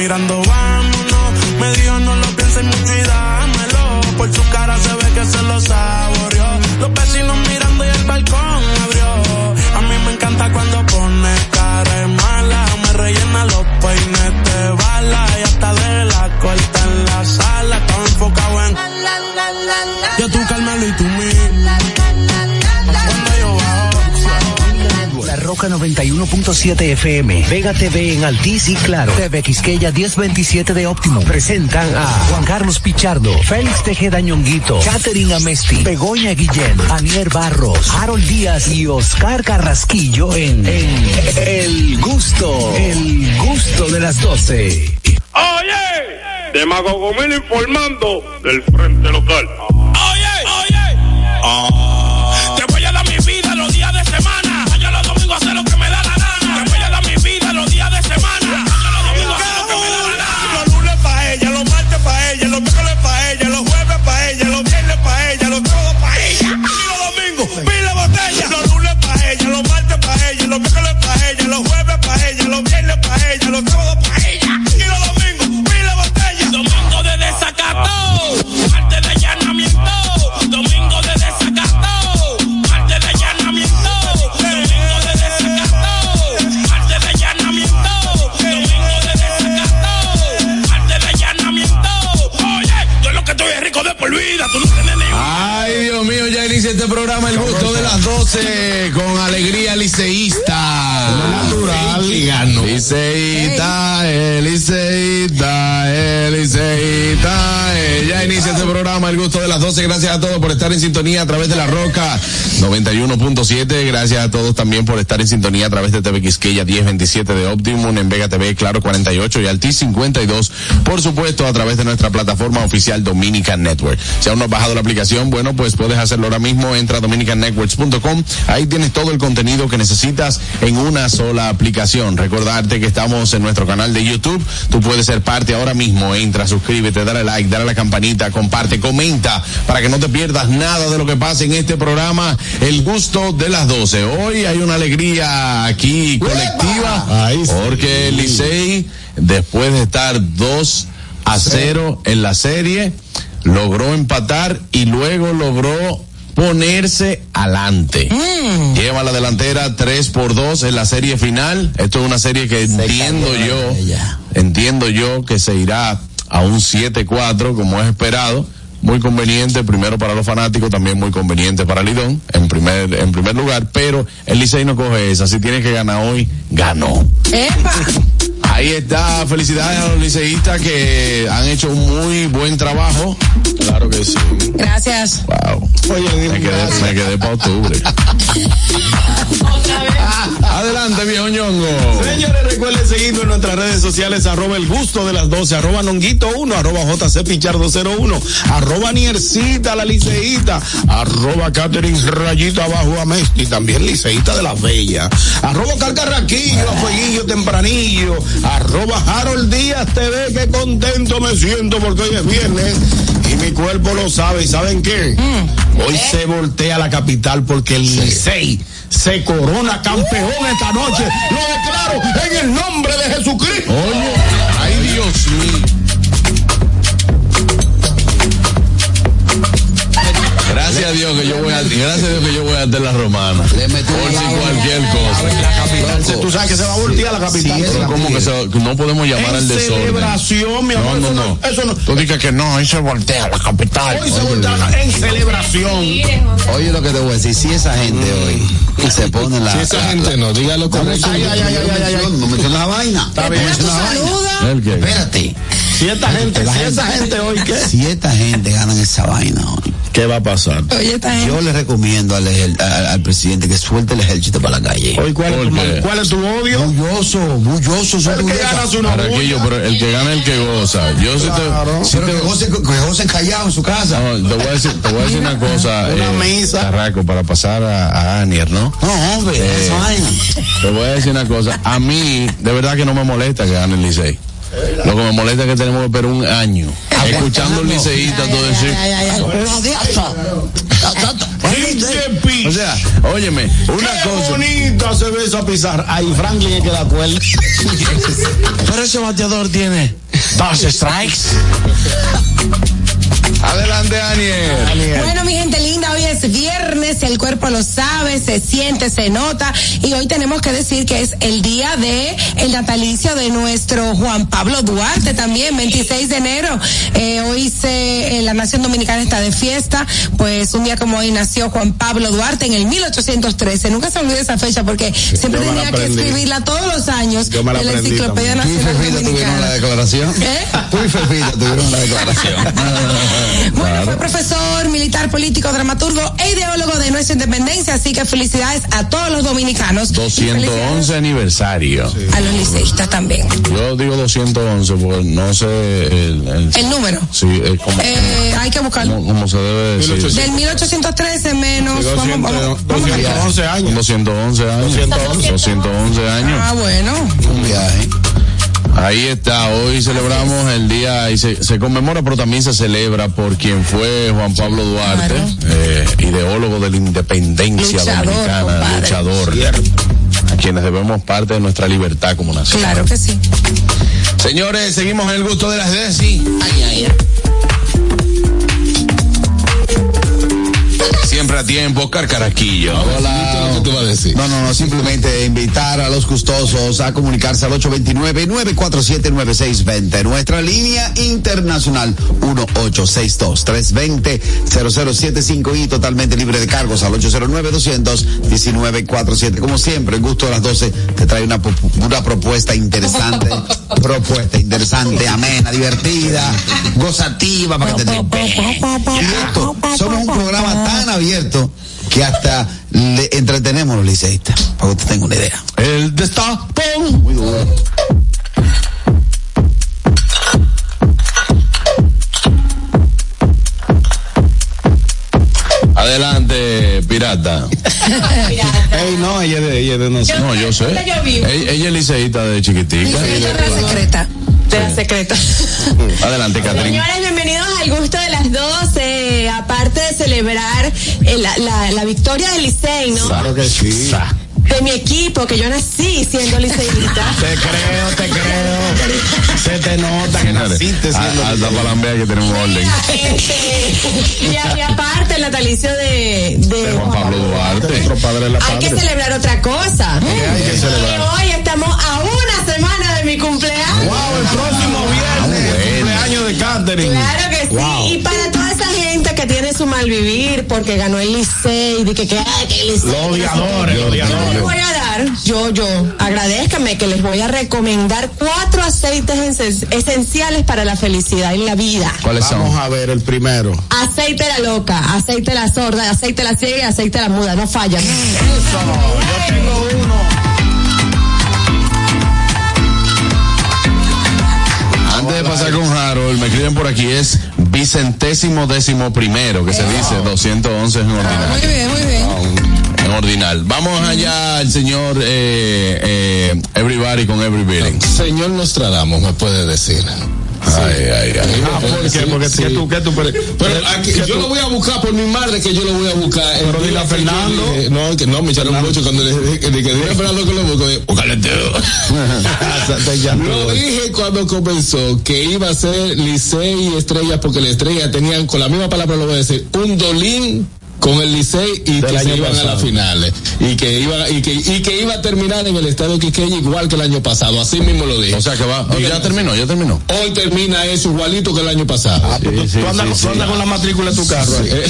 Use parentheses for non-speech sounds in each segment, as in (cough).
mirando, vámonos. 91.7 FM, Vega TV en Altiz y Claro, TV Quisqueya 1027 de Óptimo. Presentan a Juan Carlos Pichardo, Félix Tejeda Ñonguito, Catherine Amesti, Begoña Guillén, Anier Barros, Harold Díaz y Oscar Carrasquillo en, en El Gusto, El Gusto de las 12. Oye, Demagogo Mil informando del frente local. De las 12 con alegría liceísta. natural. Liceísta, el liceísta, el liceísta. eh. Ya inicia este programa El Gusto de las 12. Gracias a todos por estar en sintonía a través de la Roca 91.7. Gracias a todos también por estar en sintonía a través de TV Quisqueya 1027 de Optimum, en Vega TV, Claro 48 y Altis 52. Por supuesto, a través de nuestra plataforma oficial Dominican Network. Si aún no has bajado la aplicación, bueno, pues puedes hacerlo ahora mismo. Entra a dominicannetworks.com. Ahí tienes todo el contenido que necesitas en una sola aplicación. Recordarte que estamos en nuestro canal de YouTube. Tú puedes ser parte ahora mismo. Entra, suscríbete, dale like, dale a la campanita, comparte, comenta para que no te pierdas nada de lo que pasa en este programa. El gusto de las 12. Hoy hay una alegría aquí colectiva sí. porque el Licey, después de estar 2 a 0 en la serie, logró empatar y luego logró ponerse adelante. Lleva la delantera 3 por 2 en la serie final. Esto es una serie que entiendo yo, entiendo yo que se irá a un 7-4 como es esperado. Muy conveniente, primero para los fanáticos, también muy conveniente para Lidón, en primer, en primer lugar, pero el Licey no coge esa, si tiene que ganar hoy, ganó. Ahí está, felicidades a los liceístas que han hecho un muy buen trabajo. Claro que sí. Gracias. Wow. Oye, Me quedé, me quedé para octubre. (laughs) Adelante, viejo ñongo. Señores, recuerden seguirnos en nuestras redes sociales, arroba el gusto de las 12, arroba nonguito 1, arroba jc pichardo 01, arroba niercita la liceíta, arroba catering rayito abajo a Mesti, también liceíta de la bella, arroba carcarraquillo, a fueguillo tempranillo, arroba Harold Díaz TV, que contento me siento porque hoy es viernes. Y mi cuerpo lo sabe, ¿y saben qué? Hoy se voltea la capital porque el Licey se corona campeón esta noche. Lo declaro en el nombre de Jesucristo. Oye, ay Dios mío. Gracias a Dios que yo voy a, gracias a Dios que yo voy a hacer la romana. Por si cualquier cosa. Tú sabes que se va a voltear la capital. Pero como que se- no podemos llamar al en desorden. celebración, mi No, amor. no, eso no. Eso no. Tú dices que no, ahí se voltea la capital. Hoy se voltea en celebración. Oye lo que te voy a decir, si esa gente hoy se pone la... Si esa gente no, dígalo con Ay, ay, ay, ay, ay, ay, ay, no menciones la vaina. Está bien. No menciones la vaina. ¿El qué? Espérate. Si esta gente, si esa gente hoy, ¿qué? Si esta gente gana esa vaina hoy, ¿Qué va a pasar? Oye, gente. yo le recomiendo al, al, al presidente que suelte el ejército para la calle. Hoy, ¿cuál, es ¿Por tu? ¿cuál es tu odio? Bulloso, bulloso, soy El que gana su pero el que gana es el que goza. Yo sí Claro. te, sí Pero te- que gocen, que gocen callados en su casa. no, te voy a decir, te voy a decir una cosa, Una eh, misa. Carraco, para pasar a, a Anier, ¿no? No, hombre, Eh, esa vaina. Te voy a decir una cosa. A mí, de verdad que no me molesta que gane el Licey. Lo que me molesta es que tenemos que esperar un año escuchando un liceísta todo decir. Una diosa. 15 pisos. O sea, óyeme, una Qué cosa. bonita se ve esa pizarra. Ahí Franklin es que da cuerda. Pero ese bateador tiene dos strikes. Adelante, Daniel. Bueno, mi gente linda, hoy es viernes, el cuerpo lo sabe, se siente, se nota, y hoy tenemos que decir que es el día de el natalicio de nuestro Juan Pablo Duarte también, 26 de enero. Eh, hoy se, eh, la Nación Dominicana está de fiesta, pues un día como hoy nació Juan Pablo Duarte en el 1813. Nunca se olvide esa fecha porque siempre tenía que escribirla todos los años Yo me la en la Enciclopedia Tú y Nacional Fefita tuvieron la declaración. ¿Eh? Tú y Fefita tuvieron la declaración. (laughs) Bueno, fue profesor, militar, político, dramaturgo e ideólogo de nuestra independencia, así que felicidades a todos los dominicanos. Y 211 felicidades aniversario. A los liceístas también. Yo digo 211 porque no sé el, el- El número. sí, es como, Eh, hay que buscarlo. como, como se debe decir. 1800. Del 1813 menos. vamos, vamos, vamos a calcular. 211 Con años. 211 años. 211. 211 años. Ah, bueno. Un viaje. Ahí está, hoy celebramos el día y se, se conmemora, pero también se celebra por quien fue Juan Pablo Duarte, Claro. eh, ideólogo de la independencia Luchador, dominicana, compadre. luchador, a quienes debemos parte de nuestra libertad como nación. Claro que sí. Señores, seguimos en el gusto de las Desi. Ay, ay, ay. Siempre a tiempo, Oscar Caraquillo. Hola. ¿Qué tú vas a decir? No, no, no, simplemente invitar a los gustosos a comunicarse al 829-947-9620. Nuestra línea internacional 1862-320-0075 y totalmente libre de cargos al 809-200-1947. Como siempre, el gusto de las 12 te trae una, una propuesta interesante, (laughs) propuesta interesante, amena, divertida, gozativa para que te. (laughs) Y esto, somos un programa tan abierto que hasta le entretenemos los liceístas, para que usted tenga una idea. El destapón. Muy duro. Adelante, pirata. (laughs) Ey, no, ella es de, ella es de. No, yo sé. ¿Dónde yo vivo? Ella, ella es liceísta de chiquitica. La secreta. de la secreta. Adelante, Catherine. Al gusto de las 12. Aparte de celebrar eh, la, la, la victoria del Licey, ¿no? Claro que sí. De mi equipo, que yo nací siendo liceísta. (laughs) Te creo, te creo. Se te nota que naciste siendo. Alta palambea que tenemos orden. Este, y, a- y aparte el natalicio de, de Juan Pablo Duarte. Nuestro padre de la Hay que celebrar otra cosa. hay que celebrar? Y hoy estamos a una semana de mi cumpleaños. Wow, el próximo viernes, de Catherine. Claro que sí. Wow. Y para toda esa gente que tiene su mal vivir porque ganó el Licey, de que, que, ay, que el Licey. Los odiadores, Yo les voy a dar, yo, yo, agradezcame que les voy a recomendar cuatro aceites esen- esenciales para la felicidad en la vida. ¿Cuáles Vamos son? a ver el primero. Aceite la loca, aceite la sorda, aceite la ciega y aceite la muda, no fallan. Yo tengo pasar con Harold, me escriben por aquí, es vicentésimo décimo primero, que se dice 211 en ordinal. Muy bien, muy bien. En ordinal. Vamos allá al señor eh, eh, Everybody con Every Beating. Señor Nostradamus, me puede decir. Ay, ay, ay. Ah, ¿por qué? Porque Sí. ¿qué tú, qué tú, pero, Pero aquí, yo lo voy a buscar por mi madre que yo lo voy a buscar. Pero El dile a que yo Fernando. dije- no, que no, me echaron mucho cuando le dije que dije, dile a Fernando que lo busco. dije, Búscale. (laughs) Lo dije cuando comenzó que iba a ser Licey y Estrella porque la Estrella tenían, con la misma palabra lo voy a decir, un dolín con el Licey y Del que se iban a las finales y que iba y que y que iba a terminar en el estadio Quiqueya igual que el año pasado así mismo lo dije O sea que va, ya terminó, ya terminó. hoy termina eso igualito que el año pasado Ah, tú, Sí, tú andas, sí, tú sí. andas con la matrícula de tu carro. ahí. Eh,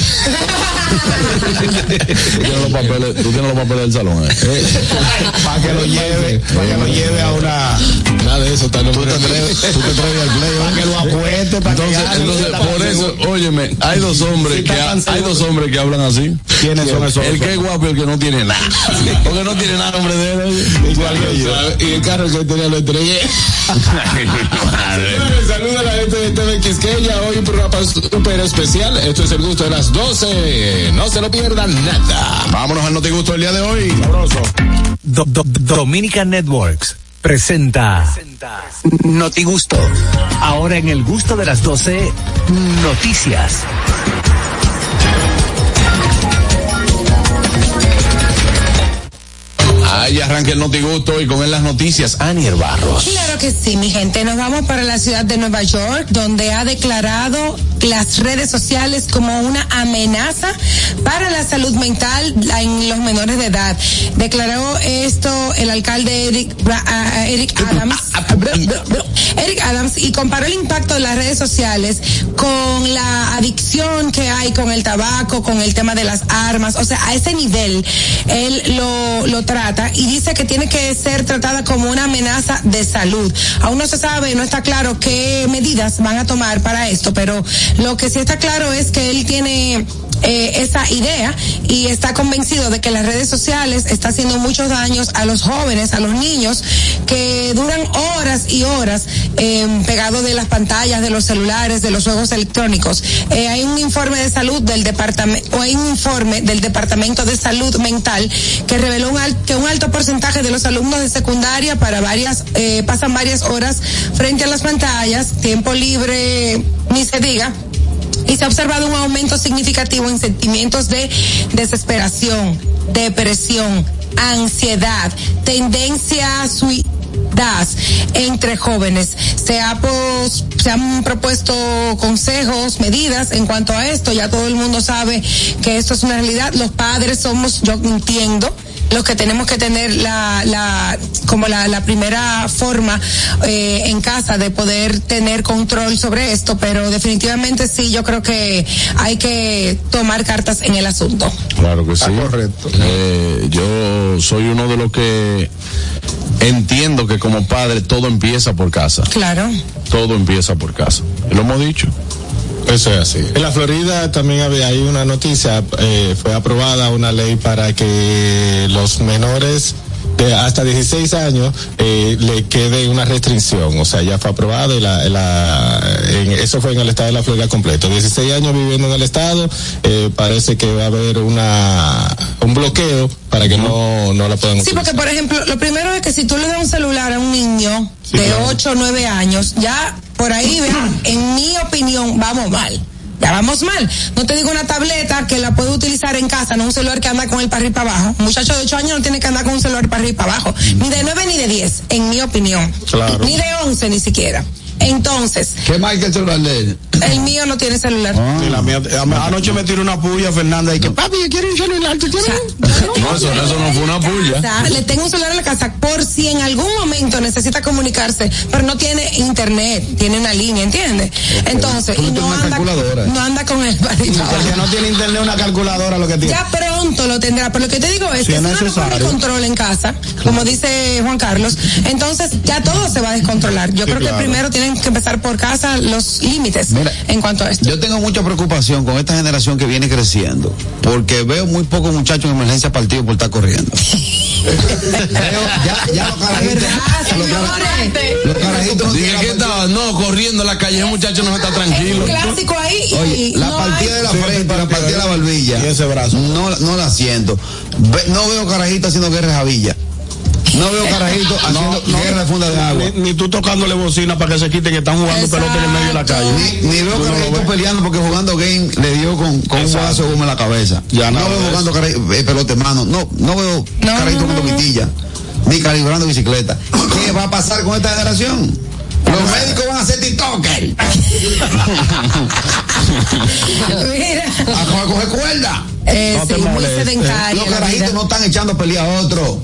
Tú tienes los papeles, tú tienes los papeles del salón. Eh. para que lo lleve, para que lo lleve a una. nada de eso está no Tú te atreves, tú te atreves al play. Para que lo apueste, para Entonces, que entonces, por eso, óyeme, hay dos hombres Sí, que está ha- tan hay dos hombres que hablan así. ¿Quiénes son esos? El que es guapo y el que no tiene nada. (laughs) Porque no tiene nada nombre de él. Igual que yo. y el carro que tenía lo entregué (laughs) Saluda a la gente de TV Quisqueya. Hoy un programa súper especial. Esto es el gusto de las 12. No se lo pierdan nada. Vámonos al notigusto del día de hoy. Do- do- Dominica Networks presenta Notigusto. Ahora en el gusto de las 12, noticias. Ahí arranca el notigusto y con él las noticias. Anier Barros. Claro que sí, mi gente. Nos vamos para la ciudad de Nueva York, donde ha declarado las redes sociales como una amenaza para la salud mental en los menores de edad. Declaró esto el alcalde Eric, ah, Eric Adams. Eric Adams y comparó el impacto de las redes sociales con la adicción que hay con el tabaco, con el tema de las armas, o sea, a ese nivel él lo, lo trata y dice que tiene que ser tratada como una amenaza de salud. Aún no se sabe, no está claro qué medidas van a tomar para esto, pero lo que sí está claro es que él tiene eh, esa idea y está convencido de que las redes sociales está haciendo muchos daños a los jóvenes, a los niños que duran horas y horas eh, pegados de las pantallas, de los celulares, de los juegos electrónicos. Eh, hay un informe de salud del departamento, o hay un informe del Departamento de Salud Mental que reveló un que un alto porcentaje de los alumnos de secundaria para varias, eh, pasan varias horas frente a las pantallas, tiempo libre, ni se diga, y se ha observado un aumento significativo en sentimientos de desesperación, depresión, ansiedad, tendencia a entre jóvenes. Se ha se han propuesto consejos, medidas en cuanto a esto. Ya todo el mundo sabe que esto es una realidad. Los padres somos, yo entiendo, los que tenemos que tener la, la como la, la primera forma eh, en casa de poder tener control sobre esto, pero definitivamente sí, yo creo que hay que tomar cartas en el asunto. Claro que sí. correcto. Eh, yo soy uno de los que entiendo que como padre todo empieza por casa. Claro. Todo empieza por casa. Lo hemos dicho. Eso es así. En la Florida también había ahí una noticia, eh, fue aprobada una ley para que los menores de hasta 16 años eh, le quede una restricción, o sea, ya fue aprobada y la, la en- eso fue en el estado de la Florida completo. 16 años viviendo en el estado, eh, parece que va a haber una un bloqueo para que no, no la puedan Sí, utilizar. porque por ejemplo, lo primero es que si tú le das un celular a un niño Sí, de claro. 8 o 9 años, ya por ahí, vean, en mi opinión, vamos mal. Ya vamos mal. No te digo una tableta que la puede utilizar en casa, no un celular que anda con el para arriba y para abajo. Un muchacho de 8 años no tiene que andar con un celular para arriba y para abajo. Ni de 9 ni de 10, en mi opinión. Claro. Ni de 11 ni siquiera. Entonces, ¿Qué marca el celular de él? el mío no tiene celular. Sí, la mía- a- anoche me tiró una puya Fernanda y que papi yo quiero un celular ¿tú O tienes sea, un-?" yo le tengo No, eso- eso no fue una puya. casa, Le tengo un celular en la casa por si en algún momento necesita comunicarse, pero no tiene internet, tiene una línea, ¿entiendes? Entonces, y no anda, no anda con el El que no tiene internet una calculadora lo que tiene Ya pronto lo tendrá, pero lo que te digo es Si que es si uno no pone control en casa, como dice Juan Carlos, entonces ya todo se va a descontrolar. Yo creo claro. que primero tienen que empezar por casa los límites Mira, en cuanto a esto. Yo tengo mucha preocupación con esta generación que viene creciendo, porque veo muy pocos muchachos en emergencia partido por estar corriendo. (laughs) Veo, ya, ya los carajitos, ¿Verdad, los, carajitos Dije que estaba, no, corriendo en la calle, el muchacho no está Es tranquilo. un clásico ahí y, Oye, y la no partida hay- de la Sí, frente, la partida de la barbilla. Y ese brazo. No, no la siento. No veo carajitos haciendo guerra de javilla. No veo carajitos haciendo guerra de funda de agua. ni, ni tú tocándole bocina para que se quiten que están jugando pelota en el medio de la calle Ni, ni veo no ves. peleando porque jugando game le dio con, con un Exacto. bodazo de goma en la cabeza. Ya no nada veo jugando eh, pelota en mano. No, no veo No, carajitos no, con no, no. vitilla. Ni calibrando bicicleta. ¿Qué va a pasar con esta generación? Los médicos van a ser TikTokers. Mira, A, co- a coger cuerda. eh, No te sí, muy molestes. sedentaria Los carajitos no están echando pelea a otro.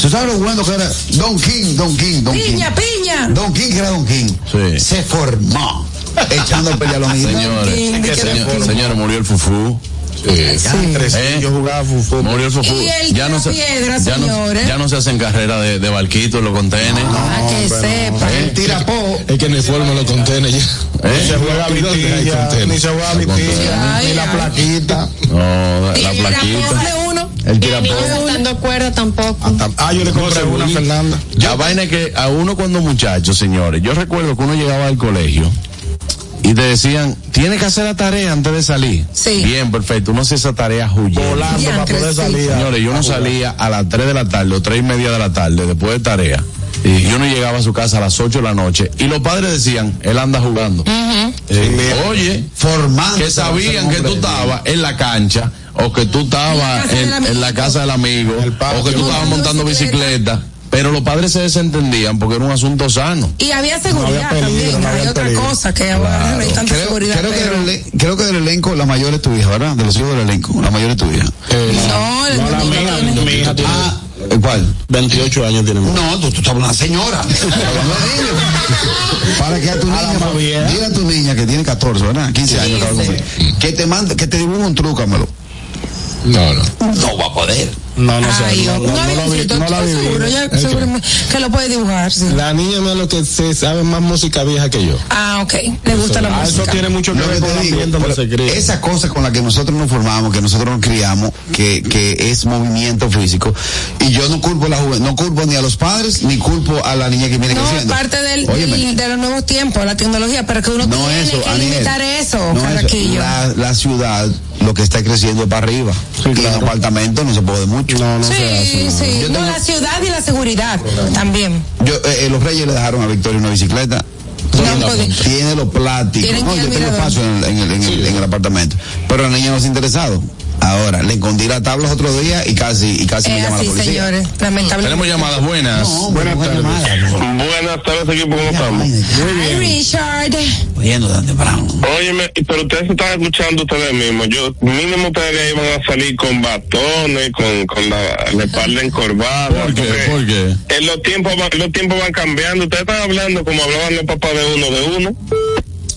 ¿Tú sabes lo bueno que era? Don King, Don King, Don Piña, King. piña. Don King, que era Don King. Sí. Se formó echando pelea a los (laughs) niños. Señores, King, que que señor- señores, murió el fufú. Tres, ¿Eh? yo jugaba fútbol Murió el fufú. Y el Ya no se, tirapiedra, ya no, señores. ya no se hacen carrera de, de barquitos, los contenes. Para que sepa. El tirapó. Es que ni forma los contenes ya. ¿Eh? ni se juega ¿Dónde hay vitilla ni se juega vitilla ni la plaquita No, la plaquita. El niños saltando cuerda tampoco. ah yo le compré una a Fernanda La vaina es que a uno cuando muchacho, señores, yo recuerdo que uno llegaba al colegio y te decían, tiene que hacer la tarea antes de salir. Sí. Bien, perfecto. Uno hacía esa tarea huyendo. volando para poder sí. salir Señores, yo no salía a las 3 de la tarde o 3 y media de la tarde después de tarea. Y yo no llegaba a su casa a las 8 de la noche. Y los padres decían, él anda jugando. Eh, oye, Formando. que sabían que tú estabas en la cancha. O que tú estabas en, en la casa del amigo, o que tú estabas Montando bicicleta. pero los padres se desentendían porque era un asunto sano. Y había seguridad peligro, también, no había hay otra peligro. cosa que ahora no hay tanta Creo, seguridad. creo que del, elen- creo que del elenco la mayor es tu hija, ¿verdad? De los hijos del elenco, la mayor es tu hija. Eh, No, el no, la mía, tiene- mi hija tiene Ah, ¿eh, ¿cuál? 28 años tiene. No, tú, tú estás una señora. Estás hablando de niño. Para que a tu niña, dile a tu niña que tiene 14, ¿verdad? 15 años, que te mande, que te dibuje un trúcamelo. No, no. No va a poder. No, no sé. No, no, no, lo vi- no la viví. seguro, seguro que- lo puede dibujar, sí. La niña mía lo que se sabe más música vieja que yo. Ah, ok, le gusta la Ah, eso música. tiene mucho que Lo ver que con digo, se cría. esa cosa con la que nosotros nos formamos, que nosotros nos criamos, que, que es movimiento físico, y yo no culpo a la juventud, no culpo ni a los padres, ni culpo a la niña que viene No, es creciendo. parte del, de los nuevos tiempos, la tecnología, pero que uno no tiene eso, que limitar eso, No eso. La, la ciudad, lo que está creciendo es para arriba. y en apartamento no se puede mucho. No, no Sí, se hace. sí, Yo no, tengo- la ciudad y la seguridad también. Yo, eh, eh, los reyes le dejaron a Victoria una bicicleta. No. Tiene los plásticos. No, yo tengo espacio en el, en el- en el- en el apartamento. Pero la niña no se ha interesado. Ahora, le escondí la tabla los otros días y casi, y casi me llama así, la policía. señores, lamentablemente. Tenemos llamadas buenas. No, buenas tardes. Buenas tardes, equipo, ¿cómo estamos? Ay, Richard. Oyendo tan temprano. Óyeme, pero ustedes se están escuchando ustedes mismos. Yo, mínimo ustedes van a salir con batones, con, con la, la espalda encorvada. ¿Por qué? porque ¿Por qué? En los tiempos, van- los tiempos van cambiando. Ustedes están hablando como hablaban los papás de uno de uno.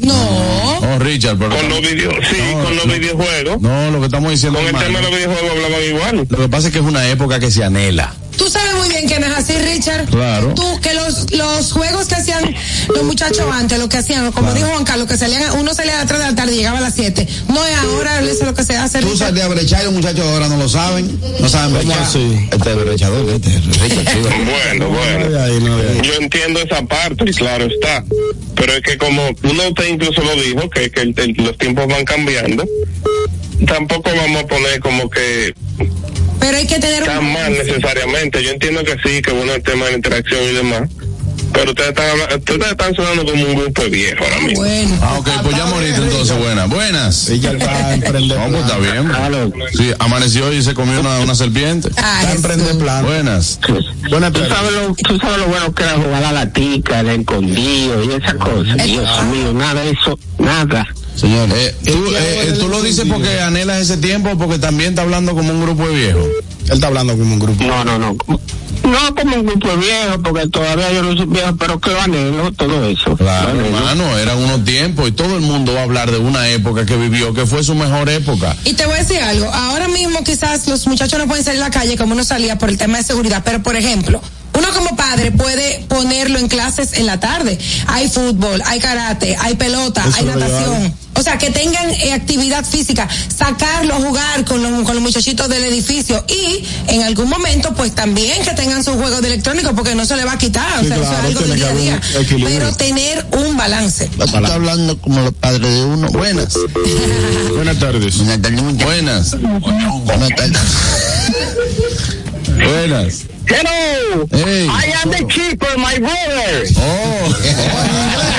No. Oh, Richard, pero. Con los videos, sí, No, con los no. videojuegos. No, lo que estamos diciendo Con el tema de los videojuegos hablaban igual. Lo que pasa es que es una época que se anhela. Bien que no es así, Richard. Claro. Tú, que los, los juegos que hacían los muchachos antes, lo que hacían, como dijo Juan Carlos, que salían, uno salía a las 3 de la tarde y llegaba a las 7. No es ahora, eso es lo que se hace, Tú Richard. sales a brechar y los muchachos ahora no lo saben. No saben brechar. así? Este es brechador, este es Richard, sí. Bueno, (laughs) bueno. No ahí, no. Yo entiendo esa parte, y claro está. Pero es que como uno de usted incluso lo dijo, que, que el- el- los tiempos van cambiando, tampoco vamos a poner como que Pero hay que tener tan un... mal necesariamente. Yo entiendo que sí, que bueno el tema de la interacción y demás. Pero ustedes están, hablando, ustedes están sonando como un grupo de viejos ahora mismo. Bueno. Ah, ok, pues ya moriste entonces, buenas. Buenas. Ella está a emprender No, pues está bien. Sí, amaneció y se comió una, una serpiente. (laughs) Ah, Está emprender plan. Buenas. Buenas Tú sabes, lo, tú sabes lo bueno que era jugar a la tica, el escondido y esas cosas. Dios mío, nada de eso, nada. Señor, eh, tú, eh, ahora tú lo dices porque anhelas ese tiempo o porque también está hablando como un grupo de viejos. Él está hablando como un grupo. No, no, no. No como un grupo de viejos, porque todavía yo no soy viejo, pero que anhelo todo eso. Claro, hermano, eran unos tiempos y todo el mundo va a hablar de una época que vivió, que fue su mejor época. Y te voy a decir algo, ahora mismo quizás los muchachos no pueden salir a la calle como uno salía por el tema de seguridad, pero por ejemplo, uno como padre puede ponerlo en clases en la tarde. Hay fútbol, hay karate, hay pelota, Eso hay natación. O sea, que tengan eh, actividad física, sacarlo a jugar con los, con los muchachitos del edificio y en algún momento pues también que tengan sus juegos de electrónicos porque no se le va a quitar, o Sí, sea, eso es algo del día a día. Pero tener un balance. Está hablando como los padres de uno. Buenas. Buenas (laughs) tardes. Buenas tardes. Buenas, Buenas tardes. buenas. Hello, Hey. I am the keeper, my brother. Oh,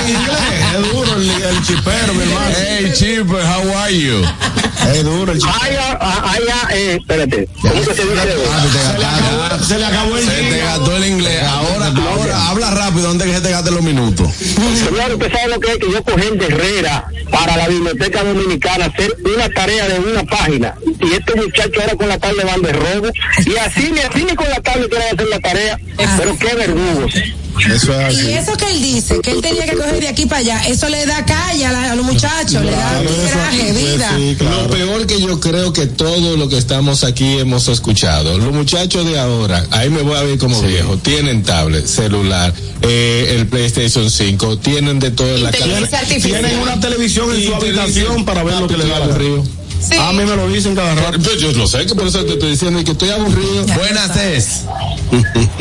(laughs) Es duro el, el chipero, mi hermano. hey Chipper, how are you? Es duro el chipero. Am, I am, eh, espérate, ¿cómo que se dice? Se le acabó el Se te gastó el inglés. Ahora, ahora, habla rápido antes que se te gasten los minutos. Señor, usted sabe lo que es que yo cogí de Herrera para la Biblioteca Dominicana hacer una tarea de una página. Y este muchacho ahora con la tablet van de robo. Y así ni así ni con la tablet quieren hacer la tarea. Pero qué verdugos. Eso es Y eso que él dice, que él tenía que coger de aquí para allá, eso le da calle a, la- a los muchachos, le da eso- coraje, pues vida. sí, claro. Lo peor que yo creo que todo lo que estamos aquí hemos escuchado. Los muchachos de ahora, ahí me voy a ver como viejo, tienen tablet, celular, eh, el PlayStation 5, tienen de todo en la casa. Tienen una televisión en su habitación para ver lo que les da aburrido. Sí. A mí me lo dicen cada rato. Yo lo sé, que por eso te estoy diciendo y que estoy aburrido. Buenas es.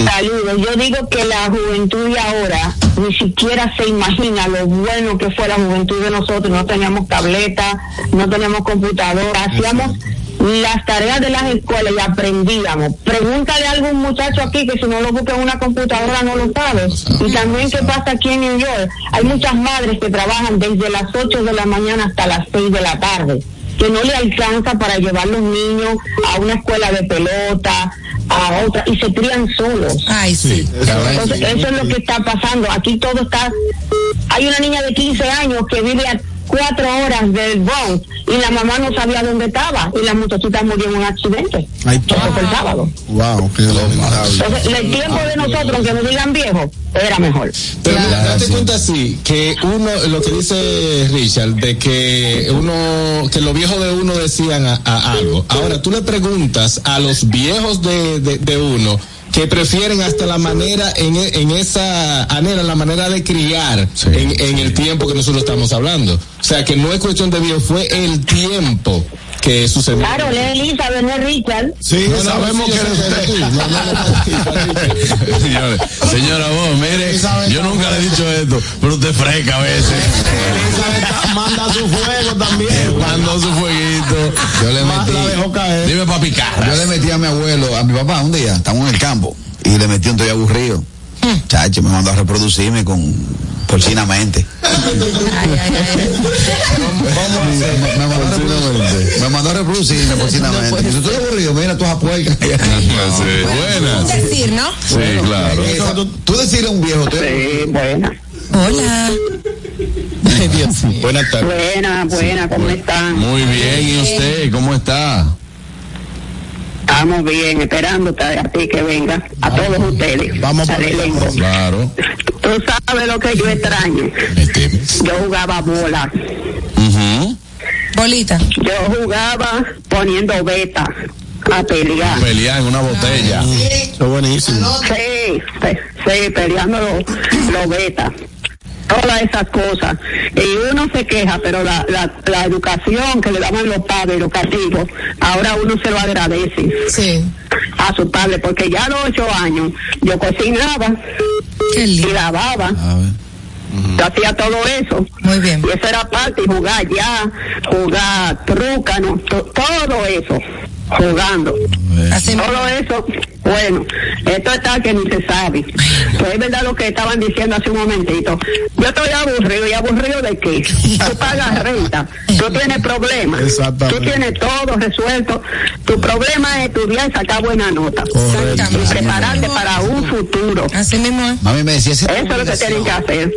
Saludos. Yo digo que la juventud de ahora ni siquiera se imagina lo bueno que fue la juventud de nosotros. No teníamos tableta, no teníamos computadora, hacíamos las tareas de las escuelas y aprendíamos. Pregúntale a algún muchacho aquí que si no lo busca en una computadora no lo sabe. Y también qué pasa aquí en New York. Hay muchas madres que trabajan desde las 8 de la mañana hasta las 6 de la tarde. Que no le alcanza para llevar los niños a una escuela de pelota, a otra, y se crían solos. Ay, sí. Entonces, eso es lo que está pasando. Aquí todo está. Hay una niña de 15 años que vive a cuatro horas del Bronx y la mamá no sabía dónde estaba y la muchachita murió en un accidente. Eso fue el sábado. Wow, qué. Entonces, el tiempo de nosotros, que nos digan viejos, era mejor. Pero date cuenta así, que uno, lo que dice Richard, de que uno, que los viejos de uno decían a, a algo. Ahora tú le preguntas a los viejos de, de, de uno que prefieren hasta la manera en, e- en esa manera, la manera de criar en, en el tiempo que nosotros estamos hablando. O sea que no es cuestión de viejo, fue el tiempo que sucedió. Claro, lee Elizabeth, no es Richard. Sí, No, no, sabemos sí, que yo eres usted. No. Señores, señora vos, mire, yo nunca le he dicho esto, pero usted fresca a veces. Elizabeth manda su fuego también. Mandó su fueguito. Yo le metí, la dejó caer. Dime papi yo carras. le metí a mi abuelo, a mi papá un día, estamos en el campo, y le metí un toy aburrido. Chacho, me mandó a reproducirme con porcinamente. Me, mandó a reproducirme, me mandó a reproducirme porcinamente. Y yo estoy aburrido, mira tú a puerca. Sí, buenas. decir, ¿no? Sí, claro. Tú decirle a un viejo, tú Sí, buena. Hola. Buenas tardes. Buena, buena, ¿cómo están? Muy bien, ¿y usted? ¿Cómo está? Estamos bien, esperándote a ti que venga, a todos ustedes. Vamos allá. elenco. Claro. Tú sabes lo que yo extraño. Yo jugaba bola. Ujú. Bolita. Yo jugaba poniendo beta a pelear. Pelear en una botella. Eso es buenísimo. Sí, sí, peleando los los betas. Todas esas cosas. Y uno se queja, pero la, la, la educación que le daban los padres, los castigos, ahora uno se lo agradece Sí. a su padre, porque ya a los ocho años yo cocinaba Qué y lavaba. A ver. Yo hacía todo eso. Muy bien. Y eso era parte, y jugar ya, jugar trucano, to- todo eso, jugando. Así Todo eso, bueno, esto está que ni se sabe. Pues es verdad lo que estaban diciendo hace un momentito. Yo estoy aburrido, ¿y aburrido de qué? Tú pagas renta, tú tienes problemas, Exactamente. tú tienes todo resuelto. Tu problema es estudiar y sacar buena nota. Y prepararte para un futuro. Así mismo es. Mami me decía, esa Eso es lo que tienen que hacer.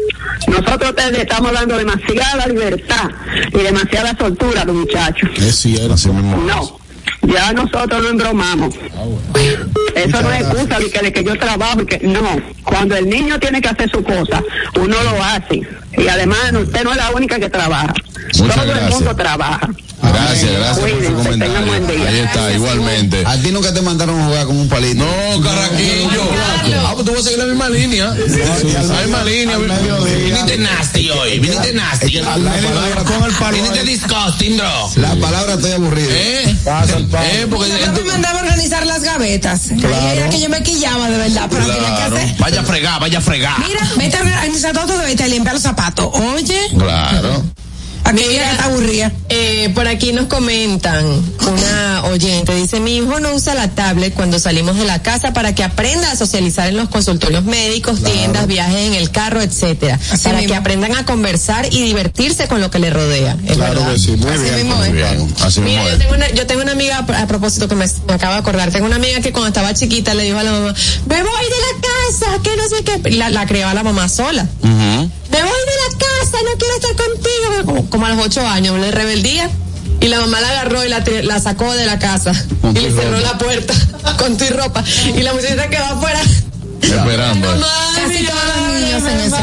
Nosotros te- le estamos dando demasiada libertad y demasiada soltura a los muchachos. Es cierto. Así mismo. No, ya nosotros no embromamos. Eso no es excusa de que, de que yo trabajo y que no. Cuando el niño tiene que hacer su cosa, uno lo hace. Y además usted no es la única que trabaja. Muchas Todo el mundo trabaja. Gracias, gracias por su comentario. Ahí está, igualmente. A ti nunca te mandaron a jugar con un palito. No, Carraquillo. Ah, pues tú vas a seguir la misma línea. La misma línea. Viniste nasty hoy. Viniste nasty. Con el palo. Viniste disgusting, bro. La palabra estoy aburrido. ¿Eh? Pasa el palo. Eh, porque Yo me mandaba a organizar las gavetas. Ahí era que yo me quillaba de verdad, pero tenía que Claro. hacer. Vaya a fregar, vaya a fregar. Mira, vete a organizar todo, vete a limpiar los zapatos. Oye, Claro. A mí ya está aburrida. Eh, por aquí nos comentan una oyente, dice mi hijo no usa la tablet cuando salimos de la casa para que aprenda a socializar en los consultorios médicos, tiendas, viajes en el carro, etcétera, Así para mismo. que aprendan a conversar y divertirse con lo que les rodea. Claro verdad. que sí, muy Así bien. mismo Muy bien. Así mismo Mira, yo tengo, una, yo tengo una amiga, a propósito que me, me acabo de acordar, tengo una amiga que cuando estaba chiquita le dijo a la mamá, me voy de la casa, que no sé qué, la, la crió a la mamá sola. Me voy de casa, no quiero estar contigo. Como, como a los ocho años, le rebeldía. Y la mamá la agarró y la, la sacó de la casa. Con y le cerró ropa. la puerta (laughs) con tu ropa. Y la muchachita quedó afuera. Esperando. Casi todos los niños eso.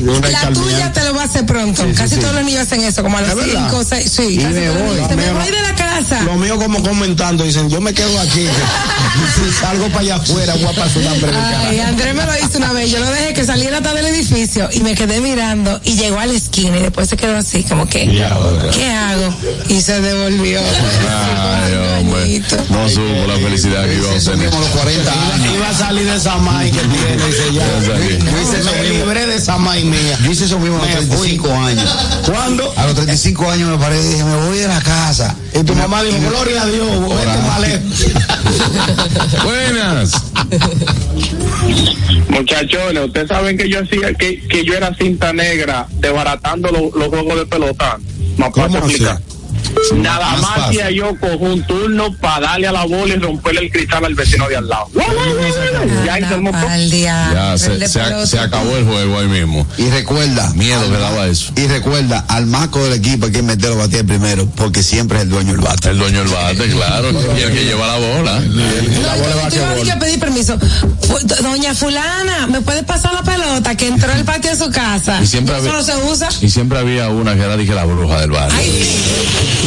Una La tuya te lo va a hacer pronto. Casi todos los niños hacen eso, como a los ¿Es verdad? cinco, seis. Sí, Y casi me voy. Me Mío, voy de la casa. Lo mío como comentando, dicen, yo me quedo aquí. (laughs) si salgo para allá afuera, voy a pasar una cara. Ay, Andrés me lo hizo una vez. Yo lo dejé que saliera hasta del edificio y me quedé mirando y llegó a la esquina y después se quedó así, como que, ¿qué hago? Y se devolvió. Ay, hombre. No supo la felicidad que iba a tener. a los 40 años. Iba a salir de esa maíz que tiene. Ya hice eso, me libré de esa maíz mía. Yo hice eso mismo a los Me 35 años. ¿Cuándo? A los 35 años me paré y dije, me voy de la casa. Y tu mamá dijo, gloria a Dios, vete. (laughs) Buenas. Muchachones, ustedes saben que yo hacía, que, que yo era cinta negra desbaratando lo- los juegos de pelota. más. Nada Más más que yo cojo un turno para darle a la bola y romperle el cristal al vecino de al lado. Ya el. Ya se, se, se acabó el juego ahí mismo. Y recuerda. Miedo que daba eso. Y recuerda, al maco del equipo hay que meterlo a batir primero, porque siempre es el dueño del bate. El dueño del bate, claro. Y el que lleva la bola. No, yo te iba a decir que pedir permiso. Doña fulana, ¿me puede pasar la pelota que entró al patio de su casa? Y siempre Eso había- no se usa. Y siempre había una que era, dije, la bruja del barrio. Por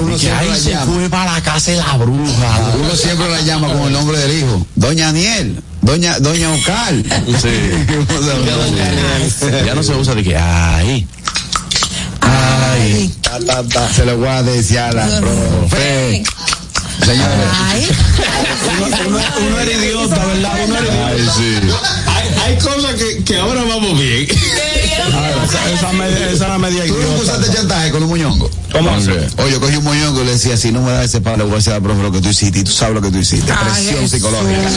uno siempre la llama. para la casa de la bruja. Uno siempre la llama con el nombre del hijo. Doña Aniel, Doña, Doña Ocal. Sí. (laughs) ya no se usa de que, ay. Ay. Ta, ta, ta. Se lo voy a decir a la profe. Señores, Ay. Uno, uno era idiota, ¿verdad? Uno era idiota. Ay, sí. Hay, hay cosas que, que ahora vamos bien. (laughs) esa, esa, media, esa es la media ¿tú idiota. usaste chantaje con un moñongo? ¿Cómo? Oye, yo cogí un moñongo y le decía, si no me das ese pan, le voy a decir a la profe lo que tú hiciste. Y tú sabes lo que tú hiciste. Ay, Presión psicológica.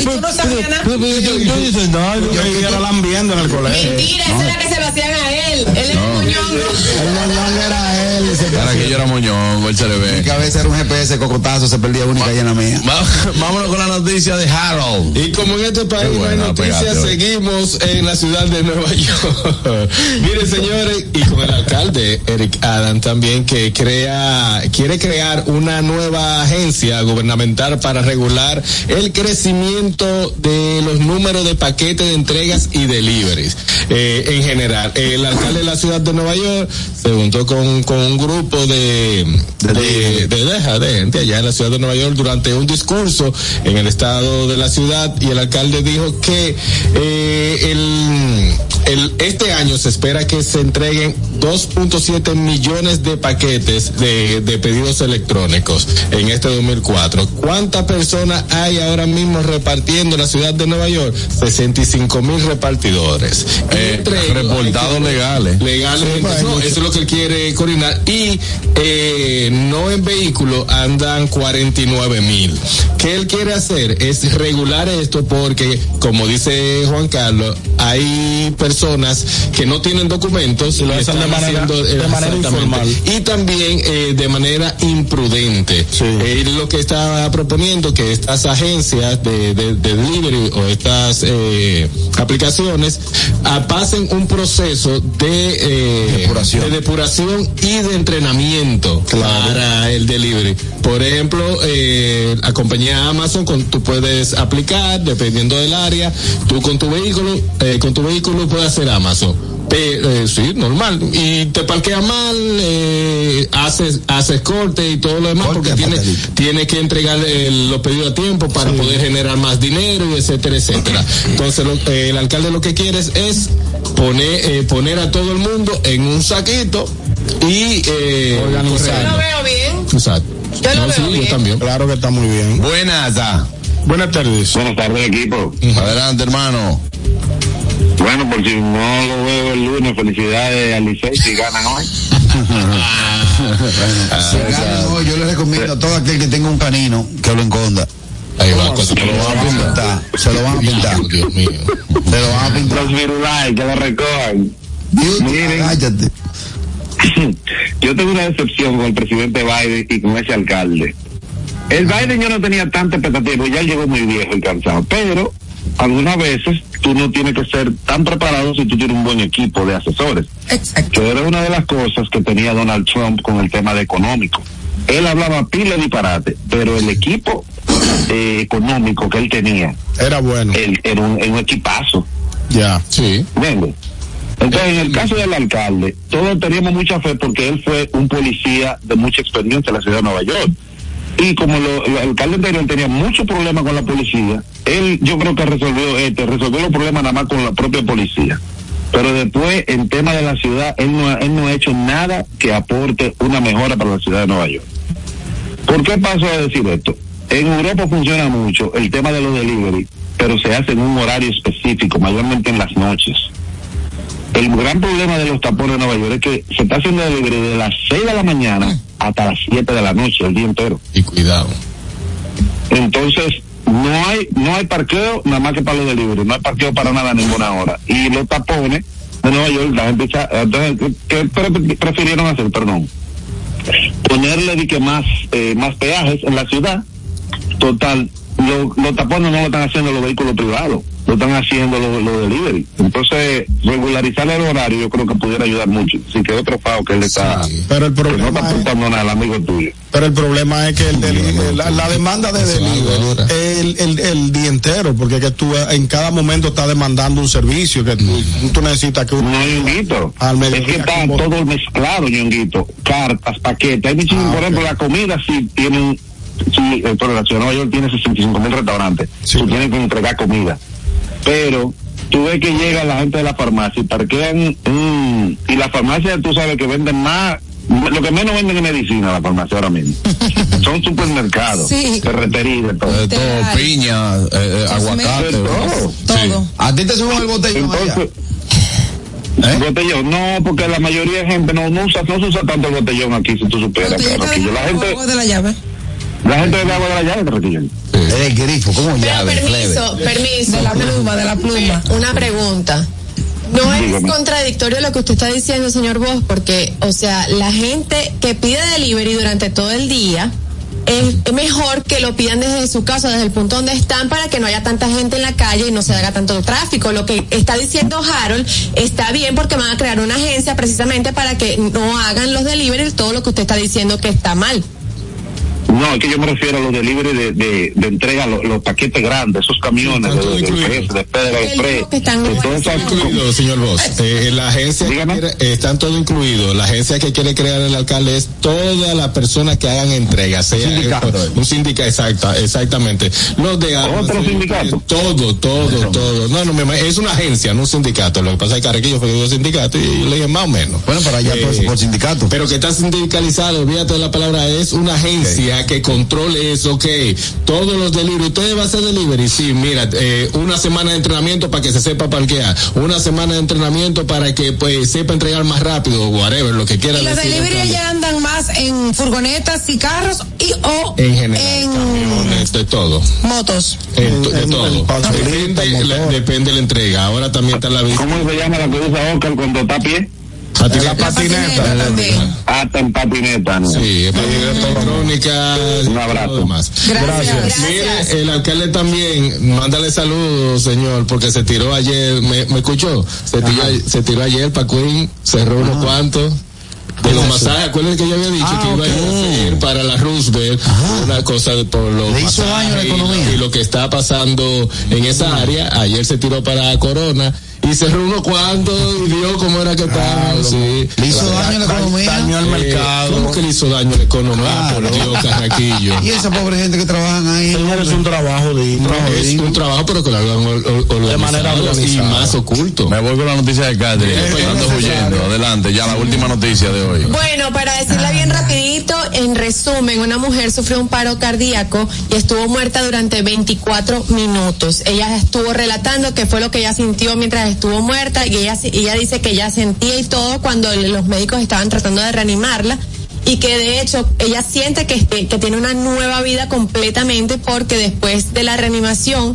Y tú no sabías nada. Yo dices, no, yo era lambiendo en el colegio. Mentira, esa era que se lo hacían a él. Él era un moñongo. El moñón era él. Para que yo era moñón, él se le ve. Que a veces era un GPS cocotazo, se perdía única y en la mía. Vámonos con la noticia de Harold. Y como en este país no hay buena, noticias, seguimos en la ciudad de Nueva York. (laughs) Miren, señores, y con el alcalde Eric Adam también, que crea, quiere crear una nueva agencia gubernamental para regular el crecimiento de los números de paquetes de entregas y deliveries. Eh, en general, el alcalde de la ciudad de Nueva York se juntó con, con un grupo de, de, de gente allá en la ciudad de Nueva York durante un discurso en el estado de la ciudad y el alcalde dijo que eh, el, el, este año se espera que se entreguen 2.7 millones de paquetes de, de pedidos electrónicos en este 2004. ¿Cuántas personas hay ahora mismo repartiendo en la ciudad de Nueva York? 65 mil repartidores. Eh, reportados legales. Legales, no, eso es lo que él quiere coordinar. Y eh, no en vehículo andan 49 mil. ¿Qué él quiere hacer? Es regular esto porque, como dice Juan Carlos, hay personas que no tienen documentos y lo hacen de manera- de manera exactamente. informal. Y también eh, de manera imprudente. Sí. Él lo que está proponiendo que estas agencias de, de- de delivery o estas eh, aplicaciones ah, pasen un proceso de, eh, Depuración. de depuración y de entrenamiento para el delivery. Por ejemplo, eh, la compañía Amazon, con, tú puedes aplicar, dependiendo del área, tú con tu vehículo, eh, con tu vehículo puedes hacer Amazon. Pe- eh, sí, normal. Y te parquea mal, eh, haces, haces corte y todo lo demás Corte porque a tiene, patelito. tiene que entregar el- los pedidos a tiempo para poder generar más dinero y etcétera, etcétera. Entonces, lo- eh, el alcalde lo que quiere es, poner, eh, poner a todo el mundo en un saquito y eh, Organizar. Yo lo veo bien. Exacto. Yo lo No, veo sí, bien. yo también. Claro que está muy bien. Buenas, ah. Buenas tardes. Buenas tardes, equipo. Adelante, hermano. Bueno, por si no lo veo el lunes, felicidades al Licey si ganan hoy. (laughs) Si ganan hoy, yo le recomiendo a todo aquel que tenga un canino que lo enconda. Ahí va, cosa Se lo van a pintar. Se lo van a pintar. Dios mío. Se lo van a pintar. Los que lo recojan. Dios, Miren. agáchate. (laughs) Yo tengo una decepción con el presidente Biden y con ese alcalde. El Biden yo no tenía tanta expectativa, ya llegó muy viejo y cansado, pero algunas veces tú no tienes que ser tan preparado si tú tienes un buen equipo de asesores. Exacto. que era una de las cosas que tenía Donald Trump con el tema de económico. Él hablaba pila de disparate, pero el equipo eh, económico que él tenía, Era bueno. él era un, era un equipazo. Ya. Sí. ¿entiendes? Entonces, en el caso del alcalde, todos teníamos mucha fe porque él fue un policía de mucha experiencia en la ciudad de Nueva York. Y como lo- el alcalde anterior tenía muchos problemas con la policía, él yo creo que resolvió este, resolvió los problemas nada más con la propia policía. Pero después, en tema de la ciudad, él no, él no ha hecho nada que aporte una mejora para la ciudad de Nueva York. ¿Por qué paso a decir esto? En Europa funciona mucho el tema de los delivery, pero se hace en un horario específico, mayormente en las noches. El gran problema de los tapones de Nueva York es que se está haciendo delivery de las 6 de la mañana hasta las 7 de la noche, el día entero. Y cuidado. Entonces, no hay no hay parqueo nada más que para los delivery, no hay parqueo para nada a ninguna hora. Y los tapones de Nueva York, la gente echa- entonces, ¿qué, qué pre- prefirieron hacer? Perdón. Ponerle que más, eh, más peajes en la ciudad. Total, lo- los tapones no lo están haciendo los vehículos privados, lo están haciendo los los delivery. Entonces, regularizar el horario yo creo que pudiera ayudar mucho. Así que otro pago que él está, Pero el que no problema está es, apuntando nada al amigo tuyo. pero el problema es que el deli- la, la demanda de delivery el, el, el día entero, porque es que tú en cada momento estás demandando un servicio que tú, tú necesitas que No, Ñonguito. Al es que está como- todo mezclado, Ñonguito. Cartas, paquetes. Hay Ah, por ejemplo, la comida sí tienen, sí, eh, por la ciudad de Nueva York tiene 65 mil restaurantes. Sí. Tú tienes que entregar comida. Pero tú ves que llega la gente de la farmacia y parquean, mm, y la farmacia tú sabes que venden más, lo que menos venden es medicina la farmacia ahora mismo. (laughs) Son supermercados, Sí. ferretería y de todo. Todo, piña, eh, eh, aguacate. Todo. Todo. A ti te suben el botellón. Entonces, ¿Eh? botellón, no, porque la mayoría de gente no, no usa, no se usa tanto el botellón aquí, si tú Botellita de Carraquillo. La gente, de la llave. La gente bebe agua de la llave, Carraquillo. El grifo, ¿cómo Pero llave? permiso, permiso. De la pluma, de la pluma. Una pregunta. No es contradictorio lo que usted está diciendo, señor Vos, porque, o sea, la gente que pide delivery durante todo el día es mejor que lo pidan desde su casa, desde el punto donde están, para que no haya tanta gente en la calle y no se haga tanto tráfico. Lo que está diciendo Harold está bien porque van a crear una agencia precisamente para que no hagan los delivery todo lo que usted está diciendo que está mal. No, es que yo me refiero a los delivery de, de, de entrega, los, los paquetes grandes, esos camiones de, de, de Pedro Express, están todas esas incluido, señor Vos. Eh, la agencia que Dígame. quiere- eh, están todo incluido. La agencia que quiere crear el alcalde es todas las personas que hagan entrega, sea sindicato. eh, un sindicato, exacta, exactamente. Los de armas, ¿Otro eh, sindicato? eh, Todo, todo, todo. No, no, me- es una agencia, no un sindicato. Lo que pasa es que Carrequillo fue que dio sindicato y yo le dije más o menos. Bueno, para allá Eh, todo eso por sindicato. Pero que está sindicalizado, olvídate de la palabra, es una agencia que controle eso, ok. Todos los delivery, ustedes van a hacer delivery, sí, mira, eh, una semana de entrenamiento para que se sepa parquear, una semana de entrenamiento para que pues sepa entregar más rápido, whatever, lo que quiera Y los delivery ya andan más en furgonetas y carros y o En general, en camiones, de todo. motos. En- de en- todo. en pasolita, Depende, la, depende de la entrega. Ahora también está la vista. ¿Cómo se llama la que usa Oscar cuando está a pie? Patineta. patineta también. Hasta en patineta, ¿no? Sí, patineta electrónica. Un abrazo. demás. Gracias. Gracias. Mire, el alcalde también, mándale saludos, señor, porque se tiró ayer, ¿me, me escuchó? Se tiró, se tiró ayer para Queen, cerró unos cuantos. De los masajes, acuérdense que yo había dicho Ah, que iba a ir a hacer para la Roosevelt una cosa de por los Le hizo daño a la y- economía. y lo que está pasando en esa área. Ayer se tiró para Corona y cerró unos cuantos y vio cómo era que estaba. sí. Le hizo daño a la economía. Daño al Eh, mercado. ¿Cómo que le hizo daño a la economía? Claro. Por Dios, Carraquillo. (laughs) Y esa pobre gente que trabajan ahí. Es un trabajo digno. Es un trabajo, pero que lo hagan organizado manera y organizada. más oculto. Me voy con la noticia de Catherine. Ando huyendo. Adelante, ya la última noticia de hoy. Bueno, para decirla bien rapidito, en resumen, una mujer sufrió un paro cardíaco y estuvo muerta durante 24 minutos. Ella estuvo relatando qué fue lo que ella sintió mientras estuvo muerta y ella, ella dice que ella sentía y todo cuando los médicos estaban tratando de reanimarla y que de hecho ella siente que, este- que tiene una nueva vida completamente porque después de la reanimación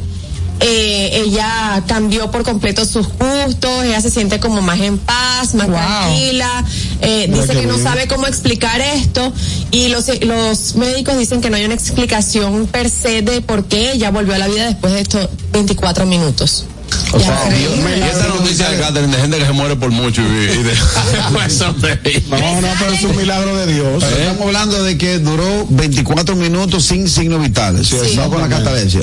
eh, ella cambió por completo sus gustos, ella se siente como más en paz, más Wow. tranquila, eh, dice qué que no sabe cómo explicar esto y los, los médicos dicen que no hay una explicación per se de por qué ella volvió a la vida después de estos 24 minutos. O sea, y esta noticia de Catherine de gente que se muere por mucho y, y de (laughs) eso de- No, no, pero es un milagro de Dios. Estamos hablando de que duró 24 minutos sin signos vitales, Sí. no con la catalencia.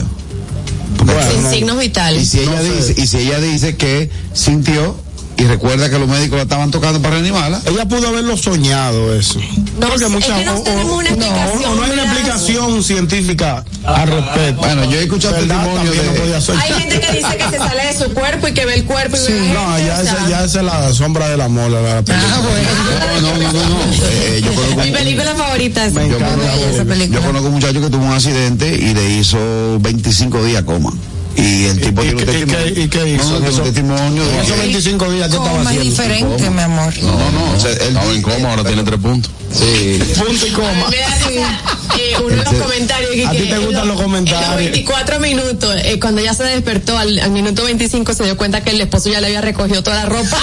Sin signos Y vitales. si ella No sé. dice, y si ella dice que sintió y recuerda que los médicos la estaban tocando para reanimarla, Ella pudo haberlo soñado eso. No, Porque es muchas- que no o- o- tenemos una no, no hay una explicación científica al respecto. bueno, yo he escuchado ¿Verdad? testimonio También no de podía soñar. Hay gente que dice que se sale de su cuerpo y que ve el cuerpo y ve la No, gente, ya esa, ya esa es la sombra del amor. La, la película. Ah, no, no, no, no, no. Eh, yo conozco Mi película favorita es yo encanta. conozco- esa película. yo conozco un muchacho que tuvo un accidente y le hizo 25 días coma. Y el tipo ¿Y tiene un testimonio. qué- y qué hizo? No, testimonio de En esos que- 25 días, ¿qué estaba haciendo? diferente, mi amor. No, no, o Entonces, él Estaba en coma, ahora tiene tres puntos. Sí. Punto y coma. Risa, eh, uno de los comentarios que, A ti te gustan los comentarios. En los 24 minutos, eh, cuando ya se despertó al, al minuto 25 se dio cuenta que el esposo ya le había recogido toda la ropa.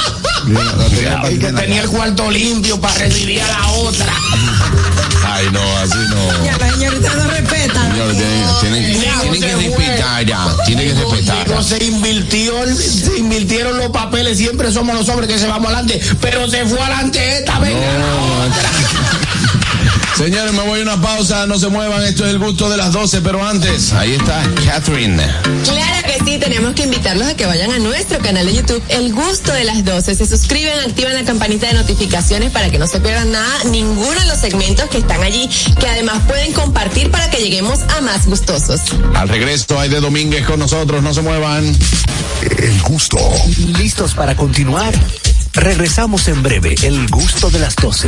(laughs) Y que tenía el cuarto limpio para recibir a la otra. Ay, no, así no. Ya, la señorita no respeta. Señores, tienen, tienen, tienen que ya. Tienen que respetar. Se invirtió, se invirtieron los papeles, siempre somos los hombres que se vamos adelante, pero se fue adelante esta vez. Señores, me voy a una pausa, no se muevan, esto es el gusto de las 12, pero antes, ahí está Catherine. Claro que sí, tenemos que invitarlos a que vayan a nuestro canal de YouTube, El Gusto de las 12. Se suscriben, activan la campanita de notificaciones para que no se pierdan nada, ninguno de los segmentos que están allí, que además pueden compartir para que lleguemos a más gustosos. Al regreso hay de Domínguez con nosotros, no se muevan. El gusto. ¿Listos para continuar? Regresamos en breve, el gusto de las 12.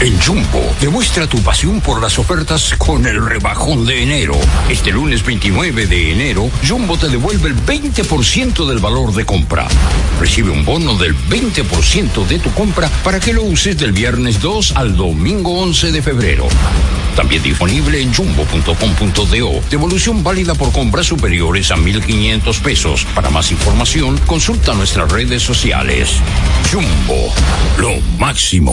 En Jumbo, demuestra tu pasión por las ofertas con el rebajón de enero. Este lunes 29 de enero, Jumbo te devuelve el 20% del valor de compra. Recibe un bono del 20% de tu compra para que lo uses del viernes 2 al domingo 11 de febrero. También disponible en jumbo.com.do. Devolución válida por compras superiores a 1.500 pesos. Para más información, consulta nuestras redes sociales. Jumbo, lo máximo.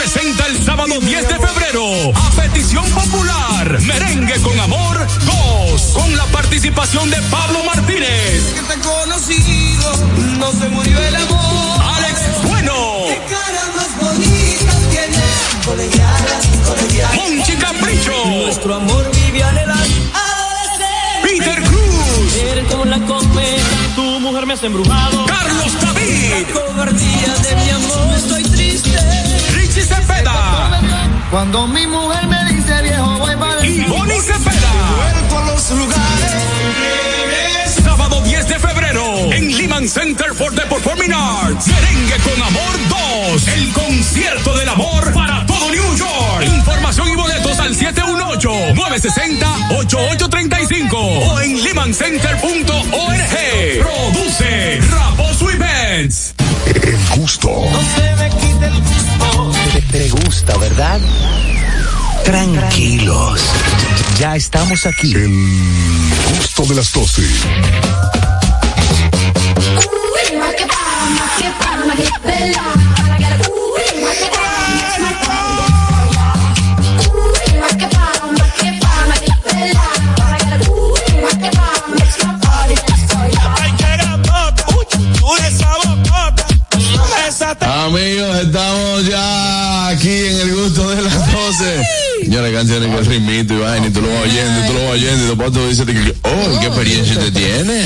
sábado 10 de febrero a petición popular Merengue con amor 2 con la participación de Pablo Martínez. Que te conocido, no se murió el amor. Alex Bueno. Qué cara más bonita tienes, colegialas, colegialas. Monchi Capricho. Nuestro amor vive. Peter Cruz. Eres como la cometa, tu mujer me has embrujado. Carlos David. La cobardía de mi amor, estoy triste. Richie Cepeda. Cuando mi mujer me dice viejo, voy para Y Bonnie Cepeda. Vuelto a los lugares. Sábado 10 de febrero en Lehman Center for the Performing Arts. Merengue con Amor 2. El concierto del amor para todo New York. Información y boletos al 718-960-8835 o en lehmancenter.org. Produce Raposo Events. El gusto. Tranquilos, ya estamos aquí. El gusto de las 12. Amigos, estamos ya aquí en el gusto de las 12. Señores, canciones que el ritmito y vaina, y tú lo vas oyendo, y tú lo vas oyendo, y después tú dices, que, oh, ¿qué experiencia te tiene?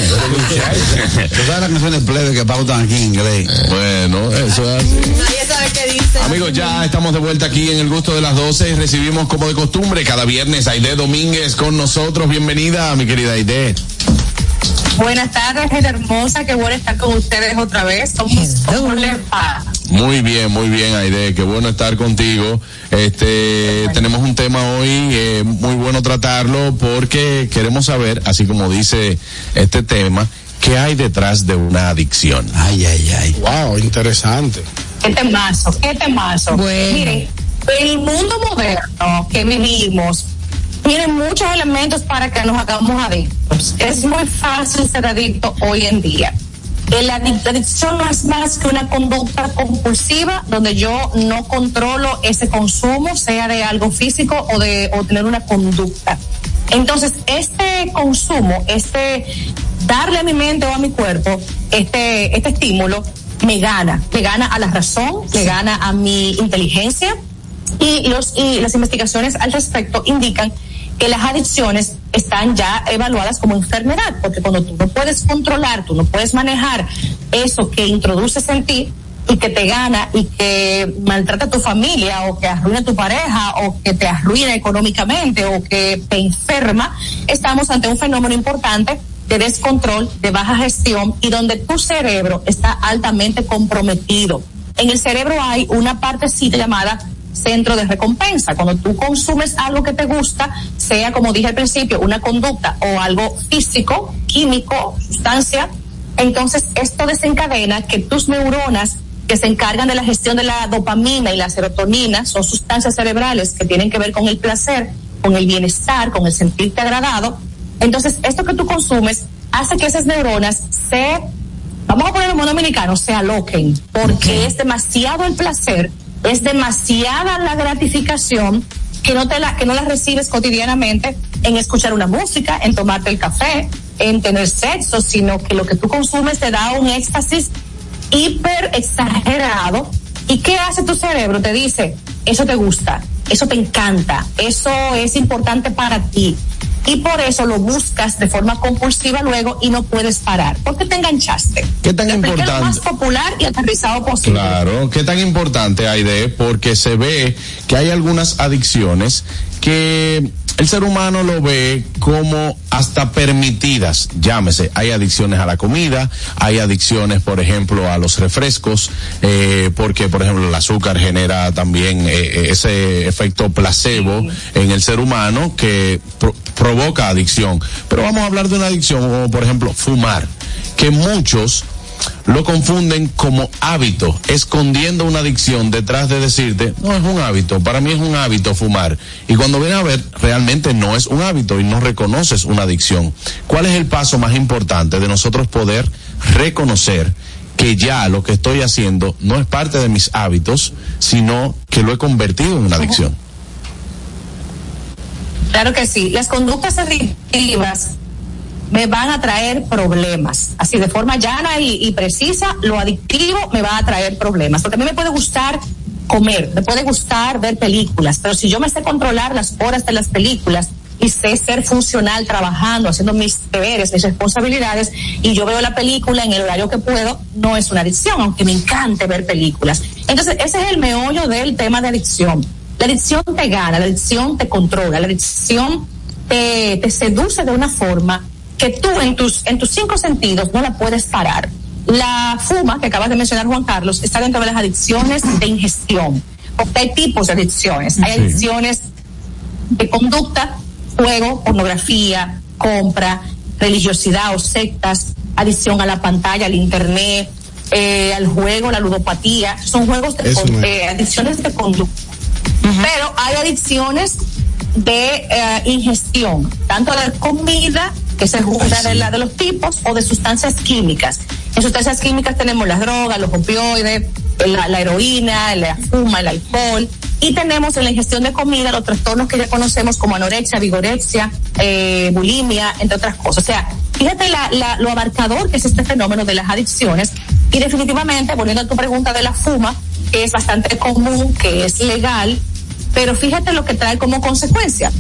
¿Tú sabes la canción de plebe que pautan aquí en inglés? Bueno, eso es así. Nadie sabe qué dice. Amigos, ya estamos de vuelta aquí en el gusto de las 12 y recibimos como de costumbre cada viernes a Aide Domínguez con nosotros. Bienvenida, mi querida Aide. Buenas tardes, gente hermosa. Qué bueno estar con ustedes otra vez. Somos. Muy bien, muy bien, Aide. Qué bueno estar contigo. Este, tenemos un tema hoy eh, muy bueno tratarlo porque queremos saber, así como dice este tema, qué hay detrás de una adicción. Ay, ay, ay. Wow, interesante. ¿Qué temazo? ¿Qué temazo? Bueno. Miren, el mundo moderno que vivimos tiene muchos elementos para que nos hagamos adictos. Es muy fácil ser adicto hoy en día. La adicción no es más que una conducta compulsiva donde yo no controlo ese consumo, sea de algo físico o de o tener una conducta. Entonces, este consumo, este darle a mi mente o a mi cuerpo este, este estímulo, me gana, me gana a la razón, me gana a mi inteligencia y, los, y las investigaciones al respecto indican que las adicciones están ya evaluadas como enfermedad, porque cuando tú no puedes controlar, tú no puedes manejar eso que introduces en ti y que te gana y que maltrata a tu familia o que arruina a tu pareja o que te arruina económicamente o que te enferma, estamos ante un fenómeno importante de descontrol, de baja gestión y donde tu cerebro está altamente comprometido. En el cerebro hay una partecita llamada centro de recompensa. Cuando tú consumes algo que te gusta, sea como dije al principio, una conducta o algo físico, químico, sustancia, entonces esto desencadena que tus neuronas que se encargan de la gestión de la dopamina y la serotonina, son sustancias cerebrales que tienen que ver con el placer, con el bienestar, con el sentirte agradado. Entonces, esto que tú consumes hace que esas neuronas se, vamos a poner modo dominicano, se aloquen, porque es demasiado el placer, es demasiada la gratificación que no te la, que no la recibes cotidianamente en escuchar una música, en tomarte el café, en tener sexo, sino que lo que tú consumes te da un éxtasis hiper exagerado. ¿Y qué hace tu cerebro? Te dice, eso te gusta, eso te encanta, eso es importante para ti. Y por eso lo buscas de forma compulsiva luego y no puedes parar, porque te enganchaste. ¿Qué tan Te expliqué lo más importante? popular y aterrizado posible. Claro, qué tan importante, Aide, porque se ve que hay algunas adicciones que el ser humano lo ve como hasta permitidas, llámese, hay adicciones a la comida, hay adicciones, por ejemplo, a los refrescos, eh, porque, por ejemplo, el azúcar genera también eh, ese efecto placebo en el ser humano que pro- provoca adicción. Pero vamos a hablar de una adicción como, por ejemplo, fumar, que muchos lo confunden como hábito, escondiendo una adicción detrás de decirte, no es un hábito, para mí es un hábito fumar. Y cuando viene a ver, realmente no es un hábito y no reconoces una adicción. ¿Cuál es el paso más importante de nosotros poder reconocer que ya lo que estoy haciendo no es parte de mis hábitos, sino que lo he convertido en una adicción? Claro que sí. Las conductas adictivas me van a traer problemas. Así de forma llana y, precisa, lo adictivo me va a traer problemas. Porque a mí me puede gustar comer, me puede gustar ver películas, pero si yo me sé controlar las horas de las películas y sé ser funcional trabajando, haciendo mis deberes, mis responsabilidades, y yo veo la película en el horario que puedo, no es una adicción, aunque me encante ver películas. Entonces, ese es el meollo del tema de adicción. La adicción te gana, la adicción te controla, la adicción te seduce de una forma que tú en tus, en tus cinco sentidos no la puedes parar. La fuma, que acabas de mencionar Juan Carlos, está dentro de las adicciones de ingestión. Porque hay tipos de adicciones. Hay Sí. adicciones de conducta, juego, pornografía, compra, religiosidad o sectas, adicción a la pantalla, al internet, eh, al juego, la ludopatía. Son juegos de con- eh, adicciones de conducta. Pero hay adicciones de eh, ingestión, tanto de comida, que se junta de, la, de los tipos, o de sustancias químicas. En sustancias químicas tenemos las drogas, los opioides, la, la heroína, la fuma, el alcohol. Y tenemos en la ingestión de comida los trastornos que ya conocemos como anorexia, vigorexia, eh, bulimia, entre otras cosas. O sea, fíjate la, la- lo abarcador que es este fenómeno de las adicciones. Y definitivamente, volviendo a tu pregunta de la fuma, que es bastante común, que es legal, pero fíjate lo que trae como consecuencia.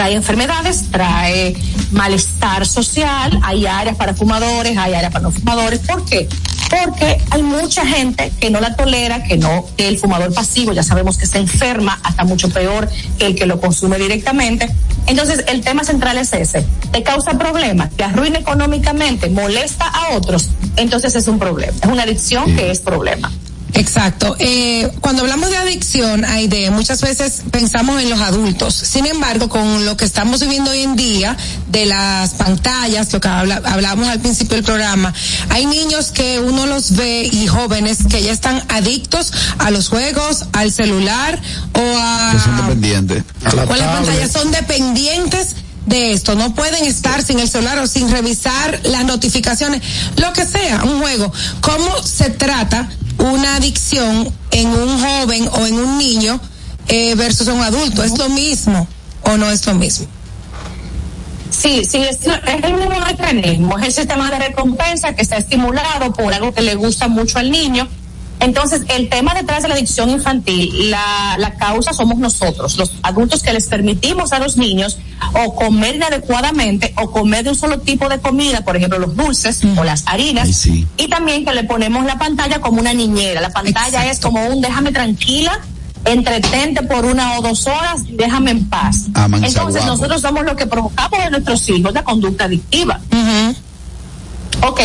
Trae enfermedades, trae malestar social, hay áreas para fumadores, hay áreas para no fumadores. ¿Por qué? Porque hay mucha gente que no la tolera, que no, que el fumador pasivo ya sabemos que se enferma, hasta mucho peor que el que lo consume directamente. Entonces, el tema central es ese. Te causa problemas, te arruina económicamente, molesta a otros, entonces es un problema. Es una adicción que es problema. Exacto. Eh, cuando hablamos de adicción, Aide, muchas veces pensamos en los adultos. Sin embargo, con lo que estamos viviendo hoy en día, de las pantallas, lo que habla, hablábamos al principio del programa, hay niños que uno los ve y jóvenes que ya están adictos a los juegos, al celular o a... Que son dependientes. o a la pantalla, son dependientes de esto, no pueden estar sin el celular o sin revisar las notificaciones, lo que sea, un juego. ¿Cómo se trata una adicción en un joven o en un niño eh, versus un adulto? ¿Es lo mismo o no es lo mismo? Sí, sí, es, es el mismo mecanismo, es el sistema de recompensa que está estimulado por algo que le gusta mucho al niño. Entonces, el tema detrás de la adicción infantil, la, la causa somos nosotros, los adultos que les permitimos a los niños o comer inadecuadamente o comer de un solo tipo de comida, por ejemplo, los dulces o las harinas, y también que le ponemos la pantalla como una niñera. La pantalla es como un déjame tranquila, entretente por una o dos horas, déjame en paz. Ah, Entonces, guapo. nosotros somos lo que provocamos en nuestros hijos la conducta adictiva. Ok,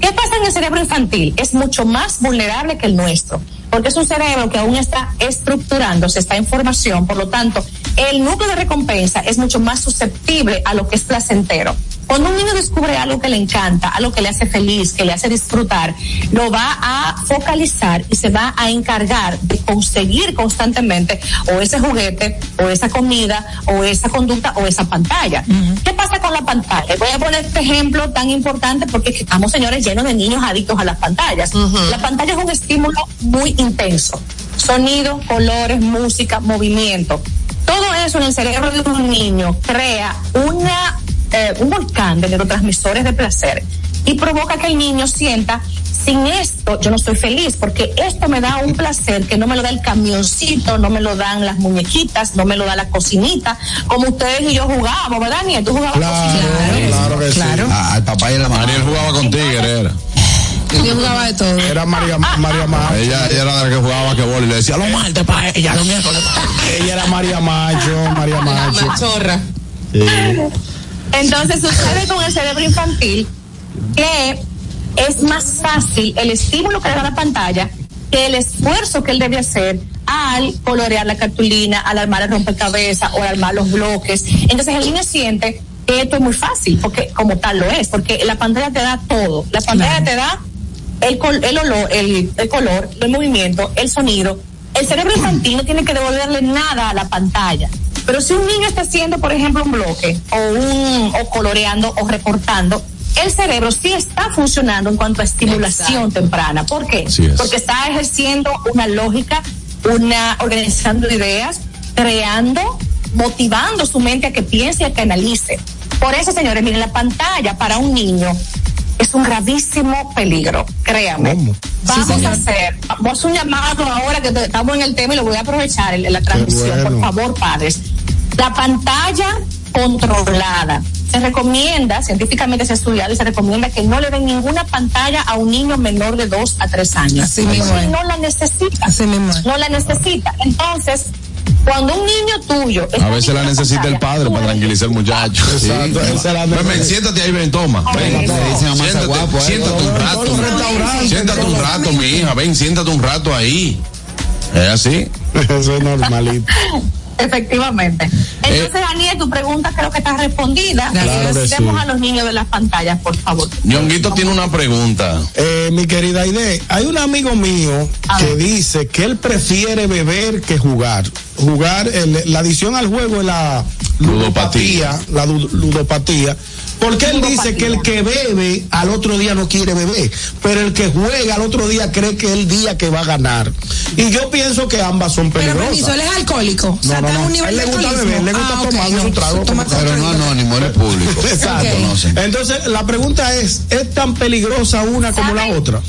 ¿qué pasa en el cerebro infantil? Es mucho más vulnerable que el nuestro, porque es un cerebro que aún está estructurándose, está en formación, por lo tanto, el núcleo de recompensa es mucho más susceptible a lo que es placentero. Cuando un niño descubre algo que le encanta, algo que le hace feliz, que le hace disfrutar, lo va a focalizar y se va a encargar de conseguir constantemente o ese juguete, o esa comida, o esa conducta, o esa pantalla. ¿Qué pasa con la pantalla? Voy a poner este ejemplo tan importante porque es que estamos, señores, llenos de niños adictos a las pantallas. La pantalla es un estímulo muy intenso. Sonido, colores, música, movimiento. Todo eso en el cerebro de un niño crea una, eh, un volcán de neurotransmisores de placer y provoca que el niño sienta, sin esto yo no estoy feliz, porque esto me da un placer que no me lo da el camioncito, no me lo dan las muñequitas, no me lo da la cocinita, como ustedes y yo jugábamos, ¿verdad, Nieto? Tú jugabas cocinita. Claro que sí. Ah, al papá y la mamá. Ariel jugaba con Tigre, era. Yo jugaba de todo. Era María, María Macho. Ella, ella era de la que jugaba basquetbol y le decía los martes para ella, los miércoles pa' Ella era María Macho, María Macho. machorra. Sí. Entonces sucede con el cerebro infantil que es más fácil el estímulo que le da la pantalla que el esfuerzo que él debe hacer al colorear la cartulina, al armar el rompecabezas o al armar los bloques. Entonces el niño siente que esto es muy fácil, porque como tal lo es, porque la pantalla te da todo. La pantalla te da el, col- el olor, el, el color, el movimiento, el sonido. El cerebro infantil no tiene que devolverle nada a la pantalla. Pero si un niño está haciendo, por ejemplo, un bloque o un o coloreando o recortando, el cerebro sí está funcionando en cuanto a estimulación temprana. ¿Por qué? Es. Porque está ejerciendo una lógica, una organizando ideas, creando, motivando su mente a que piense y a que analice. Por eso, señores, miren, la pantalla para un niño es un gravísimo peligro, créame. Vamos a hacer, vamos a un llamado ahora que estamos en el tema y lo voy a aprovechar en, la transmisión, bueno. por favor, padres. La pantalla controlada. Se recomienda, científicamente se ha estudiado y se recomienda que no le den ninguna pantalla a un niño menor de 2 a 3 años. Así es. no la necesita. Así mismo. No la necesita. Entonces, cuando un niño tuyo. A veces la necesita el padre para tranquilizar al muchacho. Sí. Exacto, Ven, ven, siéntate ahí, ven, toma. Ven, siéntate, guapo, siéntate un rato. Siéntate un rato, mi hija. Ven, siéntate un rato ahí. Es así. Eso es normalito. (laughs) Efectivamente. Entonces, Daniel, tu pregunta creo que está respondida. Claro Quitemos sí. a los niños de las pantallas, por favor. Ñonguito tiene una pregunta. Eh, mi querida Aide, hay un amigo mío que dice que él prefiere beber que jugar. Jugar, el- la adicción al juego es la ludopatía, la ludopatía. Porque él dice que el que bebe al otro día no quiere beber, pero el que juega al otro día cree que es el día que va a ganar. Y yo pienso que ambas son Pero peligrosas. permiso, él es alcohólico. O sea, No, no, no. un nivel él le gusta alcoholismo. beber, le gusta Ah, ok, tomarse no, su trago. toma Pero Pero no anónimo, eres público. Exacto. Entonces, la pregunta es, ¿es tan peligrosa una como la otra?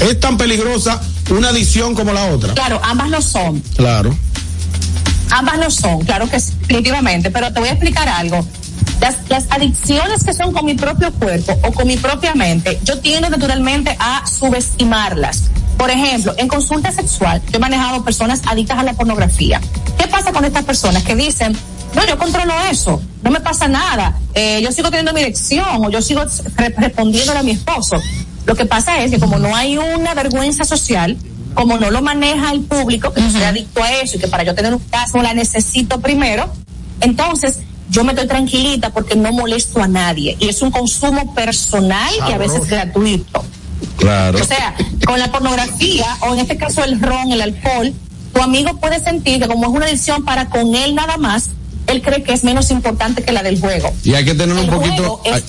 ¿Es tan peligrosa una adicción como la otra. Claro, ambas lo son. Claro. Ambas lo son, claro que sí, definitivamente. Pero te voy a explicar algo. Las, las adicciones que son con mi propio cuerpo o con mi propia mente, yo tiendo naturalmente a subestimarlas. Por ejemplo, en consulta sexual, yo he manejado personas adictas a la pornografía. ¿Qué pasa con estas personas que dicen, no, yo controlo eso, no me pasa nada, eh, yo sigo teniendo mi erección o yo sigo re- respondiéndole a mi esposo? Lo que pasa es que como no hay una vergüenza social, como no lo maneja el público, que yo soy adicto a eso y que para yo tener un caso la necesito primero, entonces yo me estoy tranquilita porque no molesto a nadie y es un consumo personal y a veces gratuito. Claro. O sea, con la pornografía o en este caso el ron, el alcohol, tu amigo puede sentir que como es una adicción para con él nada más, él cree que es menos importante que la del juego. Y hay que tener un poquito, juego es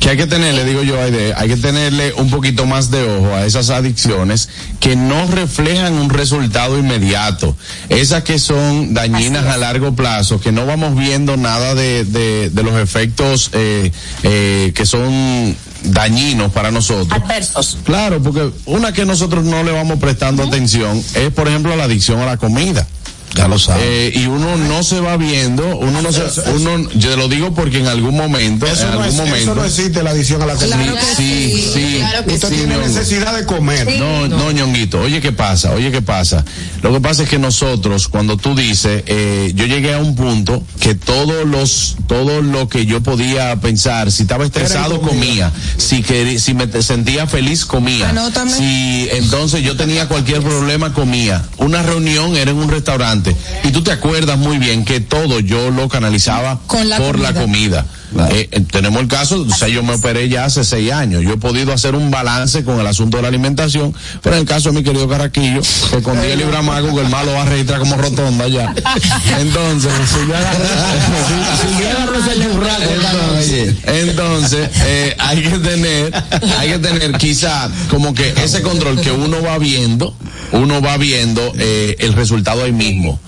que hay que tenerle, digo yo, hay que tenerle un poquito más de ojo a esas adicciones que no reflejan un resultado inmediato. Esas que son dañinas a largo plazo, que no vamos viendo nada de, de, de los efectos eh, eh, que son dañinos para nosotros. Adversos. Claro, porque una que nosotros no le vamos prestando atención es, por ejemplo, la adicción a la comida. Ya lo sabes. Eh, y uno no se va viendo, uno no se, uno, yo te lo digo porque en algún momento, Eso en no, algún es- momento. eso no existe la adicción a la comida. Sí, sí, Usted sí, tiene Ñongo. necesidad de comer. No, no, ñonguito. Oye, ¿qué pasa? Oye, ¿qué pasa? Lo que pasa es que nosotros, cuando tú dices, eh, yo llegué a un punto que todos los, todo lo que yo podía pensar, si estaba estresado, comía. Si quería, si me sentía feliz, comía. Anótame. Si entonces yo tenía cualquier problema, comía. Una reunión era en un restaurante. Y tú te acuerdas muy bien que todo yo lo canalizaba Con la por la comida. Eh, eh, tenemos el caso, o sea, yo me operé ya hace seis años. Yo he podido hacer un balance con el asunto de la alimentación, pero en el caso de mi querido Carraquillo, que con 10 libras más, que el malo va a registrar como rotonda ya. Entonces, si yo agarro- (laughs) Entonces, entonces eh, hay que tener, hay que tener quizá como que ese control que uno va viendo, uno va viendo eh, el resultado ahí mismo.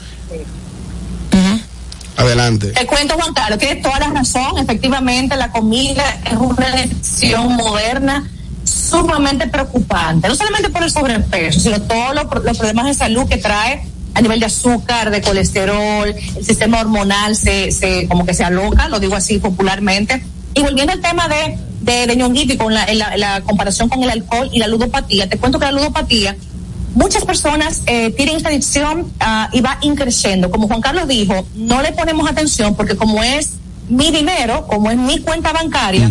Adelante. Te cuento, Juan Carlos, tienes toda la razón. Efectivamente, la comida es una adicción moderna sumamente preocupante. No solamente por el sobrepeso, sino todos los, pro- los problemas de salud que trae a nivel de azúcar, de colesterol, el sistema hormonal se, se como que se aloca, lo digo así popularmente. Y volviendo al tema de, de, de y con la- la comparación con el alcohol y la ludopatía, te cuento que la ludopatía muchas personas eh, tienen esta adicción ah, y va increciendo. Como Juan Carlos dijo, no le ponemos atención porque como es mi dinero, como es mi cuenta bancaria,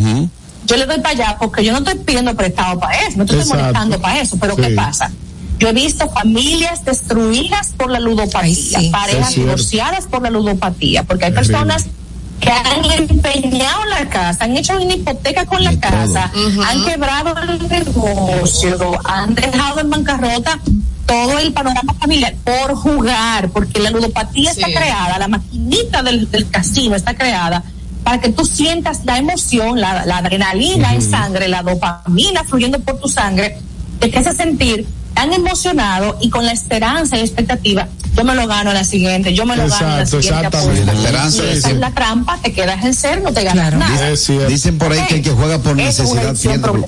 yo le doy para allá porque yo no estoy pidiendo prestado para eso, no estoy Exacto. molestando para eso, pero Sí. ¿qué pasa? Yo he visto familias destruidas por la ludopatía, parejas divorciadas por la ludopatía, porque hay personas que han empeñado la casa, han hecho una hipoteca con la casa, han quebrado el negocio, han dejado en bancarrota todo el panorama familiar por jugar, porque la ludopatía está creada, la maquinita del, del casino está creada para que tú sientas la emoción, la, la adrenalina en sangre, la dopamina fluyendo por tu sangre, que te hace sentir tan emocionado y con la esperanza y expectativa, yo me lo gano en la siguiente, yo me lo gano en la Exacto, siguiente exactamente. La esperanza Y es esa es la trampa, te quedas en cero, no te ganas nada. Dicen por ahí que el que juega por es necesidad pierde. por-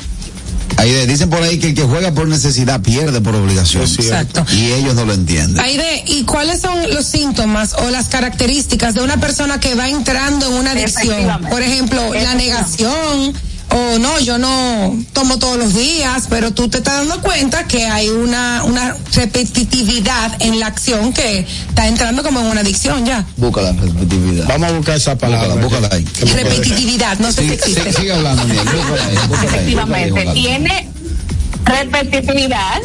Ahí de- dicen por ahí que el que juega por necesidad pierde por obligación. Exacto. Y ellos no lo entienden. Aide, ¿y cuáles son los síntomas o las características de una persona que va entrando en una adicción? Por ejemplo, la negación o no, yo no tomo todos los días, pero tú te estás dando cuenta que hay una, una repetitividad en la acción que está entrando como en una adicción ya. Busca la repetitividad. Vamos a buscar esa palabra. Búscala, búscala ahí. Repetitividad, no sé si existe. Sigue hablando, Niel. Búscala ahí, búscala ahí, Efectivamente, búscala ahí. tiene repetitividad.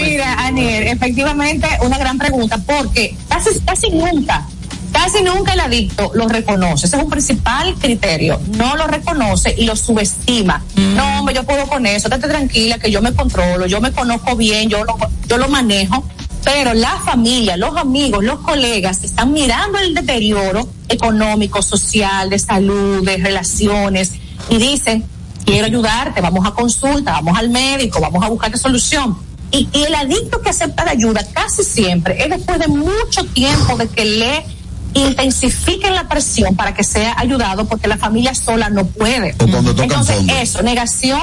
Mira, Aniel, efectivamente una gran pregunta porque casi, casi nunca, casi nunca el adicto lo reconoce. Ese es un principal criterio. No lo reconoce y lo subestima. No, hombre, yo puedo con eso. Estate tranquila que yo me controlo, yo me conozco bien, yo lo, yo lo manejo. Pero la familia, los amigos, los colegas están mirando el deterioro económico, social, de salud, de relaciones y dicen, quiero ayudarte, vamos a consulta, vamos al médico, vamos a buscarte solución. Y, y el adicto que acepta la ayuda casi siempre es después de mucho tiempo de que le intensifiquen la presión para que sea ayudado porque la familia sola no puede. O cuando tocan Entonces, fondo. eso, negación,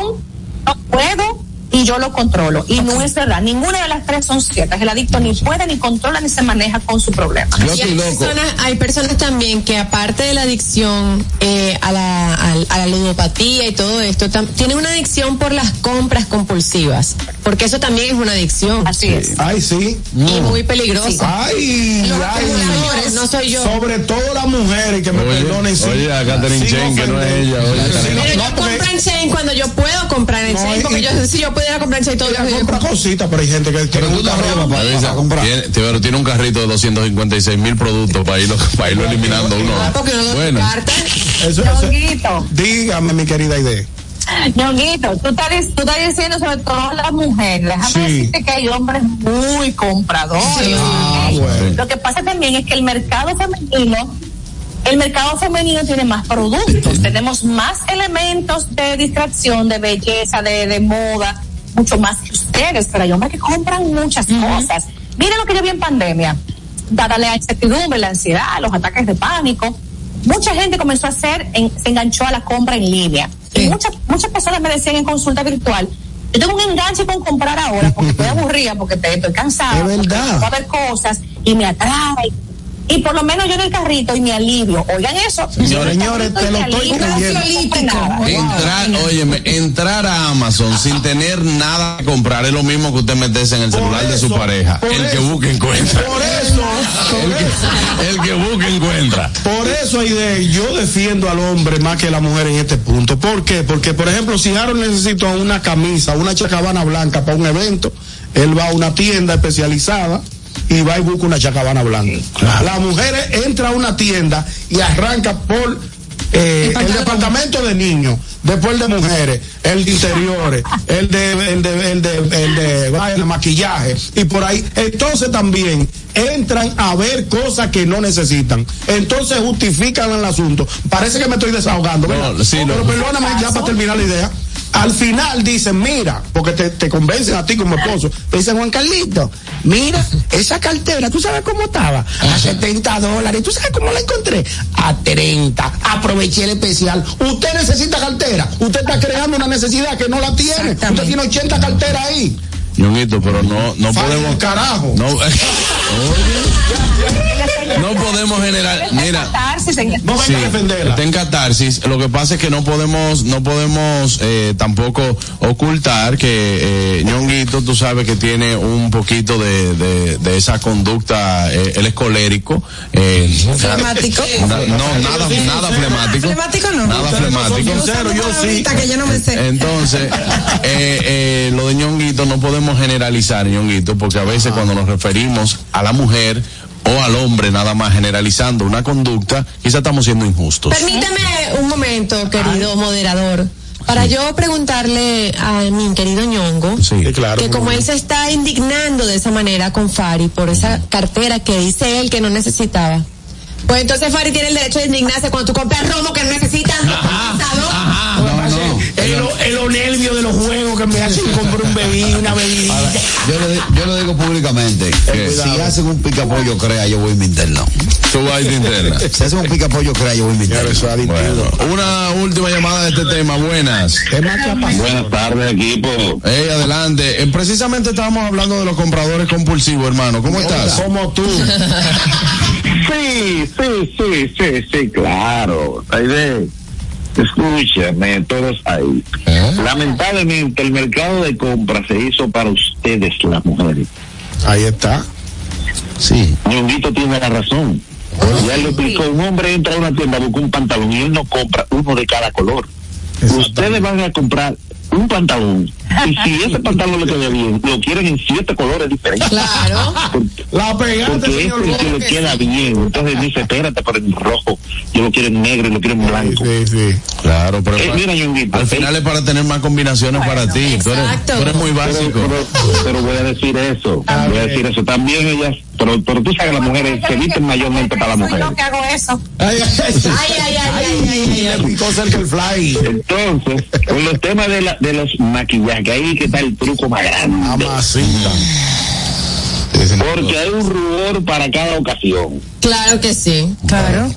no puedo, y yo lo controlo. Y no es verdad, ninguna de las tres son ciertas. El adicto ni puede, ni controla, ni se maneja con su problema. Y hay personas, hay personas también que aparte de la adicción eh, a, la, a, a la ludopatía y todo esto, tam- tienen una adicción por las compras compulsivas, porque eso también es una adicción. Así es. Ay, sí. Y muy peligrosa. Ay, Los ay. acumuladores, no soy yo. Sobre todo las mujeres, que me Oye, perdonen. sí. oye, a Catherine Chen, que no es ella, oye. Sí, Pero no, yo compro en Chain cuando yo puedo comprar en y- porque yo si yo pudiera comprar en Chain todos los ella días. compra cositas, pero hay gente que tiene un carro para, comprar. Tiene, pero tiene un carrito de 256 mil productos para irlo, (laughs) para irlo eliminando uno. Bueno. Eso, dígame, mi querida idea. Ñonguito, tú estás, tú estás diciendo sobre todo las mujeres. Déjame Sí. decirte que hay hombres muy compradores. Ah, bueno. Lo que pasa también es que el mercado femenino, el mercado femenino tiene más productos, tenemos más elementos de distracción, de belleza, de, de moda, mucho más que ustedes, pero hay hombres que compran muchas cosas. Miren lo que yo vi en pandemia, dada la incertidumbre, la ansiedad, los ataques de pánico. Mucha gente comenzó a hacer, en- se enganchó a la compra en línea. Y muchas, muchas personas me decían en consulta virtual, yo tengo un enganche con comprar ahora porque estoy (laughs) aburrida, porque te- estoy cansada, Es verdad. porque va a haber cosas y me atrae. Y por lo menos yo en el carrito y me alivio. Oigan eso. Señores, carrito te lo estoy creyendo. Entrar, óyeme, entrar a Amazon sin tener nada que comprar es lo mismo que usted meterse en el Por celular de su pareja. El que busca encuentra. Por eso, El que, el que busca encuentra. Por eso, Aide, yo defiendo al hombre más que a la mujer en este punto. ¿Por qué? Porque, por ejemplo, si Aaron necesita una camisa, una chacabana blanca para un evento, él va a una tienda especializada y va y busca una chacabana blanca. La mujer entra a una tienda y arranca por eh, el departamento de niños, después el de mujeres, el de interiores, el de, el de, el de, el de, vaya, maquillaje, y por ahí. Entonces también entran a ver cosas que no necesitan. Entonces justifican el asunto. Parece que me estoy desahogando. No, sí, Pero perdóname ya para terminar la idea. Al final dicen, mira, porque te, te convencen a ti como esposo. Te dicen, Juan Carlito, mira, esa cartera, ¿tú sabes cómo estaba? A 70 dólares. ¿Tú sabes cómo la encontré? A 30. Aproveché el especial. Usted necesita cartera. Usted está creando una necesidad que no la tiene. Usted tiene 80 carteras ahí. Ñonguito, pero no, no podemos. carajo. No, (laughs) (laughs) no podemos generar. Mira. Catarsis en- No venga Sí, a defenderla. está en catarsis. Lo que pasa es que no podemos, no podemos eh, tampoco ocultar que eh, Ñonguito, tú sabes que tiene un poquito de, de, de esa conducta, eh, él es colérico. Eh, Flemático. na- (laughs) no, nada, nada flemático. Flemático no. Nada no flemático. yo sí. Que yo no me sé. Entonces, eh, eh, lo de ñonguito no podemos generalizar ñonguito porque a veces cuando nos referimos a la mujer o al hombre nada más generalizando una conducta, quizá estamos siendo injustos. Permíteme un momento, querido moderador, para yo preguntarle a mi querido ñongo. Sí. Claro. que como él se está indignando de esa manera con Fari por esa cartera que dice él que no necesitaba. Pues entonces Fari tiene el derecho de indignarse cuando tú compras romo que no necesitas. No. Es lo, lo nervio de los juegos que me hacen comprar un bebé, una bebida. Ahora, yo, le, di- yo lo digo públicamente. que si hacen un picapollo crea, yo voy a mi. Tú vas internas. (laughs) Si hacen un picapollo crea, yo voy a mi. Bueno, una última llamada de este tema. Buenas. Buenas tardes, equipo. Hey, adelante. Eh, precisamente estábamos hablando de los compradores compulsivos, hermano. ¿Cómo estás? Como tú. (laughs) Sí, sí, sí, sí, sí, claro. Aide, escúchame, todos ahí. Lamentablemente el mercado de compra se hizo para ustedes, las mujeres. Ahí está. Sí. Ñonguito tiene la razón. Ya él lo explicó, un hombre entra a una tienda, busca un pantalón y él no compra uno de cada color. Ustedes van a comprar un pantalón y si (laughs) ese pantalón le queda bien, lo quieren en siete colores diferentes. Claro. La pegaste, Porque señor este es el que le queda bien. Entonces dice, espérate, pero en rojo. Yo lo quiero en negro y lo quiero en blanco. Sí, sí. Claro, pero Eh, mira, al final es para tener más combinaciones para ti. Tú eres, exacto. tú eres muy Pero, básico. pero- pero voy a decir eso, voy a decir eso. También ellas, pero, pero tú sabes que las mujeres se visten mayormente para las mujeres. yo que hago eso. Ay, ay, ay. Ay, ay, ay, ay, ay, ay, ay. Le picó cerca el fly. Entonces, con los temas de, la, de los maquillajes, ahí que está el truco más grande. Porque hay un rubor para cada ocasión. Claro que sí. Claro.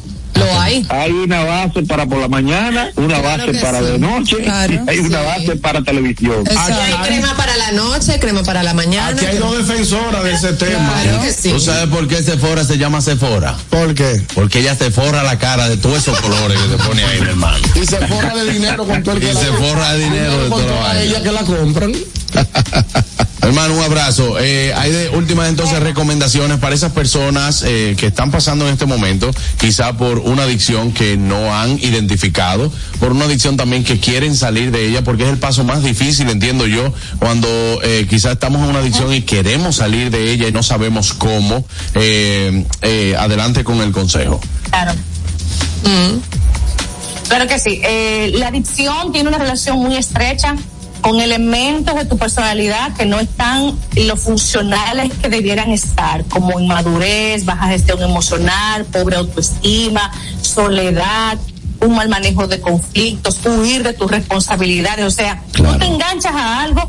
Lo hay. Hay una base para por la mañana, una Claro base para sí. de noche Claro, y hay una base para televisión. Y hay crema para la noche, crema para la mañana. Aquí hay dos defensoras de ese tema. Claro que sí. ¿Tú sabes por qué Sephora se llama Sephora? ¿Por qué? Porque ella se forra la cara de todos esos colores que se pone ahí, mi hermano. Y se forra de dinero con todo el que Y la se forra de dinero de vaina. ella que la compran. (laughs) Hermano, un abrazo. Eh, hay de últimas entonces recomendaciones para esas personas eh, que están pasando en este momento, quizá por una adicción que no han identificado, por una adicción también que quieren salir de ella, porque es el paso más difícil, entiendo yo, cuando eh, quizá estamos en una adicción y queremos salir de ella y no sabemos cómo. Eh, eh, adelante con el consejo. Claro. Mm. Claro que sí. Eh, la adicción tiene una relación muy estrecha con elementos de tu personalidad que no están lo funcionales que debieran estar, como inmadurez, baja gestión emocional, pobre autoestima, soledad, un mal manejo de conflictos, huir de tus responsabilidades. O sea, tú te enganchas a algo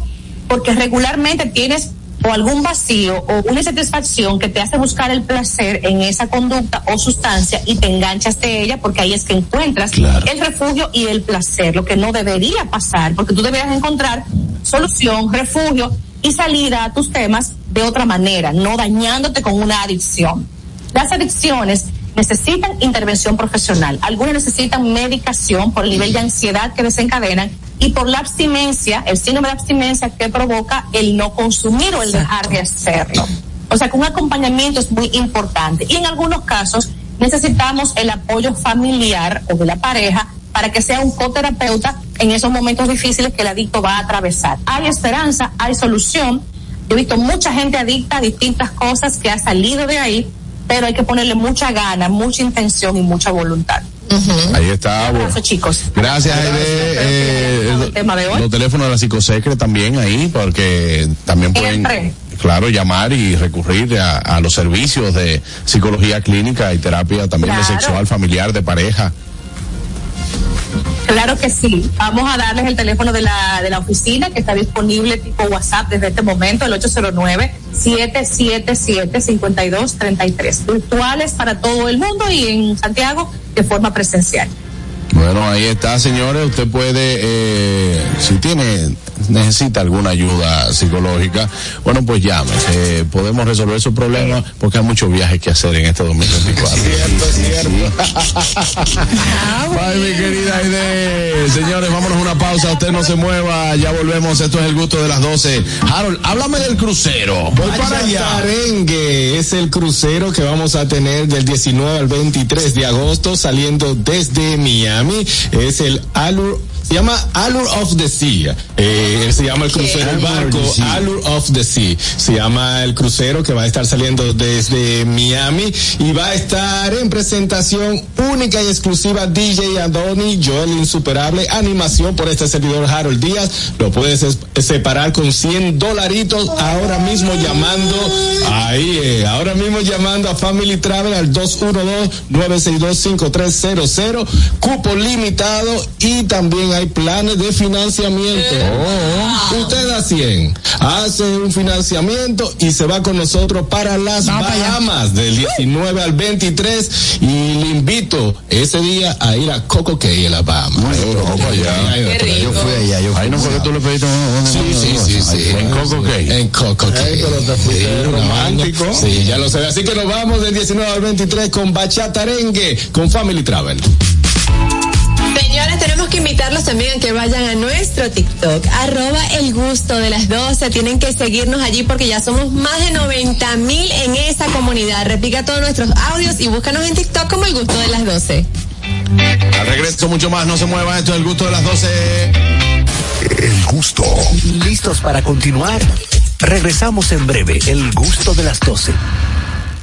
porque regularmente tienes o algún vacío o una insatisfacción que te hace buscar el placer en esa conducta o sustancia y te enganchas de ella porque ahí es que encuentras el refugio y el placer, lo que no debería pasar, porque tú deberías encontrar solución, refugio y salida a tus temas de otra manera, no dañándote con una adicción. Las adicciones necesitan intervención profesional. Algunas necesitan medicación por el nivel de ansiedad que desencadenan y por la abstinencia, el síndrome de abstinencia que provoca el no consumir o el dejar de hacerlo. O sea que un acompañamiento es muy importante. Y en algunos casos necesitamos el apoyo familiar o de la pareja para que sea un coterapeuta en esos momentos difíciles que el adicto va a atravesar. Hay esperanza, hay solución. Yo he visto mucha gente adicta a distintas cosas que ha salido de ahí, pero hay que ponerle mucha gana, mucha intención y mucha voluntad. Ahí está. Un abrazo, chicos. Gracias, Aide. Eh, el tema de hoy. Los teléfonos de la psicosecre también ahí, porque también pueden, Siempre. claro, llamar y recurrir a, a los servicios de psicología clínica y terapia también de Claro. sexual, familiar, de pareja. Claro que sí. Vamos a darles el teléfono de la, de la oficina que está disponible tipo WhatsApp desde este momento, el 809-777-5233. Virtuales para todo el mundo y en Santiago de forma presencial. Bueno, ahí está, señores. Usted puede, eh, si tiene, necesita alguna ayuda psicológica, bueno, pues llame. Eh, podemos resolver su problema porque hay muchos viajes que hacer en este 2024. Bye, mi querida Aide. Señores, vámonos a una pausa. Usted no se mueva. Ya volvemos. Esto es el gusto de las 12. Harold, háblame del crucero. Voy para allá. Tarengue es el crucero que vamos a tener del 19 al 23 de agosto saliendo desde Miami. Es el Allure se llama Allure of the Sea. Eh, se llama el crucero, el barco Allure of the Sea. Se llama el crucero que va a estar saliendo desde Miami y va a estar en presentación única y exclusiva DJ Andoni, Joel Insuperable, animación por este servidor Harold Díaz. Lo puedes es- separar con 100 dolaritos ahora mismo llamando ahí, eh, ahora mismo llamando a Family Travel al 212-962-5300, cupo limitado y también hay planes de financiamiento. Usted da 100, hace un financiamiento y se va con nosotros para las Bahamas del 19 al 23 y le invito ese día a ir a Coco Cay en las Bahamas. Yo fui allá, yo fui Ahí no fue que tú le pediste Sí, sí, sí, sí. En Coco Cay. En Coco Cay. Sí, romántico. Sí, ya lo sé. Así que nos vamos del 19 al 23 con Bachata Arengue, con Family Travel. Tenemos que invitarlos también a que vayan a nuestro TikTok, arroba el gusto de las 12. Tienen que seguirnos allí porque ya somos más de 90 mil en esa comunidad. Replica todos nuestros audios y búscanos en TikTok como el gusto de las 12. Al regreso mucho más, no se mueva, esto es el gusto de las 12. El gusto. ¿Listos para continuar? Regresamos en breve, el gusto de las 12.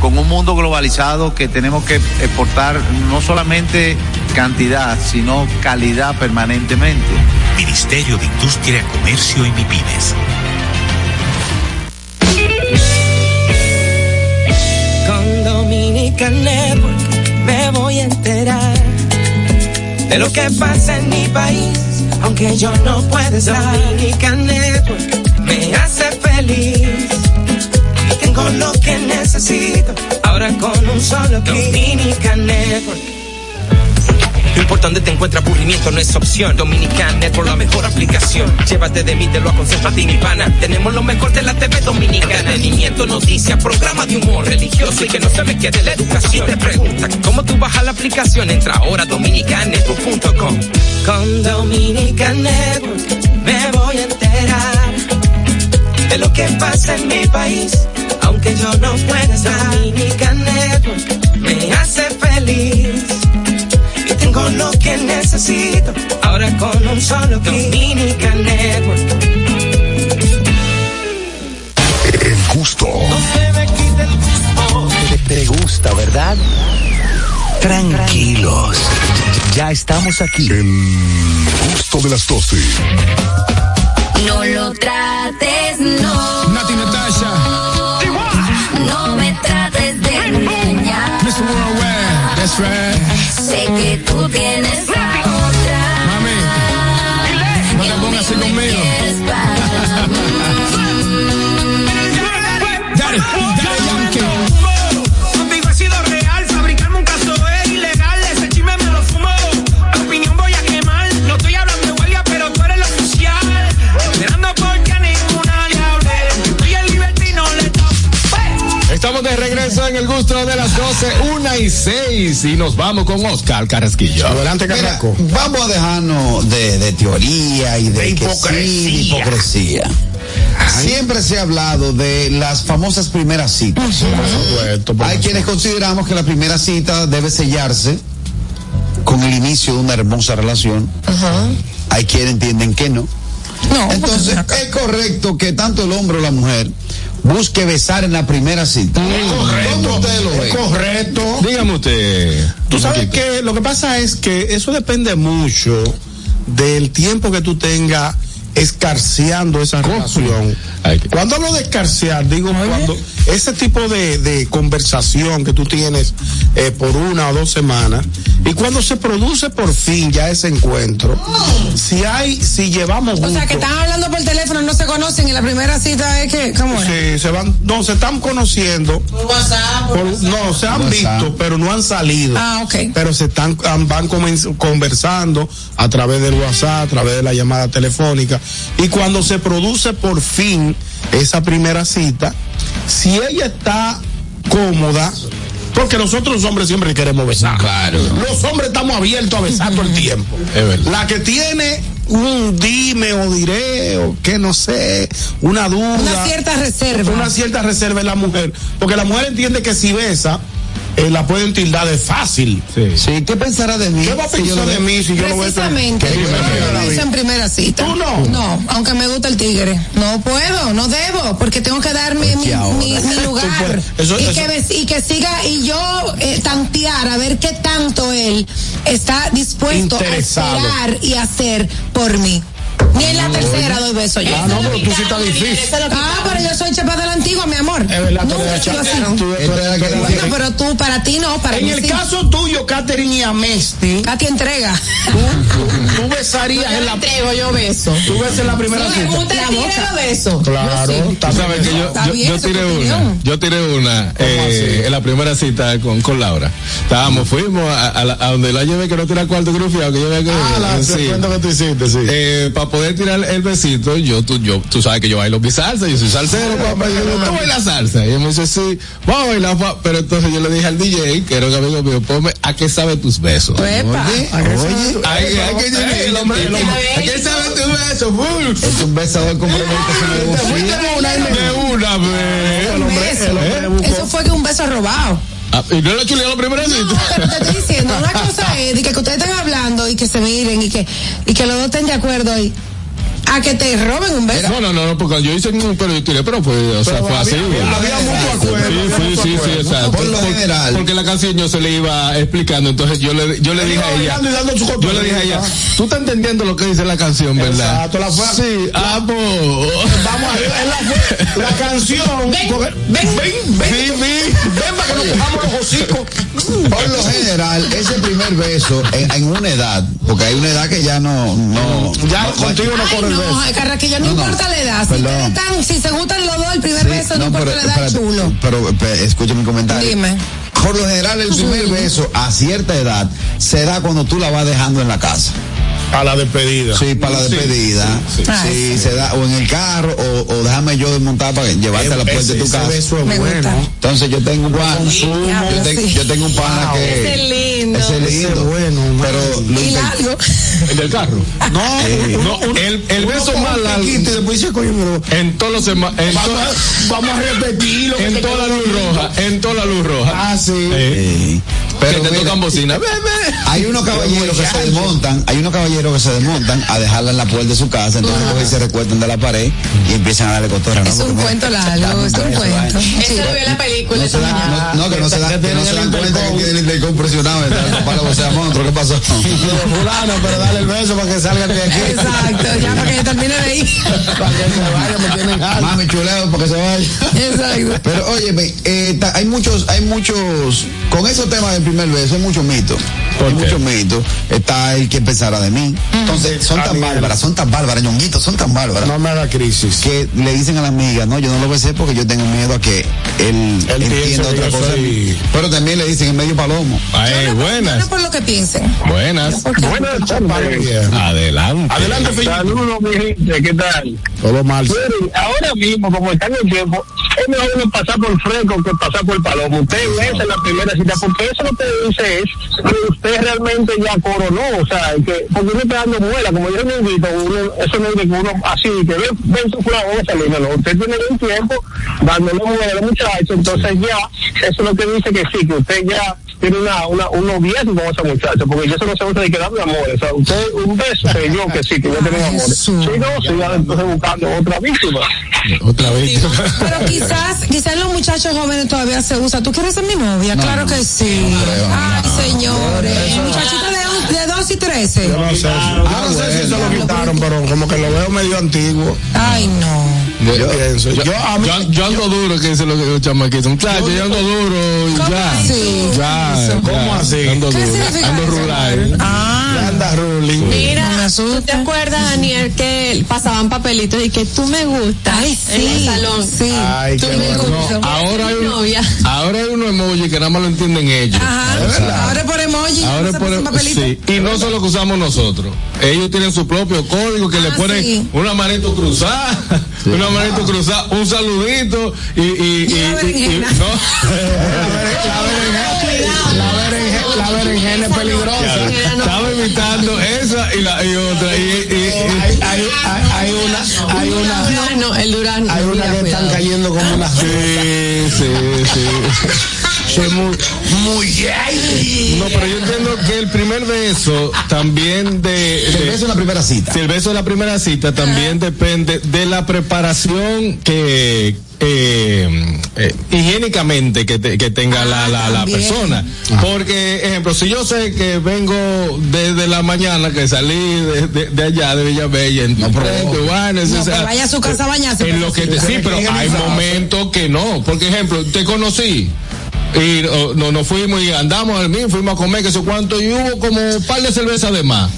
con un mundo globalizado que tenemos que exportar no solamente cantidad, sino calidad permanentemente. Ministerio de Industria, Comercio y MIPIMES. Con Dominican Network me voy a enterar de lo que pasa en mi país, aunque yo no pueda estar. Dominican Network me hace feliz. Tengo lo que necesito, ahora con un solo clic. Dominican Network. No importa dónde te encuentres, aburrimiento no es opción. Dominican Network, la mejor aplicación. Llévate de mí, te lo aconsejo a ti, mi pana. Tenemos lo mejor de la TV Dominicana. Entretenimiento, noticias, programa de humor religioso y que no se me quede la educación. Te pregunta cómo tú bajas la aplicación. Entra ahora a dominicanetwork.com. Con Dominican Network me voy a enterar de lo que pasa en mi país, aunque yo no pueda estar. Dominican Network me hace feliz y tengo lo que necesito, ahora con un solo clic. Dominican Network. El gusto. Te, te gusta, ¿verdad? Tranquilos. Ya estamos aquí. El gusto de las 12. No lo trates, no. Nati train. De las 12, 1 y 6. Y nos vamos con Oscar Carrasquillo. Adelante, Mira, vamos a dejarnos de, de teoría y de, que sí, de hipocresía. Siempre se ha hablado de las famosas primeras citas. Hay quienes consideramos que la primera cita debe sellarse con el inicio de una hermosa relación. Hay quienes entienden que no. Entonces, es correcto que tanto el hombre o la mujer busque besar en la primera cita. ¿Cómo usted lo ve? Es correcto. Dígame usted. Tú sabes que lo que pasa es que eso depende mucho del tiempo que tú tengas escarceando esa relación. Cuando hablo de escarcear, digo cuando ese tipo de, de conversación que tú tienes eh, por una o dos semanas y cuando se produce por fin ya ese encuentro, si hay, si llevamos O sea, que están hablando por teléfono, no se conocen y la primera cita es que, ¿cómo es? Sí, se van, no, se están conociendo. WhatsApp. Por- no, se han WhatsApp. visto, pero no han salido. Ah, ok. Pero se están, van conversando a través del WhatsApp, a través de la llamada telefónica. Y cuando se produce por fin esa primera cita, si ella está cómoda, porque nosotros los hombres siempre queremos besar. Claro. Los hombres estamos abiertos a besar todo el tiempo. Es verdad. La que tiene un dime o diré o que no sé, una duda. Una cierta reserva. Una cierta reserva en la mujer. Porque la mujer entiende que si besa, eh, la pueden tildar de fácil. Sí, ¿qué pensará de mí? ¿Qué va a yo pensar de mí si yo? Precisamente, ¿Qué yo yo no la lo hice vida? en primera cita. ¿Tú no? No, aunque me gusta el tigre. No puedo, no debo, porque tengo que dar mi, mi, ahora. mi- mi lugar. eso- y, eso- Que, y que siga, y yo eh, tantear a ver qué tanto él está dispuesto Interesado. a esperar y hacer por mí. Ni en la tercera doy beso yo. Ah, no, pero tú sí estás difícil. Ah, pero yo soy chapa de la antigua, mi amor. Es verdad, tú eres chapa- la Bueno, pero tú, para ti no, para En el sí. caso tuyo, Catherine y Amesti, Katy entrega. tú, besarías en la entrego yo beso. Tú besas en la primera cita. usted tira beso. Claro, Tú sabes que yo, yo, yo tiré una, yo tiré una eh, en la primera cita con, con Laura. Estábamos, fuimos a, a la- a donde la llevé que no tira cuarto grufiado, que yo había que Ah, la sí. cuento que tú hiciste, sí. Eh, para poder tirar el besito, yo tú, yo, tú sabes que yo bailo mi salsa, yo soy salsero, papá, yo digo, tú bailas salsa. Y él me dice, sí, vamos a bailar, pa-". pero entonces yo le dije al DJ, que era un amigo mío, ponme, ¿a qué sabe tus besos? Oye, hay, que ¿a qué sabe tus besos? Es un besador De una, vez. Eso fue que un beso robado. Ah, y no le chuleó la primera No, te estoy diciendo, una cosa es de que, ustedes estén hablando y que se miren y que, y que los dos estén de acuerdo y a que te roben un beso. No, no, no, porque yo hice un pero yo tiré, pero fue, o sea, fue así. Había mucho acuerdo. Sí, sí, sí, sí, exacto. Por lo general. Porque la canción yo se le iba explicando, entonces yo le, yo le dije a ella, yo le dije a ella, tú estás entendiendo lo que dice la canción, ¿verdad? Exacto, la fue- Sí, ah, pues. (laughs) Vamos a ver, la, la canción. Ven, ven, ven, ven, para que nos cojamos los hocicos. (laughs) Por lo general, ese primer beso en, en una edad, porque hay una edad que ya no, no. Ya no- contigo no corre. No, Carraquillo, no, No, no. importa la edad. Si, están, si se gustan los dos, el primer Sí, beso no, importa la edad, espérate, chulo. pero, pero, escucha mi comentario. Dime. Por lo general, el primer (laughs) beso a cierta edad se da cuando tú la vas dejando en la casa. A la despedida. Sí, para la despedida. Sí, Ah, sí. se da o en el carro o, o déjame yo desmontar para llevarte a la puerta de tu casa. beso es Me bueno. gusta. Entonces yo tengo un pana, yo, tengo- sí. yo tengo un pana que Ese es lindo. ese es Ese lindo, bueno, pero lo Y inter- largo. El del carro. No, No, el, el beso más largo. Y después dice, coño, pero En todos los en vamos, to- vamos a repetirlo. que en toda la luz roja, en toda la luz roja. Ah, sí. Eh, pero Pero te mira, tocan bocina. Ve, ve. Hay unos caballeros que se desmontan, hay unos caballeros que se desmontan a dejarla en la puerta de su casa, entonces se recuestan de la pared y empiezan a darle cotorra. ¿no? Es un cuento largo, es un cuento. Eso lo vio en la película No que no se dan, que cuenta que tienen el intercom presionado, o sea, monstruo, ¿qué pasó? (laughs) Fulano, pero dale el beso para que salga de aquí. Exacto, ya para que termine de ir. (laughs) Para que se vaya, me tienen. Mami chuleo para que se vaya. Exacto. Pero óyeme, eh, hay muchos, hay muchos, con esos temas del primer beso hay muchos mitos. Hay muchos mitos. Está el que pensara de mí. Entonces, son tan Amiga. bárbaras, son tan bárbaras, ñonguitos, son tan bárbaras. No me haga crisis. Que le dicen a la amiga, no, yo no lo besé porque yo tengo miedo a que él, entienda otra cosa. soy-. Pero también le dicen en medio palomo. Ay, No buenas, por lo que piensen. buenas. Buenas tardes. Adelante. Adelante, Filipe. Saludos, mi gente, ¿qué tal? Todo mal. Ahora mismo, como está en el tiempo, es mejor uno pasar por fresco que pasar por palomo. Usted besa en la primera cita, porque eso lo que dice es que usted realmente ya coronó, o sea, que, porque uno está dando muela, como yo me invito, uno, eso no es de que uno así, que ven, ven su fulano, vamos a salir, no, no, usted tiene un tiempo dándole muela al muchacho, entonces ya, eso es lo que dice que sí, que usted ya tiene una, una, un noviazgo con esa muchacha, porque ya eso no se usa de que darle amor, o sea, usted un beso, sé yo que sí, que ya tiene amor. Si no, siga entonces buscando otra víctima. Otra vez. Pero quizás, quizás los muchachos jóvenes todavía se usa. ¿Tú quieres ser mi novia? claro que sí. Ay, señores. Muchachitos de, de 2 y 13. Yo no sé, si- yo no sé si se lo quitaron, pero como que lo veo medio antiguo. Ay, no. Yo pienso. Yo, Yo, a mí, yo, yo ando duro, que dice lo que los chamaquitos. Muchachos, yo ando duro y ¿Cómo ya. así? Ya, ¿Cómo ya, así? Ando ¿Qué duro. Ando rural. Ah, anda ruling. no ¿tú te acuerdas, Daniel, que pasaban papelitos y que tú me gustas Ay, en el sí. salón? Sí. Ay, Tú qué me bueno. gustas. Ahora hay, un, novia. ahora hay emojis que nada más lo entienden ellos. Ajá. Ahora es por emoji. Ahora no por- sí, y no solo que usamos nosotros. Ellos tienen su propio código que le Ah, ponen sí. una manito cruzada, una manito cruzada, un saludito y, y, y, Y y- no. La berenjena, la berenjena es peligrosa. Estaba imitando esa y la y otra y, y- y- Hay, hay, hay, hay una, hay una, el hay una que están cayendo como sí, sí, sí. Sí, muy, muy No, pero yo entiendo que el primer beso también de, El de- beso en la primera cita. Si el beso de la primera cita también depende de la preparación que eh, eh, higiénicamente que, te- que tenga la, la, la también. persona. Porque, ejemplo, si yo sé que vengo desde la mañana, que salí de, de- de allá, de Villamella, en No, Tubanes, No, o sea, que vaya a su casa a bañarse. en lo que te, sí, pero hay momentos que no. Porque, ejemplo, te conocí. Y oh, no, nos fuimos y andamos al mismo, fuimos a comer, que sé cuánto, y hubo como un par de cervezas de más.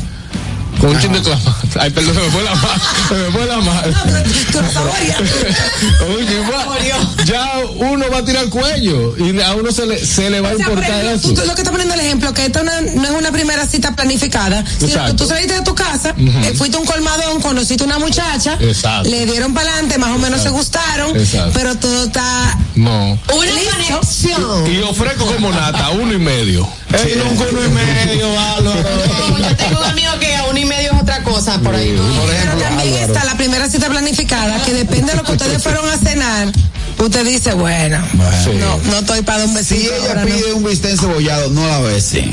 Con un chin de clama. (laughs) Ay, perdón, se me fue la mano. Se me fue la mano. (laughs) Ya uno va a tirar cuello y a uno se le, se le va a O sea, por importar ejemplo, eso. tú, tú lo que estás poniendo el ejemplo, que esto no, no es una primera cita planificada, sino que Exacto. tú saliste de tu casa, eh, fuiste a un colmadón, conociste una muchacha, Exacto. le dieron para adelante, más o menos se gustaron, Exacto. pero todo está No. una conexión. Y ofrezco como nata, uno y medio. Ey, nunca uno y medio, Álvaro. Yo tengo un amigo que a uno y medio es otra cosa por ahí. Pero también está la primera cita planificada, que depende de lo que ustedes fueron a cenar, usted dice, bueno, no, no estoy para un besito. Si ella pide un bistec cebollado, no la bese. (laughs)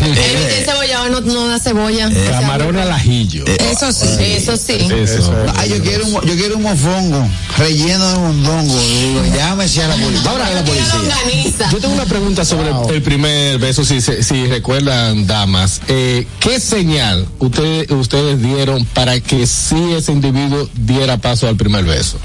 El cebollado no, no da cebolla. Camarón al ajillo. Eso sí. Eso sí. Eso. Ah, yo quiero un, yo quiero un mofongo relleno de mondongo. Digo, llámese a la policía. Ahora a la policía. Yo tengo una pregunta sobre el primer beso, si, si recuerdan, damas. Eh, ¿Qué señal ustedes, ustedes dieron para que sí ese individuo diera paso al primer beso?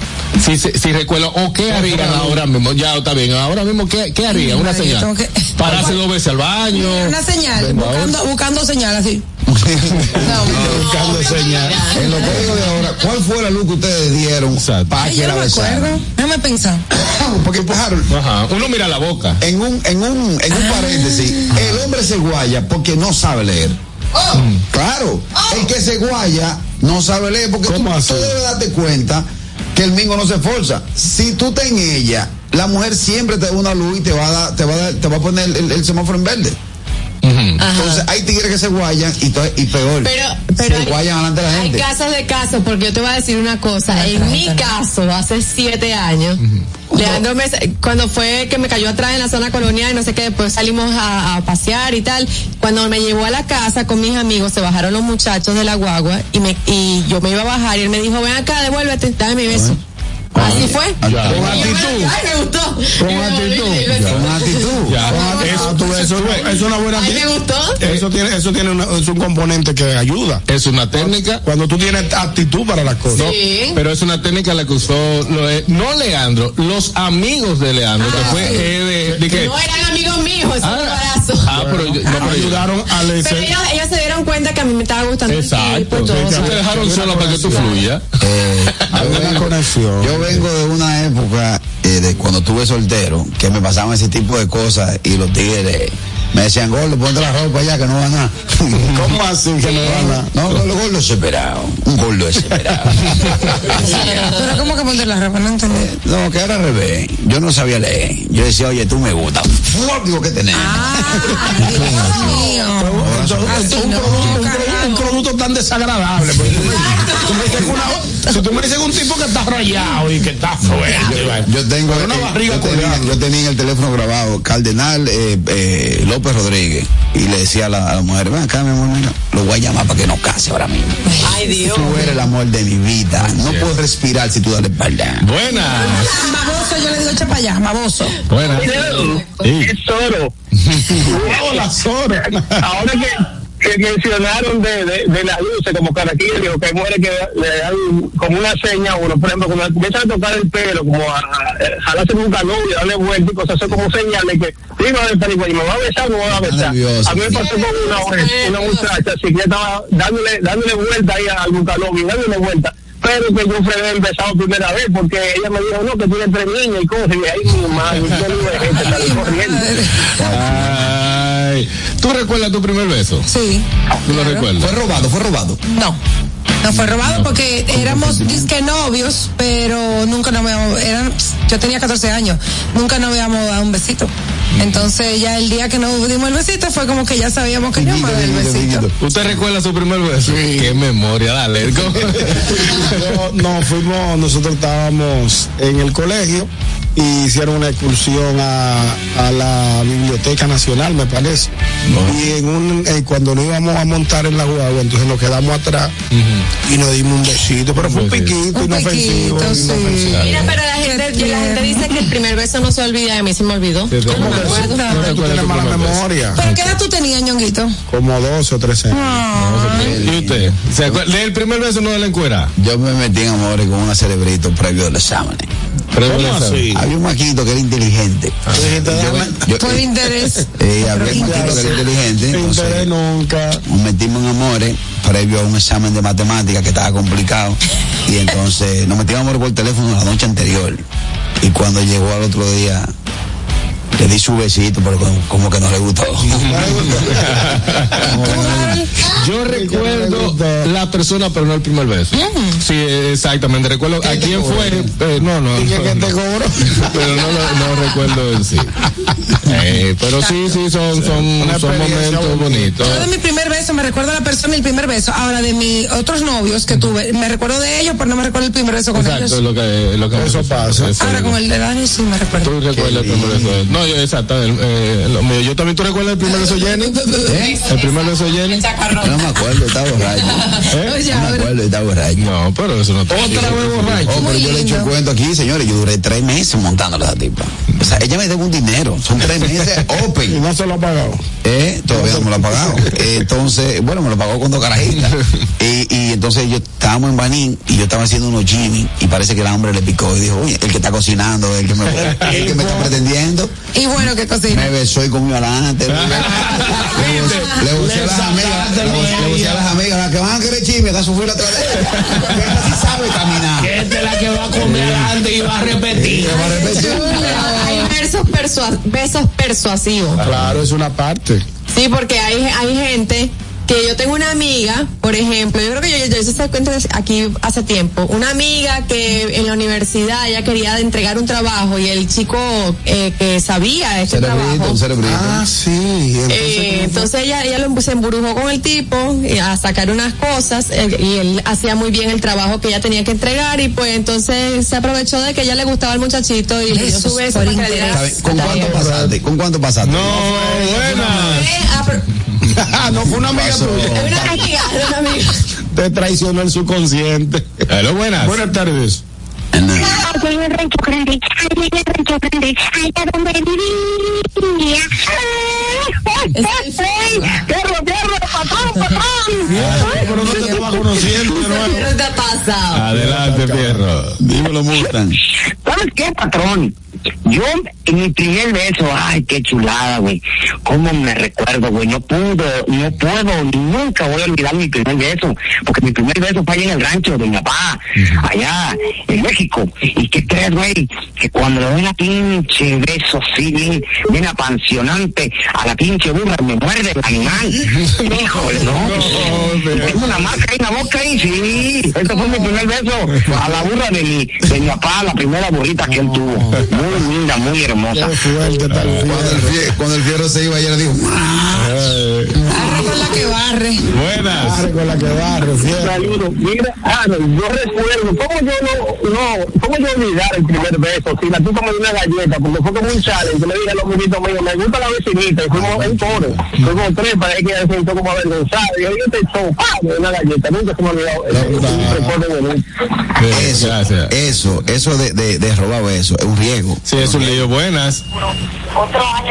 Si, se- si recuerdan, o qué harían ahora mismo, ya está bien, ahora mismo, ¿qué, qué harían? Una Ay, señal. que- Pararse dos veces al baño. Una señal, buscando, buscando señal así. Buscando señal. En los códigos de ahora, ¿cuál fue la luz que ustedes dieron para que yo no me acuerdo. Déjame pensar. Porque, Harold, Ajá. Uno mira la boca. en un, en un, en un paréntesis, el hombre se guaya porque no sabe leer. Mm, Claro, el que se guaya no sabe leer porque tú, tú debes darte cuenta que el mingo no se esforza. Si tú estás en ella, la mujer siempre te da una luz y te va a, dar- te va a, dar- te va a poner el, el semáforo en verde. Entonces hay tigres que se guayan y, peor, Pero, pero se hay, guayan delante de la hay gente. casos de casos, porque yo te voy a decir una cosa. En mi caso, hace siete años, Leandro me, cuando fue que me cayó atrás en la zona colonial y no sé qué, después salimos a, a pasear y tal. Cuando me llevó a la casa con mis amigos, se bajaron los muchachos de la guagua y me, y yo me iba a bajar y él me dijo, ven acá, devuélvete, dame mi beso. Así fue. Con actitud. Ay, me gustó. Con actitud. Con actitud. Ya. Eso, tú ves, eso, eso es una buena me gustó. Eso tiene, eso tiene una- es un componente que ayuda. Es una técnica. Cuando tú tienes actitud para las cosas. Sí. Pero es una técnica la que usó, lo de- no Leandro, los amigos de Leandro, que fue eh, de, de que- No eran amigos míos, es un embarazo. Ah, pero, no, pero ayudaron a Pero ellos, ellos se dieron cuenta que a mí me estaba gustando el tipo Exacto. todo. Sí, te dejaron sola para que tú fluyas. Yo vengo- conexión. Yo vengo de una época eh, de cuando estuve soltero que me pasaban ese tipo de cosas y los tigres me decían, gordo, ponte la ropa ya que no van a. (laughs) ¿Cómo así que no van a? No, no, los gordos desesperados. Un gordo desesperado. (laughs) Pero ¿cómo que poner la ropa? No entendí. No, que era al revés. Yo no sabía leer. Yo decía, oye, tú me gustas. Digo, ¿qué tenemos? Dios mío. Un, producto, tan desagradable. una- si tú me dices un tipo que está rayado y que está fuerte. Yo tengo Con una eh, barriga yo, tenía, el teléfono grabado Cardenal eh, Rodríguez y le decía a la, a la mujer, ven acá mi amor, mira, lo voy a llamar para que no case ahora mismo. Ay, Dios. Tú eres el amor de mi vida. No puedo respirar si tú das la espalda. Buenas. Maboso, yo le digo echa para allá, maboso. Buenas. Es Zoro. (laughs) Hola, Zoro. Ahora que, que mencionaron de, de, de las luces como carajillos, que hay mujeres que le dan como una seña a uno, por ejemplo, cuando comienzan a tocar el pelo, como a, a jalarse un calor y darle vuelta y cosas, hacer como señales que, digo, y me va a besar o no me va a besar. nervioso. A mí me pasó con una vez, una muchacha, así que estaba dándole, dándole vuelta ahí a algún calor, y dándole vuelta. Pero que yo frené empezado primera vez porque ella me dijo, no, que tiene tres niñas y cosas, y ahí mi madre, yo no de gente, corriendo. ¿Tú recuerdas tu primer beso? Sí. ¿Tú lo recuerdas? Fue robado, fue robado. No. No fue robado porque éramos disque novios, pero nunca nos habíamos, eran, yo tenía 14 años, nunca nos habíamos dado un besito. Entonces ya el día que nos dimos el besito fue como que ya sabíamos que yo me daba el besito. ¿Usted recuerda su primer beso? Qué memoria, dale. Yo- (laughs) no, fuimos, nosotros estábamos en el colegio y hicieron una excursión a, a la Biblioteca Nacional, me parece. Y en un, eh, cuando nos íbamos a montar en la guagua, entonces nos quedamos atrás y nos dimos un besito, pero fue un piquito, Un inofensivo. piquito, sí. inofensivo. Mira, pero la gente, la gente dice que el primer beso no se olvida, y a mí se me olvidó. Sí. Yo no me acuerdo. No, tú tienes mala memoria. ¿Pero qué edad tú tenías, ñonguito? Como 12 o 13 años. ¿Y usted? ¿Se acuerda? ¿Del primer beso no de la encuera? Yo me metí en amores con una cerebrito previo del examen. Previo ¿Cómo al examen. Había un maquito que era inteligente. Yo- Por interés. eh, había un maquito que era inteligente. Entonces, nunca. nos metimos en amores previo a un examen de matemática que estaba complicado. Y entonces nos metimos en amores por teléfono la noche anterior. Y cuando llegó al otro día, le di su besito, pero como, como que no le gustó. (laughs) Yo recuerdo la persona, pero no el primer beso. Sí, exactamente. Recuerdo a quién fue. eh, no, no. ¿Y qué- qué te no. (laughs) Pero no, lo- no recuerdo en sí. Eh, pero sí, sí, son, son, son momentos bonitos. Yo de mi primer beso me recuerdo a la persona y el primer beso. Ahora de mis otros novios que tuve, me recuerdo de ellos, pero no me recuerdo el primer beso con Exacto, es ellos. lo que, lo que Eso pasa. Ahora con el de Dani sí me recuerdo. Tú recuerdas el primer beso de él. No, yo, exacto. el- eh, lo mío. Yo también, ¿tú recuerdas el primer beso de Jenny? ¿Eh? El primer beso Jenny. No me acuerdo, estaba borracho. ¿Eh? No me acuerdo, estaba borracho. No, pero eso no Otra vez borracho. Oh, pero yo le he hecho un cuento aquí, señores. Yo duré tres meses montándola a esa tipa. O sea, ella me debe un dinero. Son tres meses open. (laughs) Y no se lo ha pagado. Eh, todavía no me lo ha pagado. Eh, entonces, bueno, me lo pagó con dos carajitas. (laughs) Y, y entonces yo estábamos en Banín y yo estaba haciendo unos Jimmy y parece que el hambre le picó y dijo, oye, el que está cocinando, el que me, el que me está (laughs) pretendiendo. Y bueno, que cocina. Me besó y comió adelante. Le le busqué a las amigas, le busqué- a las amigas, las que van a querer chisme, que a sufrir otra vez. Que esta sí sabe caminar. Esta es la que va a comer antes y va a repetir. Hay versos, besos persuasivos. Claro, es una parte. Sí, porque hay, hay gente que yo tengo una amiga, por ejemplo, yo creo que yo, yo, yo hice ese cuento aquí hace tiempo, una amiga que en la universidad ella quería entregar un trabajo y el chico eh, que sabía Cerebrito, trabajo. un cerebrito. Ah, sí. Eh, entonces ella, ella lo se embrujó con el tipo eh, a sacar unas cosas eh, y él hacía muy bien el trabajo que ella tenía que entregar y pues entonces se aprovechó de que ella le gustaba al muchachito y le dio su beso para que le. ¿Con cuánto pasaste? ¿Con cuánto pasaste? No, buenas. Pero- (laughs) no fue una amiga Pasó. tuya. una amiga, una amiga. Te traicionó el subconsciente. Hello, buenas. Buenas tardes. Allá en el rancho grande, allá en el rancho grande, allá donde vivía. ¡Perro, perro, patrón, patrón! Pero no te estaba conociendo nuevo. ¿Qué te ha pasado? Adelante, Fierro. Dímelo, Mustang. ¿Sabes qué, patrón? Yo, en mi primer beso, ay, qué chulada, güey. ¿Cómo me recuerdo, güey? No puedo, no puedo, nunca voy a olvidar mi primer beso. Porque mi primer beso fue allá en el rancho de mi papá, allá en México. ¿Y qué crees, güey? Que cuando le doy la pinche beso así, bien, bien apasionante, a la pinche burra me muerde el animal. (laughs) Híjole, no. Tengo una marca ahí en la boca y sí. Ese fue mi primer beso a la burra de mi, de mi papá, la primera burrita que él tuvo. Muy linda, muy hermosa. Qué fuerte tal Cuando el, fie- cuando el fierro se iba, ella le dijo, Arre con la que barre. Buenas. Barre con la que barre. Mira, Harold, yo recuerdo, ¿cómo yo no, no, cómo yo olvidar el primer beso? Si la tipa me dio una galleta, porque fue como un challenge, yo le dije a los amiguitos míos, me gusta la vecinita, y fuimos en coro, fuimos tres, parece que ella se sintió como avergonzada, y yo, yo te echó, ¡pam! de una galleta, nunca se me olvidó. Eso, Gracias. eso, eso de, de, de robar besos es un riesgo. Sí, es un lío. Buenas.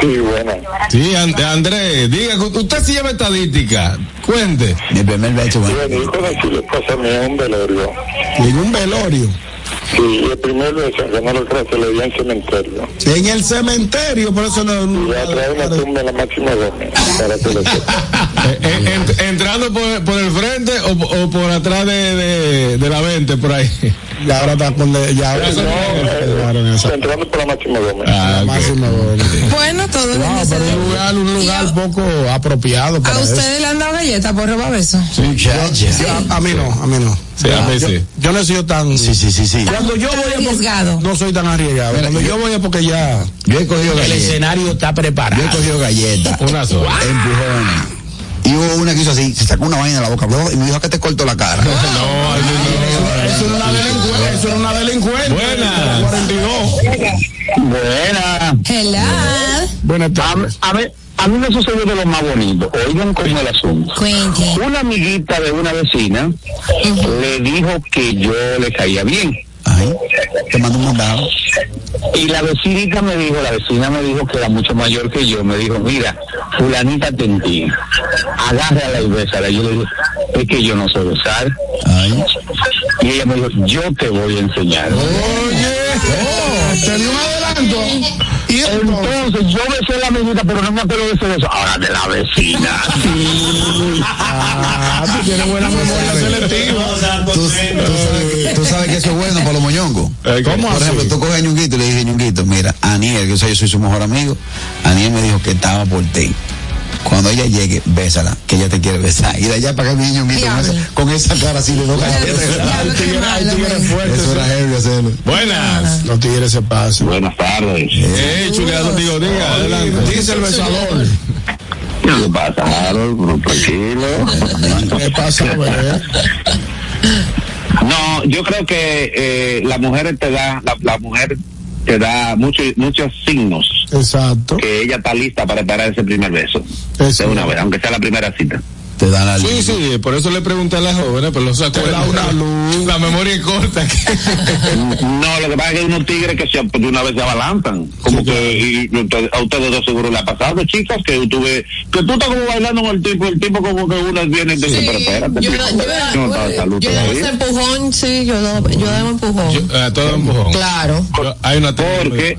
Sí, bueno. Sí, And- Andrés, diga, usted sí lleva estadística. Cuente. Mi primer beso, bueno. En un velorio. Sí, el primer beso, que no lo creo, se le dio en cementerio. En el cementerio, por eso no. Y a de una tumba en la máxima Gómez, para que lo sepa. (laughs) Eh, eh, ent- ¿Entrando por, por el frente o, o por atrás de, de, de la 20, por ahí? Y ahora está con. de- Ya ahora No, eh, entrando por la máxima Gómez. Ah, ok. máximo. Bueno, todo el No, pero un lugar, un lugar poco apropiado para ¿A eso. ustedes le han dado galletas por robar besos? Muchacha. A, a mí no, a mí no. Sí, a mí yo, sí. yo no he sido tan. Sí, sí, sí, sí. Cuando yo Tan voy a porque- arriesgado. No soy tan arriesgado. Cuando yo voy es porque ya. Yo he cogido El galletas. escenario está Yo preparado. he cogido galletas. Una sola. Empujones. Y hubo una que hizo así, se sacó una vaina de la boca bro, y me dijo que te cortó la cara. No, ay, no. Eso era una delincuente. Eso era una delincuente. Buenas. 42. Buena. Hello. Buenas A, tardes. a ver, a mí me sucedió de lo más bonito. Oigan cómo el asunto. Cuente. Una amiguita de una vecina le dijo que yo le caía bien. Ay, te mando un mandado. Y la vecinita me dijo, la vecina me dijo que era mucho mayor que yo, me dijo, mira, fulanita Tentín, agárrala y bésala. Yo le dije, es que yo no sé besar. Ay. Y ella me dijo, yo te voy a enseñar. Oye. Un Y entonces yo besé la amiguita, pero no me acuerdo de ese beso. Ahora de la vecina. (laughs) Ah, tú tienes buena memoria selectiva. Tú, tú sabes, tú sabes que eso es bueno para los moñongos. ¿Cómo Por ejemplo, tú coges a Ñunguito y le dije, Ñunguito, mira, Aniel, que yo soy su mejor amigo, Aniel me dijo que estaba por ti. Cuando ella llegue, bésala, que ella te quiere besar. Y de allá para acá Ñunguito con esa, con esa cara así de fuertes. Eso era heavy hacerlo. Buenas. Los tigres se pasan. Buenas tardes. Eh, chulada, digo, diga, adelante. Dice el besador. ¿Qué pasa, Harold? Bueno, Tranquilo. ¿Qué pasa, bebé? No, yo creo que eh, las mujeres te da, la, la mujer te da muchos muchos signos Exacto. que ella está lista para esperar ese primer beso. Eso. De una vez, aunque sea la primera cita. Te dan la Sí, sí, por eso le pregunté a las jóvenes, pero no se acuerdan. una luz. La memoria es corta. (laughs) No, lo que pasa es que hay unos tigres que se, de una vez se abalanzan. Como que y usted- a ustedes dos seguro le ha pasado, chicas, que tuve, que tú estás como bailando con el tipo, el tipo como que uno viene y te dice, Sí, pero espérate, yo, no de salud yo ese empujón, sí, yo, do- yo debo empujón. Yo, todo empujón. Claro. Yo- hay una Porque-.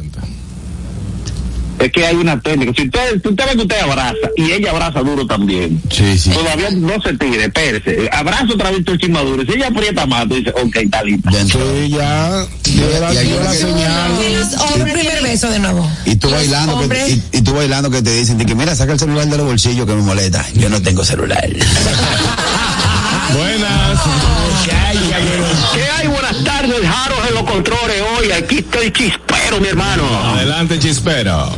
Es que hay una técnica. Si usted, si usted ve que usted abraza y ella abraza duro también, Sí, sí. todavía no se tire, espérese. Abraza otra vez el chimaduro. Si ella aprieta más, tú dices, ok, está lista. Sí, ya. La, y dio una la señal. Un primer beso de nuevo. Y tú Los bailando, que, y, y tú bailando que te dicen que mira, saca el celular de los bolsillos que me molesta. Yo no tengo celular. (laughs) Buenas. ¿Qué hay? Buenas tardes, Jaros en los controles hoy. Aquí estoy chispero, mi hermano. Adelante, chispero.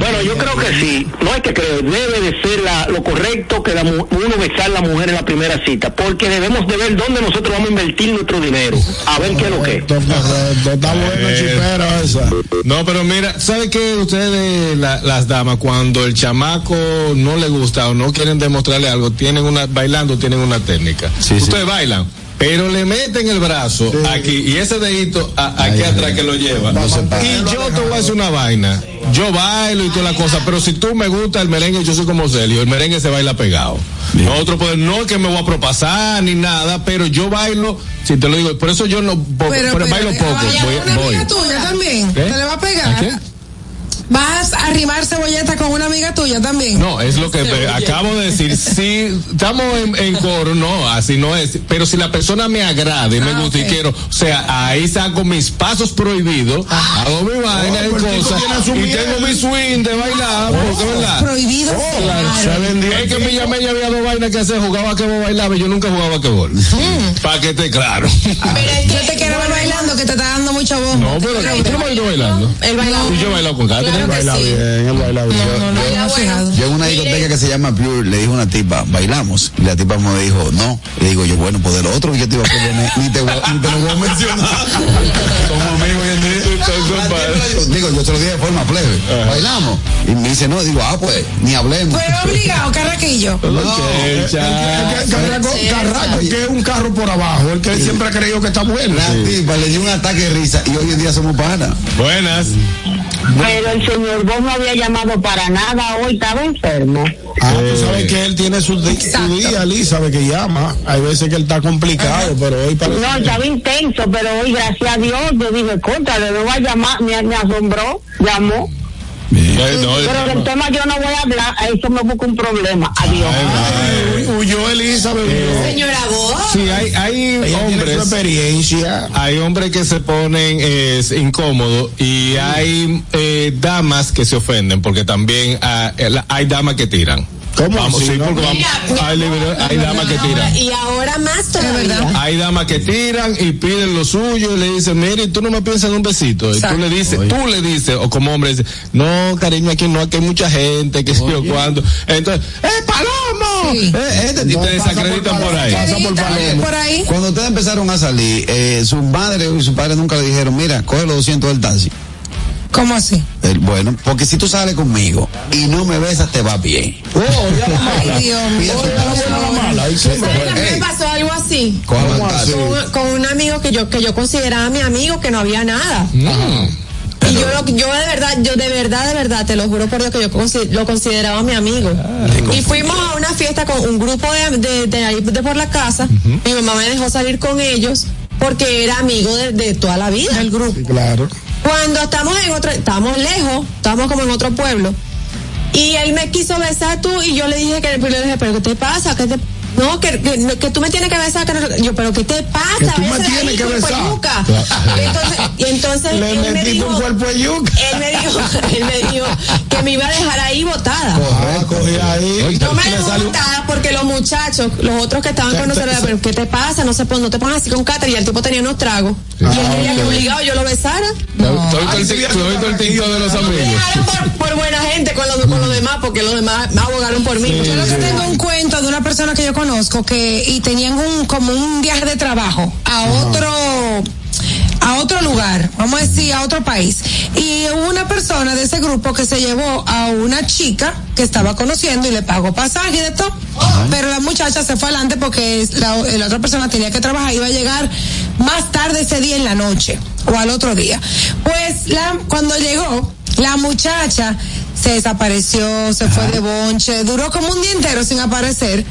Bueno, yo creo que sí. No hay que creer. Debe de ser la- lo correcto que la mu- uno besar a la mujer en la primera cita. Porque debemos de ver dónde nosotros vamos a invertir nuestro dinero. A ver qué es lo que es. Está bueno, Eh, chipero esa. No, pero mira, ¿sabe qué? Ustedes, la- las damas, cuando el chamaco no le gusta o no quieren demostrarle algo, tienen una, bailando tienen una técnica. Sí, sí. Ustedes bailan, pero le meten el brazo aquí y ese dedito a- aquí atrás que lo lleva. Y yo te voy a hacer una vaina. Yo bailo y toda la cosa, pero si tú me gusta el merengue, yo soy como Celio, el merengue se baila pegado. Nosotros pues, no es que me voy a propasar ni nada, pero yo bailo, si te lo digo, por eso yo no Pero, pero pero, bailo poco, voy, una voy. tuya también. ¿Qué? ¿Te le va a ¿A pegar? Vas a arrimar cebolleta con una amiga tuya también. No, es lo que te acabo de decir. Si estamos en, en coro, no, así no es. Pero si la persona me agrada y me Ah, gusta y ok. quiero, o sea, ahí saco mis pasos prohibidos, hago mi vaina y pero el tipo cosas, y miel. tengo mi swing de bailar, porque verdad. Prohibido. Claro. vendió. Es que en Villamella había dos vainas que hacer, jugaba que bailaba y yo nunca jugaba que gol. Para que esté claro. Yo te quiero ver bailando, que te está dando mucha voz. No, pero tú no visto bailando. Él baila. Y yo he bailado con Catherine. Claro Baila bien, él baila bien. Yo en una discoteca que se llama Pure le dijo a una tipa, bailamos. Y la tipa me dijo, no. Le digo yo, bueno, pues de lo otro que yo te iba a proponer, ni te, voy a- ni te lo voy a mencionar. (laughs) Como amigo Digo, yo te lo dije de forma plebe. Bailamos. Y me dice, no, digo, ah, pues, ni hablemos. Fue obligado, carraquillo. Que- Carraco, Carraco, que es un carro por abajo, el que siempre ha creído que está bueno. La tipa le dio un ataque de risa y hoy en día somos panas. Buenas. Pero el señor vos no había llamado para nada hoy, estaba enfermo. Ah, tú sabes que él tiene su, di- su día, Liz, sabe que llama. Hay veces que él está complicado, pero hoy parece. No, estaba intenso, pero hoy, gracias a Dios, yo dije, contra, no va a llamar, me, me asombró, llamó. Eh, no, Pero del tema yo no voy a hablar, eso me busca un problema. Adiós. Ay, huyó Elizabeth. huyó. Señora vos. Sí, hay, hay Ella hombres. experiencia. Hay hombres que se ponen eh, incómodos y hay eh, damas que se ofenden porque también ah, eh, hay damas que tiran. ¿Cómo Vamos, sí, porque vamos, Mira, hay, libre- hay damas que tiran. Y ahora más todavía. Hay damas que tiran y piden lo suyo y le dicen, mire, tú no me piensas en un besito. Y tú le dices, tú le dices, o como hombre, dices, no, cariño, aquí no, aquí hay mucha gente, que sé yo cuándo. Entonces, ¡eh, palomo! Sí. Eh, este, y No, te pasa por desacreditan por ahí. Pasa por Palomo. Por ahí. Cuando ustedes empezaron a salir, eh, su madre y su padre nunca le dijeron, mira, coge los 200 del taxi. ¿Cómo así? Eh, bueno, porque si tú sales conmigo y no me besas, te va bien. Oh, ya la (laughs) mala. Ay, Dios mío. Oh, me pasó algo así. ¿Cómo así? Con, con un amigo que yo que yo consideraba mi amigo que no había nada. Y yo, lo, yo de verdad, yo de verdad, de verdad, te lo juro por Dios que yo consi- lo consideraba mi amigo. y fuimos a una fiesta con un grupo de, de, de ahí de por la casa. Mi mamá me dejó salir con ellos. porque era amigo de, de toda la vida. Del grupo. Claro. Cuando estamos en otro, estábamos lejos, estábamos como en otro pueblo. Y él me quiso besar tú y yo le dije que pero le dije, pero ¿qué te pasa? ¿Qué te no, que, que, que tú me tienes que besar, que no- yo, pero ¿qué te pasa? Que tú me tienes ahí, que besar. yuca. Y (laughs) entonces, y entonces Le él me dijo, un cuerpo de yuca. él me dijo, (laughs) él me dijo que me iba a dejar ahí botada. Ah, cogí ahí. No me dejó salió- botada porque los muchachos, los otros que estaban con nosotros, pero ¿qué te pasa? No se no te pongas así con Catherine y el tipo tenía unos tragos. y él quería que obligado yo lo besara. ¿Tú has visto el de los amigos? Dejaron por, por buena gente con los, con los demás, porque los demás me abogaron por mí. Yo lo que tengo un cuento de una persona que yo conozco que y tenían un como un viaje de trabajo a otro a otro lugar, vamos a decir a otro país. Y hubo una persona de ese grupo que se llevó a una chica que estaba conociendo y le pagó pasaje y de todo. Pero la muchacha se fue adelante porque la, la otra persona tenía que trabajar, iba a llegar más tarde ese día en la noche o al otro día. Pues la, cuando llegó, la muchacha se desapareció, se fue de bonche, duró como un día entero sin aparecer.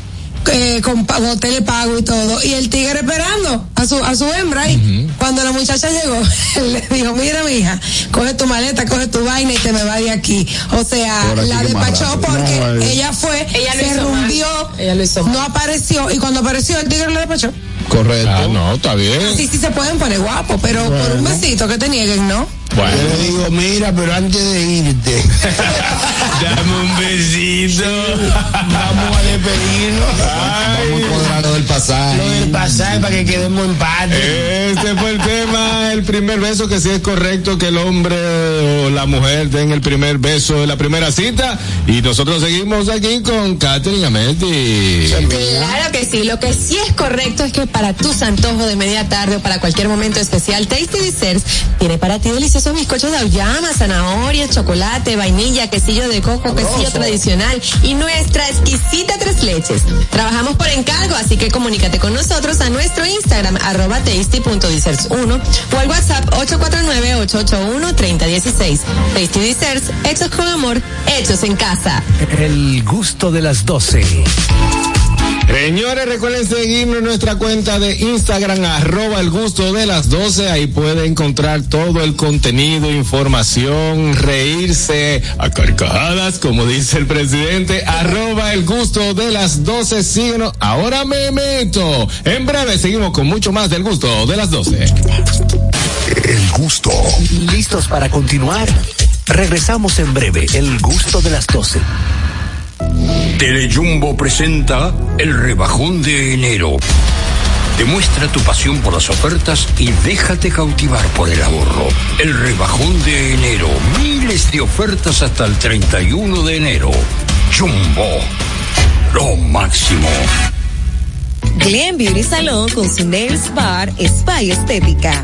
Eh, con pa- hotel de pago y todo y el tigre esperando a su a su hembra ahí cuando la muchacha llegó (laughs) él le dijo mira mi hija coge tu maleta coge tu vaina y te me va de aquí o sea la despachó porque No, eh. ella fue Ella lo se rumbió Ella lo hizo no apareció y cuando apareció el tigre lo despachó. Correcto. Ah, no, está bien. sí sí se pueden poner guapos pero por un besito que te nieguen no Yo le digo, mira, pero antes de irte, (laughs) Dame un besito. vamos a despedirnos. Vamos a cuadrar lo del pasaje. Lo del pasaje para que quedemos en paz. Este fue el tema, el primer beso, que si es correcto que el hombre o la mujer den el primer beso de la primera cita. Y nosotros seguimos aquí con Catherine Ametti. Claro que sí, lo que sí es correcto es que para tus antojos de media tarde o para cualquier momento especial, Tasty Desserts tiene para ti deliciosos bizcochos de auyama, zanahoria, chocolate, vainilla, quesillo de coco, quesillo tradicional y nuestra exquisita tres leches. Trabajamos por encargo, así que comunícate con nosotros a nuestro Instagram, arroba tasty.desserts1 o al WhatsApp 849-881-3016. Tasty Desserts, hechos con amor, hechos en casa. El gusto de las 12. Señores, recuerden seguirnos en nuestra cuenta de Instagram, arroba el gusto de las 12. Ahí puede encontrar todo el contenido, información, reírse a carcajadas, como dice el presidente, arroba el gusto de las 12. Síguenos. Ahora me meto. En breve seguimos con mucho más del gusto de las 12. El gusto. ¿Listos para continuar? Regresamos en breve. El gusto de las 12. Telejumbo presenta el rebajón de enero. Demuestra tu pasión por las ofertas y déjate cautivar por el ahorro. El rebajón de enero. Miles de ofertas hasta el 31 de enero. Jumbo. Lo máximo. Glen Beauty Salon con su Nails Bar Spa Estética.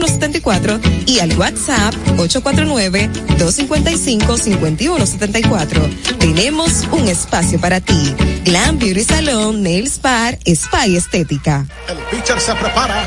809-333-5174 y al WhatsApp 849-255-5174. Tenemos un espacio para ti. Glam Beauty Salon, Nails Bar, Spa y Estética. El pitcher se prepara,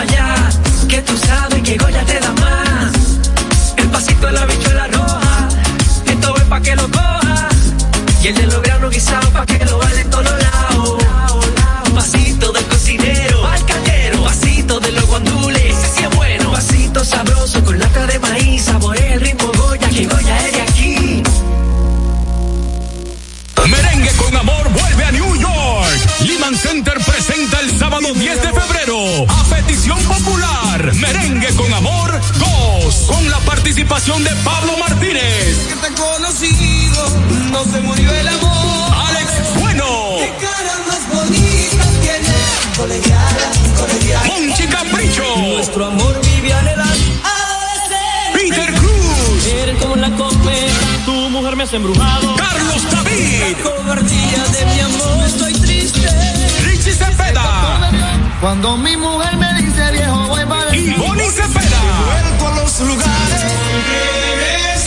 Que tú sabes que Goya te da más. El pasito de la bichuela roja. Esto es pa' que lo coja. Y el de los granos guisados pa' que lo baile en todos lados. Pasito del cocinero, al caldero. Pasito de los guandules, ese sí es bueno. Pasito sabroso con lata de maíz. Saborea Merengue con Amor 2, con la participación de Pablo Martínez, Que te he conocido, no se murió el amor. Alex Bueno, Qué caras más bonitas tienes, colegiala, colegiala. Monchi Capricho, Nuestro amor vive anhelando. Peter Cruz, Eres como la comer, tu mujer me has embrujado. Carlos David, La cobardía de mi amor, estoy triste. Richie Cepeda Cuando mi mujer me dice viejo, voy para y Bonnie Cepeda. Vuelvo a los lugares.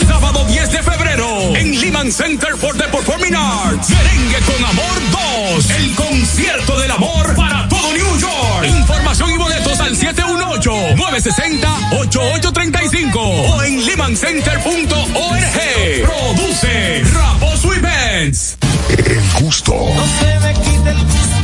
Sábado 10 de febrero en Lehman Center for the Performing Arts. Merengue con Amor 2. El concierto del amor para todo New York. Información y boletos al 718-960-8835 o en lehmancenter.org. Produce Raposo Events. El gusto. No se me quite el gusto.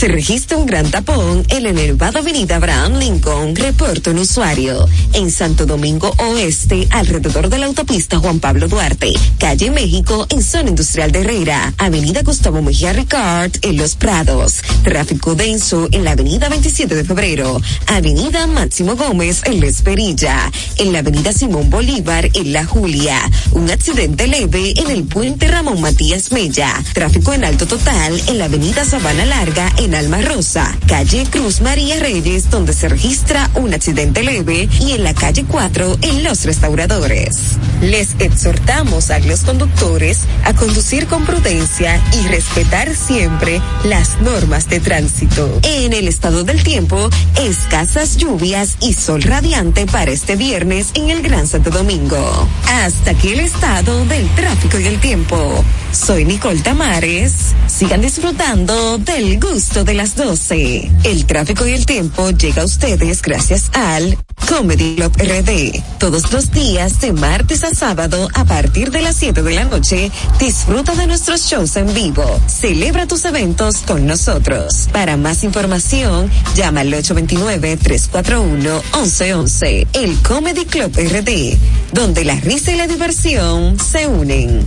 Se registra un gran tapón en la elevada avenida Abraham Lincoln, reporta un usuario. En Santo Domingo Oeste, alrededor de la autopista Juan Pablo Duarte, calle México, en zona industrial de Herrera, avenida Gustavo Mejía Ricard, en Los Prados. Tráfico denso en la avenida 27 de febrero, avenida Máximo Gómez, en La Esperilla, en la avenida Simón Bolívar, en La Julia. Un accidente leve en el puente Ramón Matías Mella. Tráfico en alto total en la avenida Sabana Larga, en Alma Rosa, calle Cruz María Reyes, donde se registra un accidente leve, y en la calle 4, en Los Restauradores. Les exhortamos a los conductores a conducir con prudencia y respetar siempre las normas de tránsito. En el estado del tiempo, escasas lluvias y sol radiante para este viernes en el Gran Santo Domingo. Hasta aquí el estado del tráfico y el tiempo. Soy Nicole Tamares. Sigan disfrutando del gusto de las 12. El tráfico y el tiempo llega a ustedes gracias al Comedy Club RD. Todos los días de martes a sábado a partir de las 7 de la noche, disfruta de nuestros shows en vivo. Celebra tus eventos con nosotros. Para más información, llama al 829-341-1111. El Comedy Club RD, donde la risa y la diversión se unen.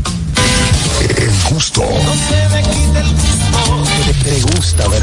El gusto. No se me quite el gusto. Te gusta, ¿verdad?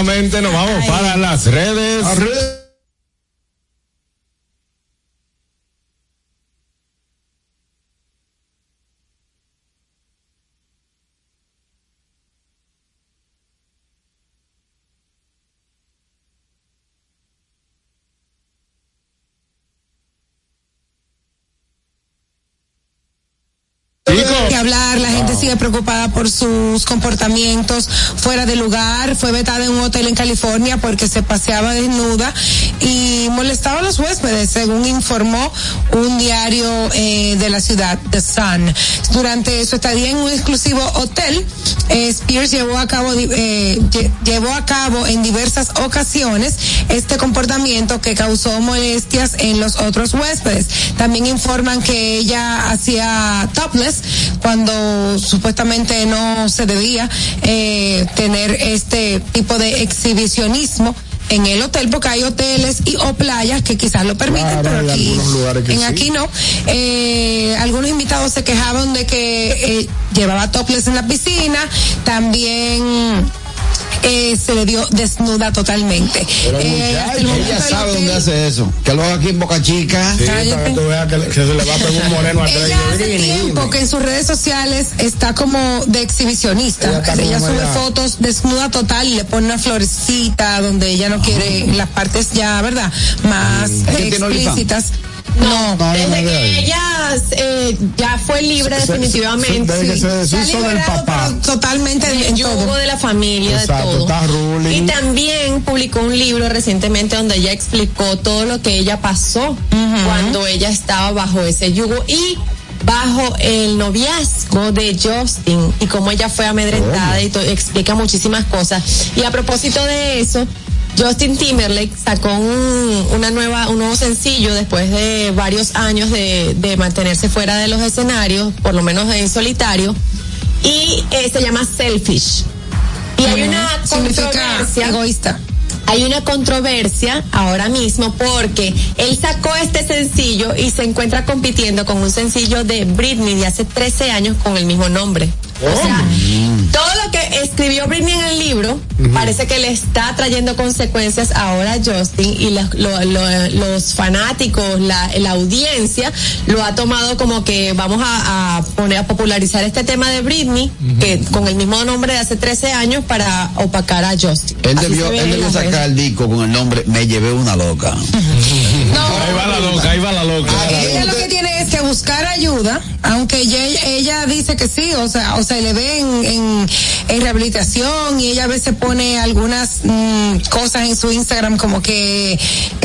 Inmediatamente nos vamos para las redes. que hablar, la gente sigue preocupada por sus comportamientos fuera de lugar, fue vetada en un hotel en California porque se paseaba desnuda y molestaba a los huéspedes, según informó un diario eh, de la ciudad, The Sun. Durante su estadía en un exclusivo hotel, eh, Spears llevó a cabo eh, lle- llevó a cabo en diversas ocasiones este comportamiento que causó molestias en los otros huéspedes. También informan que ella hacía topless cuando supuestamente no se debía eh, tener este tipo de exhibicionismo en el hotel porque hay hoteles y o playas que quizás lo permiten Claro, pero aquí en sí. aquí no Eh, algunos invitados se quejaban de que eh, llevaba topless en la piscina también eh, se le dio desnuda totalmente Eh, hasta el momento Ella el sabe dónde hace eso. Que lo haga aquí en Boca Chica. Sí, para que tú veas que, que se le va a pegar un moreno atrás. ella hace tiempo que en sus redes sociales está como de exhibicionista. Ella sube fotos desnuda total y le pone una florecita donde ella no quiere las partes ya, ¿verdad? Más ¿Es que No, Desde que ella eh, ya fue libre Se- se- definitivamente. desde que se deshizo Se del papá. pero totalmente del yugo todo. de la familia, Exacto, de todo. está ruling. Y también publicó un libro recientemente donde ella explicó todo lo que ella pasó cuando ella estaba bajo ese yugo y bajo el noviazgo de Justin y cómo ella fue amedrentada y to- explica muchísimas cosas. Y a propósito de eso, Justin Timberlake sacó un, una nueva, un nuevo sencillo después de varios años de, de mantenerse fuera de los escenarios, por lo menos en solitario, y eh, se llama Selfish. Y hay una Significa controversia. egoísta. Hay una controversia ahora mismo porque él sacó este sencillo y se encuentra compitiendo con un sencillo de Britney de hace 13 años con el mismo nombre. O sea, todo lo que escribió Britney en el libro parece que le está trayendo consecuencias ahora a Justin y los, lo- lo- los fanáticos, la, la audiencia lo ha tomado como que vamos a, a poner a popularizar este tema de Britney que con el mismo nombre de hace 13 años para opacar a Justin. Él Así debió, él debió sacar el disco con el nombre Me llevé una loca. (laughs) Ahí va la loca, ahí va la loca. Ella lo que tiene es que buscar ayuda, aunque ella, ella dice que sí, o sea, o sea, le ve en, en, en rehabilitación y ella a veces pone algunas mm, cosas en su Instagram como que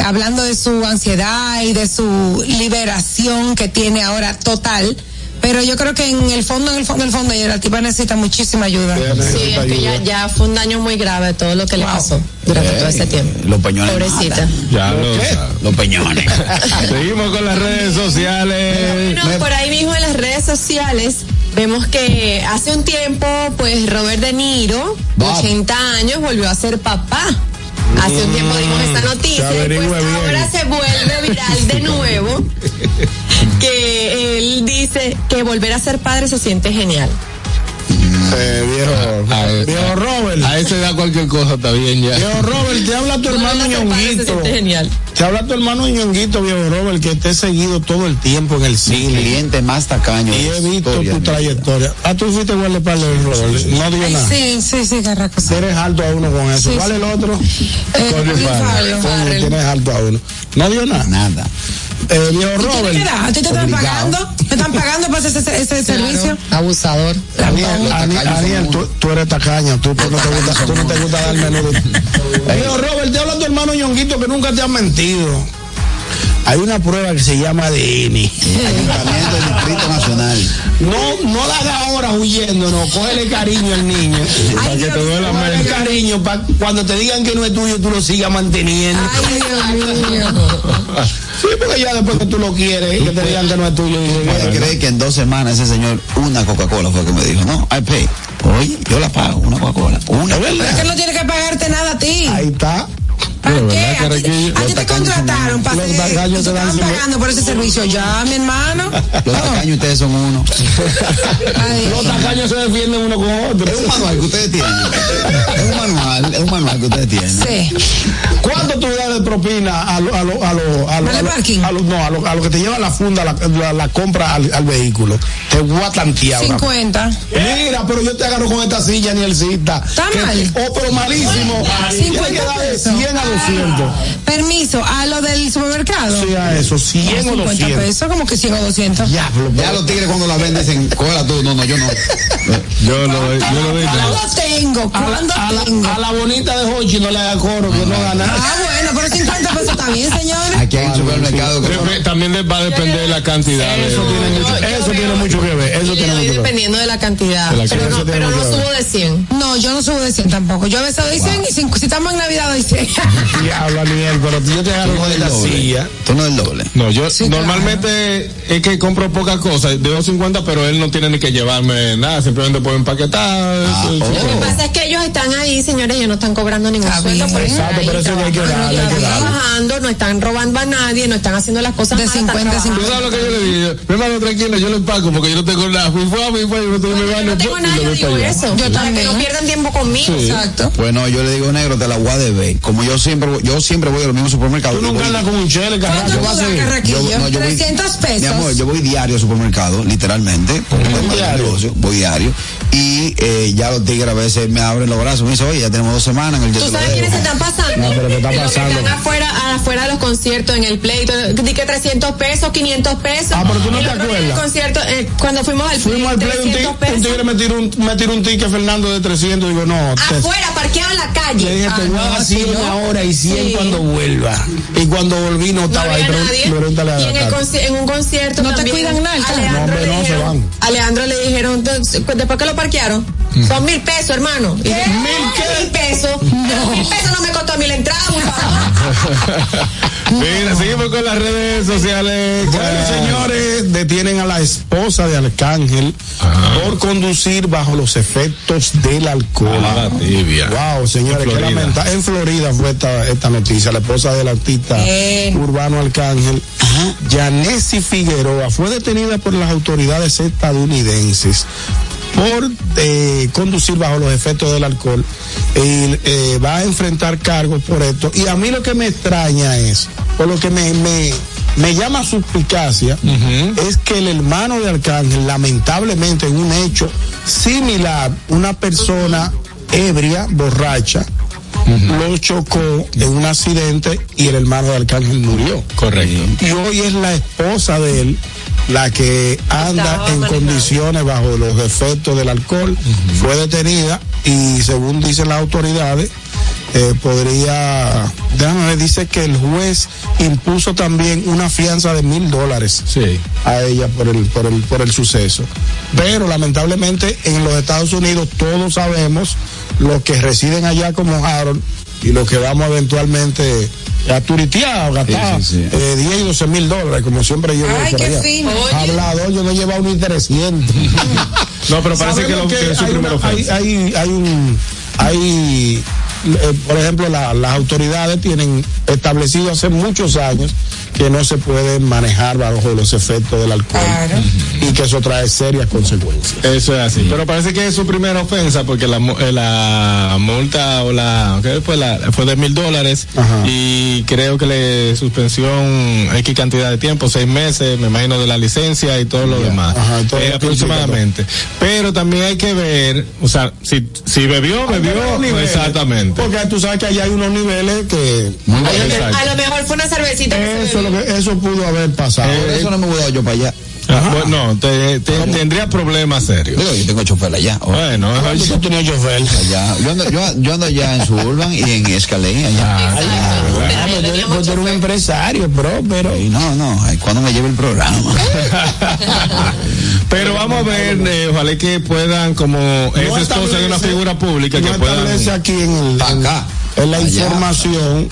hablando de su ansiedad y de su liberación que tiene ahora total. Pero yo creo que en el fondo, en el fondo, en el fondo, ella, la tipa necesita muchísima ayuda. Sí, es que ya, ya fue un daño muy grave todo lo que le pasó durante todo ese tiempo. Los peñones. Pobrecita. Ya lo Los peñones. (laughs) Seguimos con las redes sociales. Bueno, por ahí mismo en las redes sociales vemos que hace un tiempo, pues Robert De Niro, de 80 años, volvió a ser papá. Hace un tiempo dimos esta noticia se y pues ahora se vuelve viral de nuevo (laughs) que él dice que volver a ser padre se siente genial. Eh, viejo, A, viejo cualquier cosa, está bien ya. Viejo Robert, te habla tu hermano Ñonguito. genial. Te habla tu hermano Ñonguito, viejo Robert, que te he seguido todo el tiempo en el Mi cine. cliente más tacaño. Y he visto historia tu mi vida. trayectoria. Ah, tú fuiste guardaespaldas, Robert. No digo nada. Sí, sí, sí, Carraco. sí. Tienes alto a uno con eso. Sí, ¿Cuál sí. es el otro? Eh, Tienes alto a uno. No dio nada. Nada. Eh, viejo ¿Y tú Robert. ¿A ti te están Obligado. pagando? ¿Te están pagando para hacer ese, ese servicio? Abusador. Aniel, Los Aniel, tacaños Aniel, son tú, tú eres tacaña, tú, tú no te gusta, tú no te gusta dar menudo. (laughs) Viejo Robert, te habla tu hermano Ñonguito que nunca te ha mentido. Hay una prueba que se llama ADN. Ayuntamiento del Distrito Nacional. No, no la hagas ahora huyendo, no, cógele cariño al niño. Para que te duela Cógele cariño, para cuando te digan que no es tuyo, tú lo sigas manteniendo. Ay, Dios mío. Sí, porque ya después que tú lo quieres, que te digan que no es tuyo, ¿Puede "Mira, creer que en dos semanas ese señor, una Coca-Cola fue que me dijo, no, I pay. Oye, yo la pago, una Coca-Cola. Una. Es que no tiene que pagarte nada a ti. ahí está. ¿Para Pero, qué? ¿verdad, A ti, Carraquillo? a ti te contrataron para los tacaños te dan pagando por ese servicio. Ya, mi hermano. Los tacaños ustedes son uno. Los tacaños se defienden uno con otro. Es un manual que ustedes tienen. Es un manual, es un manual que ustedes tienen. sí. ¿Cuánto tú das de propina a lo, a lo, a lo, a lo, ¿Vale a lo- parking? a lo- no, a lo, a lo que te lleva la funda, la, la, la compra al, al vehículo? Te voy a tantear. ahora. 50. Mira, pero yo te agarro con esta silla, Nielcita. Está Que- mal. Oh, pero malísimo. Tienes que 50 dar de pesos. 100 a 200. Permiso, a lo del supermercado. Sí, a eso, 100 o 50 200. pesos, como que 100 o 200. Diablo, Ya los tigres cuando la ven dicen, cógela tú. No, no, yo no. Yo (laughs) lo yo lo doy. ¿Cuándo tengo? ¿Cuándo a, la, tengo? a la bonita de Hochi no le haga coro, que no gana. Ah, bueno, pero 50 pesos está bien, señores. Aquí hay un supermercado También de- va a depender de la cantidad. Eso tiene mucho, yo eso tiene mucho que ver. Eso tiene mucho que ver. dependiendo de la cantidad. De la pero no, pero no subo de 100. No, yo no subo de 100 tampoco. Yo a veces doy 100 y si estamos en Navidad doy 100. (laughs) Diablo, Aniel, pero yo te agarro Tú no con esta doble. silla. Tú no del doble. No, yo Sí, normalmente es que compro pocas cosas, de 250, pero él no tiene ni que llevarme nada, simplemente puede empaquetar. eso, eso, Lo que pasa es que ellos están ahí, señores, ellos no están cobrando ningún sueldo por estar Exacto, pero eso hay que darle, hay que darle. trabajando, no están robando a nadie, no están haciendo las cosas De malas, están 50 a trabajando. ¿Tú sabes lo que yo le dije? Mi hermano, tranquilo, yo lo empaco porque yo no tengo nada. Fui fue, fui fue, yo no tengo mi Yo baño. no tengo y nada, lo yo digo eso. Yo para también. que no pierdan tiempo conmigo. Sí. Exacto. Bueno, yo le digo negro, te la voy a deber. Como yo siempre, voy- yo siempre voy a los mismos supermercados. Tú Yo nunca voy- andas con un chele, ¿Cuánto carracho, va a? Yo- no, yo voy- 300 pesos. Mi amor, yo voy diario al supermercado, literalmente. del diario? negocio, voy diario. Y eh, ya los tigres a veces me abren los brazos. Me dicen, oye, ya tenemos dos semanas en el ¿Tú sabes quiénes se están pasando? No, pero ¿qué está Los que pasando? están afuera, afuera de los conciertos, en el pleito, di que 300 pesos, 500 pesos. Ah, pero tú no te acuerdas. El concierto, eh, cuando fuimos al Fuimos al play, un, 300 tigre, un pesos. tigre me tiró un, me tiró un ticket Fernando de 300. Digo, no, te- Afuera, parqueado en la calle. le dije, te Ah, voy a sí, 100 ¿no? ahora y 100 Sí. cuando vuelva. Y cuando volví no No estaba ahí. pero- nadie. Pregúntale a Y en, el en un concierto No te también, cuidan nada, a cara. Leandro No, no, se dijeron- van. A Leandro le dijeron, entonces, ¿después que lo parquearon? Son mil pesos, hermano. Yo, ¿Mil qué? Mil pesos. Pero Mil pesos no me costó mil entradas, por favor. (laughs) Mira, seguimos con las redes sociales. Bueno, señores, detienen a la esposa de Arcángel por conducir bajo los efectos del alcohol. Ah, tibia. Wow, señores, En qué Florida. lamenta- En Florida fue esta, esta noticia. La esposa del artista Bien. urbano Arcángel, Yanesi Figueroa, fue detenida por las autoridades estadounidenses por eh, conducir bajo los efectos del alcohol y eh, va a enfrentar cargos por esto. Y a mí lo que me extraña es, por lo que me, me, me llama suspicacia, es que el hermano de Arcángel, lamentablemente en un hecho similar, una persona ebria, borracha, lo chocó en un accidente y el hermano de Arcángel murió. Correcto. Y hoy es la esposa de él la que anda Estaba en manejando. condiciones bajo los efectos del alcohol. Fue detenida y según dicen las autoridades, eh, podría, déjame ver, dice que el juez impuso también una fianza de mil dólares Sí. a ella por el, por el, por el suceso. Pero lamentablemente en los Estados Unidos todos sabemos los que residen allá como Harold y los que vamos eventualmente a turitear, a gastar Sí, sí, sí. eh, 10 y 12 mil dólares, como siempre yo Ay, qué allá. fino. Hablador, yo no he llevado ni 300. (laughs) No, pero parece que, lo, que es su hay, una- hay, hay, hay un, hay, eh, por ejemplo, la- las autoridades tienen establecido hace muchos años que no se puede manejar bajo los efectos del alcohol y que eso trae serias consecuencias. Eso es así. Pero parece que es su primera ofensa porque la, mu- eh, la multa o la, ¿qué fue? La, fue de mil dólares Ajá. y creo que le suspensión X cantidad de tiempo, seis meses, me imagino, de la licencia y todo lo demás. Ajá, todo Eh, aproximadamente. Pero también hay que ver, o sea, si, si bebió, bebió, niveles, exactamente. Porque tú sabes que allá hay unos niveles que. A lo mejor fue una cervecita que se bebió. Lo que, eso pudo haber pasado. Por eso no me he mudado yo para allá. Ah, pues no, te- te- tendría problemas serios. Digo, yo tengo chofer allá. Oh, Bueno, ¿Cuánto tú tenías chofer? allá. Yo, ando, yo, yo ando allá en Suburban y en Escalé, allá. Ah, pues tú eres- pues eres un empresario, próspero. Y no, no, cuando me lleve el programa. (laughs) Pero vamos a ver, eh, ojalá que puedan, como es esposa de una figura pública, que no puedan. establece aquí en, el, en- Acá. en la Allá. información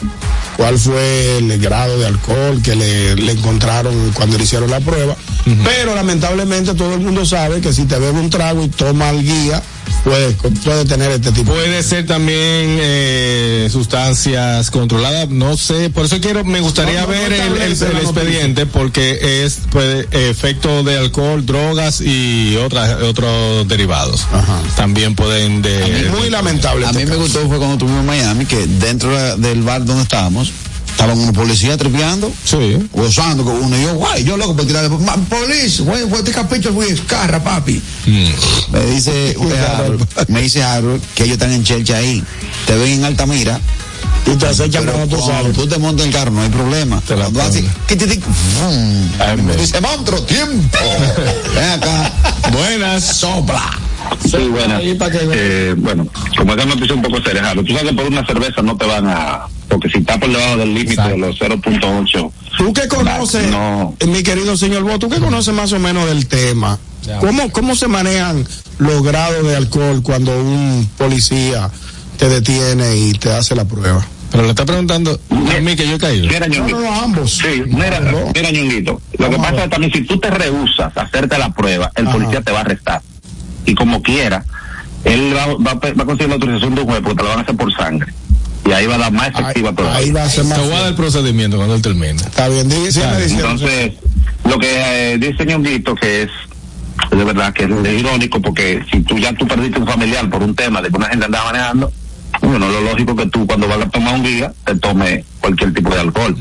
cuál fue el grado de alcohol que le, le encontraron cuando le hicieron la prueba. Pero lamentablemente todo el mundo sabe que si te bebe un trago y toma el guía, puede, puede tener este tipo. Puede ser también eh, sustancias controladas, no sé, por eso quiero, me gustaría No, no, no ver el, expediente porque es puede, efecto de alcohol, drogas y otras otros derivados. Ajá. También pueden de Muy lamentable. A este mí me gustó fue cuando estuvimos en Miami, que dentro de- del bar donde estábamos, estaban unos policías tripeando, Sí. gozando con uno. Y yo, guay, yo loco por tirar. "Ma- Police, güey, fue este capítulo fue escarra, papi. Me dice, (laughs) eh, Harold, me dice Harold que ellos están en Chelcha ahí. Te ven en Altamira. Y te acechan cuando tú sabes. tú te montas el carro, no hay problema. Te la así, dice, monstruo, tiempo. (laughs) Ven acá. Buenas. Sopla. Sí, bueno. Que. Eh, bueno, como esta noticia un poco seria, Jaro, tú sabes que por una cerveza no te van a... Porque si está por debajo del límite de los 0.8... Tú que conoces, No. mi querido señor Bo, tú que conoces más o menos del tema, ¿cómo, ¿cómo se manejan los grados de alcohol cuando un policía te detiene y te hace la prueba? Pero le está preguntando a mí que yo he caído. Mira, Ñonguito. ambos. Sí, mira, mira, Ñonguito. Lo que pasa es también si tú te rehusas a hacerte la prueba, el policía te va a arrestar. Y como quiera, él va, va, va a conseguir la autorización de un juez porque te lo van a hacer por sangre. Y ahí va a dar más efectiva todavía. Ahí va a ser más. Te voy a dar el procedimiento cuando él termine. Está bien, sígueme diciendo. Entonces, lo que eh, dice Ñonguito que es de verdad que es, es irónico porque si tú ya tú perdiste un familiar por un tema de que una gente andaba manejando, bueno, lo lógico que tú cuando vas a tomar un guía te tome cualquier tipo de alcohol.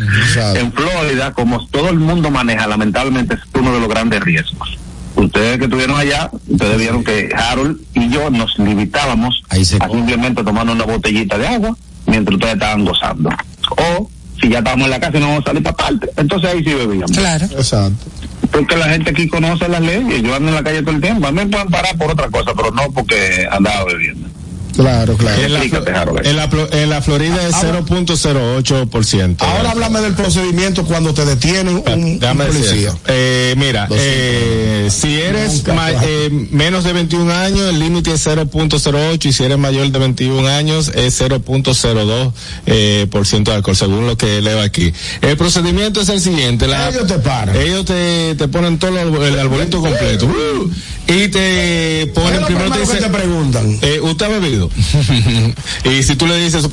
En Florida, como todo el mundo maneja, lamentablemente es uno de los grandes riesgos. Ustedes que estuvieron allá, ustedes vieron que Harold y yo nos limitábamos a simplemente tomar una botellita de agua mientras ustedes estaban gozando. O si ya estábamos en la casa y no vamos a salir para parte, entonces ahí sí bebíamos. Claro. Exacto. Porque la gente aquí conoce las leyes, yo ando en la calle todo el tiempo, a mí me pueden parar por otra cosa, pero no porque andaba bebiendo. Claro, claro. En la, en la, Flo- en la Florida es 0.08%. Ahora háblame del procedimiento cuando te detienen un, Déjame policía. Eh, mira, eh, si eres ma- eh, menos de 21 años, el límite es 0.08 y si eres mayor de 21 años es 0.02 eh, por ciento de alcohol, según lo que leo aquí. El procedimiento es el siguiente. La, Ellos te paran. Ellos te, te ponen todo el, el arbolito completo. Uh, y te ¿Qué ponen primero te que dicen, te preguntan? eh, ¿Usted ha bebido? (laughs) y si tú le dices,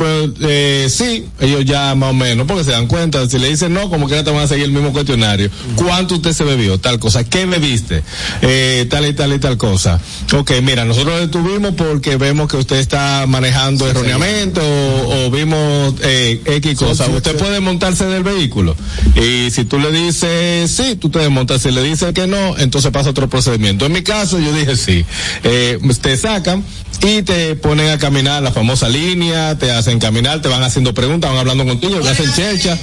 eh, sí, ellos ya más o menos, porque se dan cuenta. Si le dicen no, como que te van a seguir el mismo cuestionario. ¿Cuánto usted se bebió? Tal cosa. ¿Qué bebiste? Eh, tal y tal y tal cosa. Ok, mira, nosotros lo detuvimos porque vemos que usted está manejando erróneamente o, o vimos eh, X cosa. sí, usted sí. puede montarse del vehículo. Y si tú le dices sí, tú te desmontas. Si le dices que no, entonces pasa otro procedimiento. En mi caso, yo dije sí. Eh, te sacan y te ponen a caminar la famosa línea, te hacen caminar, te van haciendo preguntas, van hablando contigo, te hacen checha.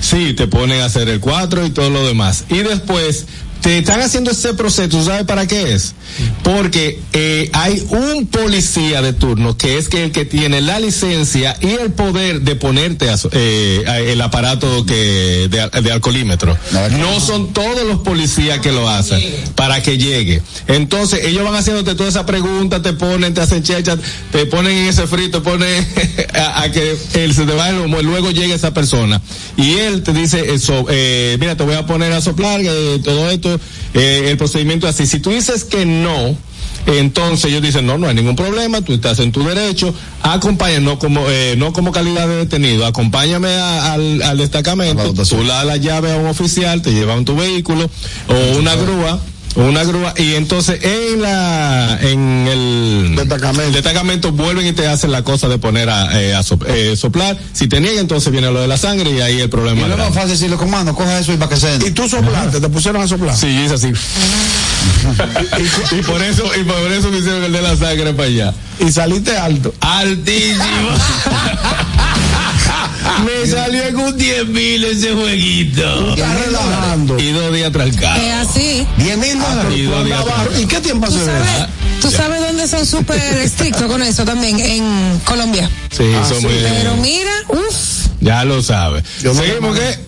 Sí, te ponen a hacer el 4 y todo lo demás. Y después te están haciendo ese proceso, ¿tú sabes para qué es? Porque eh, hay un policía de turno que es que el que tiene la licencia y el poder de ponerte a eh, a- el aparato que de, de alcoholímetro. No son todos los policías que lo hacen para que llegue. Entonces ellos van haciéndote toda esa pregunta, te ponen, te hacen checha, te ponen en ese frito, te ponen (laughs) a, a que él se te va el humo, luego llega esa persona y él te dice eso, eh, mira, te voy a poner a soplar eh, todo esto, eh, el procedimiento es así. Si tú dices que no, entonces ellos dicen, no, no hay ningún problema, tú estás en tu derecho, acompáñame, no como, eh, no como calidad de detenido, acompáñame a- al, al destacamento, tú le das la llave a un oficial, te llevan tu vehículo, o una grúa, una grúa, y entonces en la, en el destacamento, vuelven y te hacen la cosa de poner a, eh, a eh, soplar, si te niegan entonces viene lo de la sangre y ahí el problema Y no es fácil decirle, comando, coja eso y para que se Y tú soplaste, te pusieron a soplar. Sí, yo hice así. (laughs) y por eso, y por eso me hicieron el de la sangre para allá. Y saliste alto. Altísimo. (laughs) me salió en un 10 mil ese jueguito. Y dos días trancados. Es así. 10 mil Y dos días. ¿Y qué tiempo ¿Tú hace sabes, tú sabes dónde son súper estrictos con eso también? En Colombia. Sí, son muy. Pero mira, uff. Ya lo sabe. Seguimos que.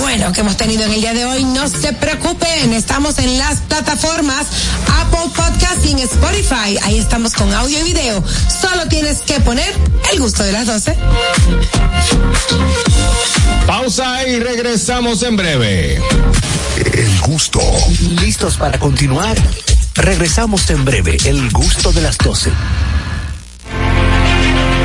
bueno que hemos tenido en el día de hoy, no se preocupen. Estamos en las plataformas Apple Podcast y en Spotify. Ahí estamos con audio y video. Solo tienes que poner el gusto de las 12. Pausa y regresamos en breve. El gusto. ¿Listos para continuar? Regresamos en breve. El gusto de las 12.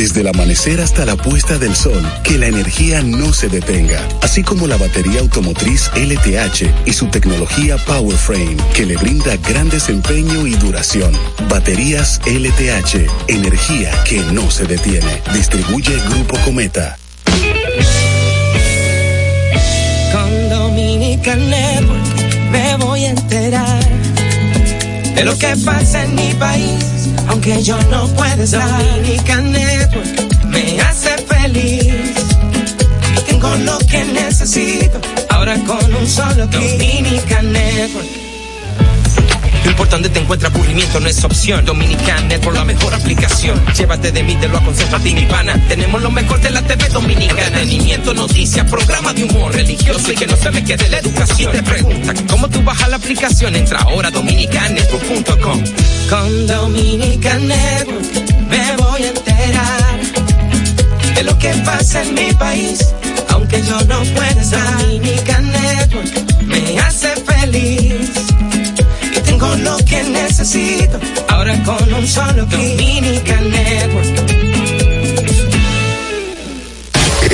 Desde el amanecer hasta la puesta del sol, que la energía no se detenga, así como la batería automotriz LTH y su tecnología PowerFrame, que le brinda gran desempeño y duración. Baterías LTH, energía que no se detiene. Distribuye Grupo Cometa. Con Dominican Network me voy a enterar de lo que pasa en mi país, aunque yo no pueda estar. Dominican Network me hace feliz. Tengo lo que necesito, ahora con un solo clic. Dominican Network. No importa dónde te encuentres, aburrimiento no es opción. Dominican Network, la mejor aplicación. Llévate de mí, te lo aconsejo a ti, mi pana. Tenemos lo mejor de la TV dominicana. Entretenimiento, noticias, programa de humor religioso y que no se me quede la educación. Te pregunta cómo tú bajas la aplicación. Entra ahora a dominicannetwork.com. Con Dominican Network me voy a enterar de lo que pasa en mi país, aunque yo no pueda estar. Dominican Network me hace feliz tengo lo que necesito. Ahora con un solo. Dominican Network.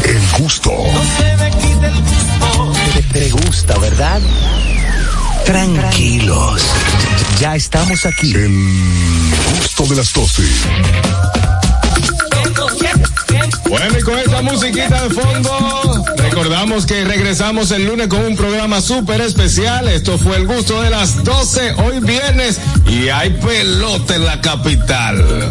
El gusto. No se me quite el gusto. Te, te gusta, ¿verdad? Tranquilos. Ya estamos aquí. El gusto de las 12. Bueno, y con esta musiquita de fondo, recordamos que regresamos el lunes con un programa súper especial. Esto fue el gusto de las 12, hoy viernes, y hay pelota en la capital.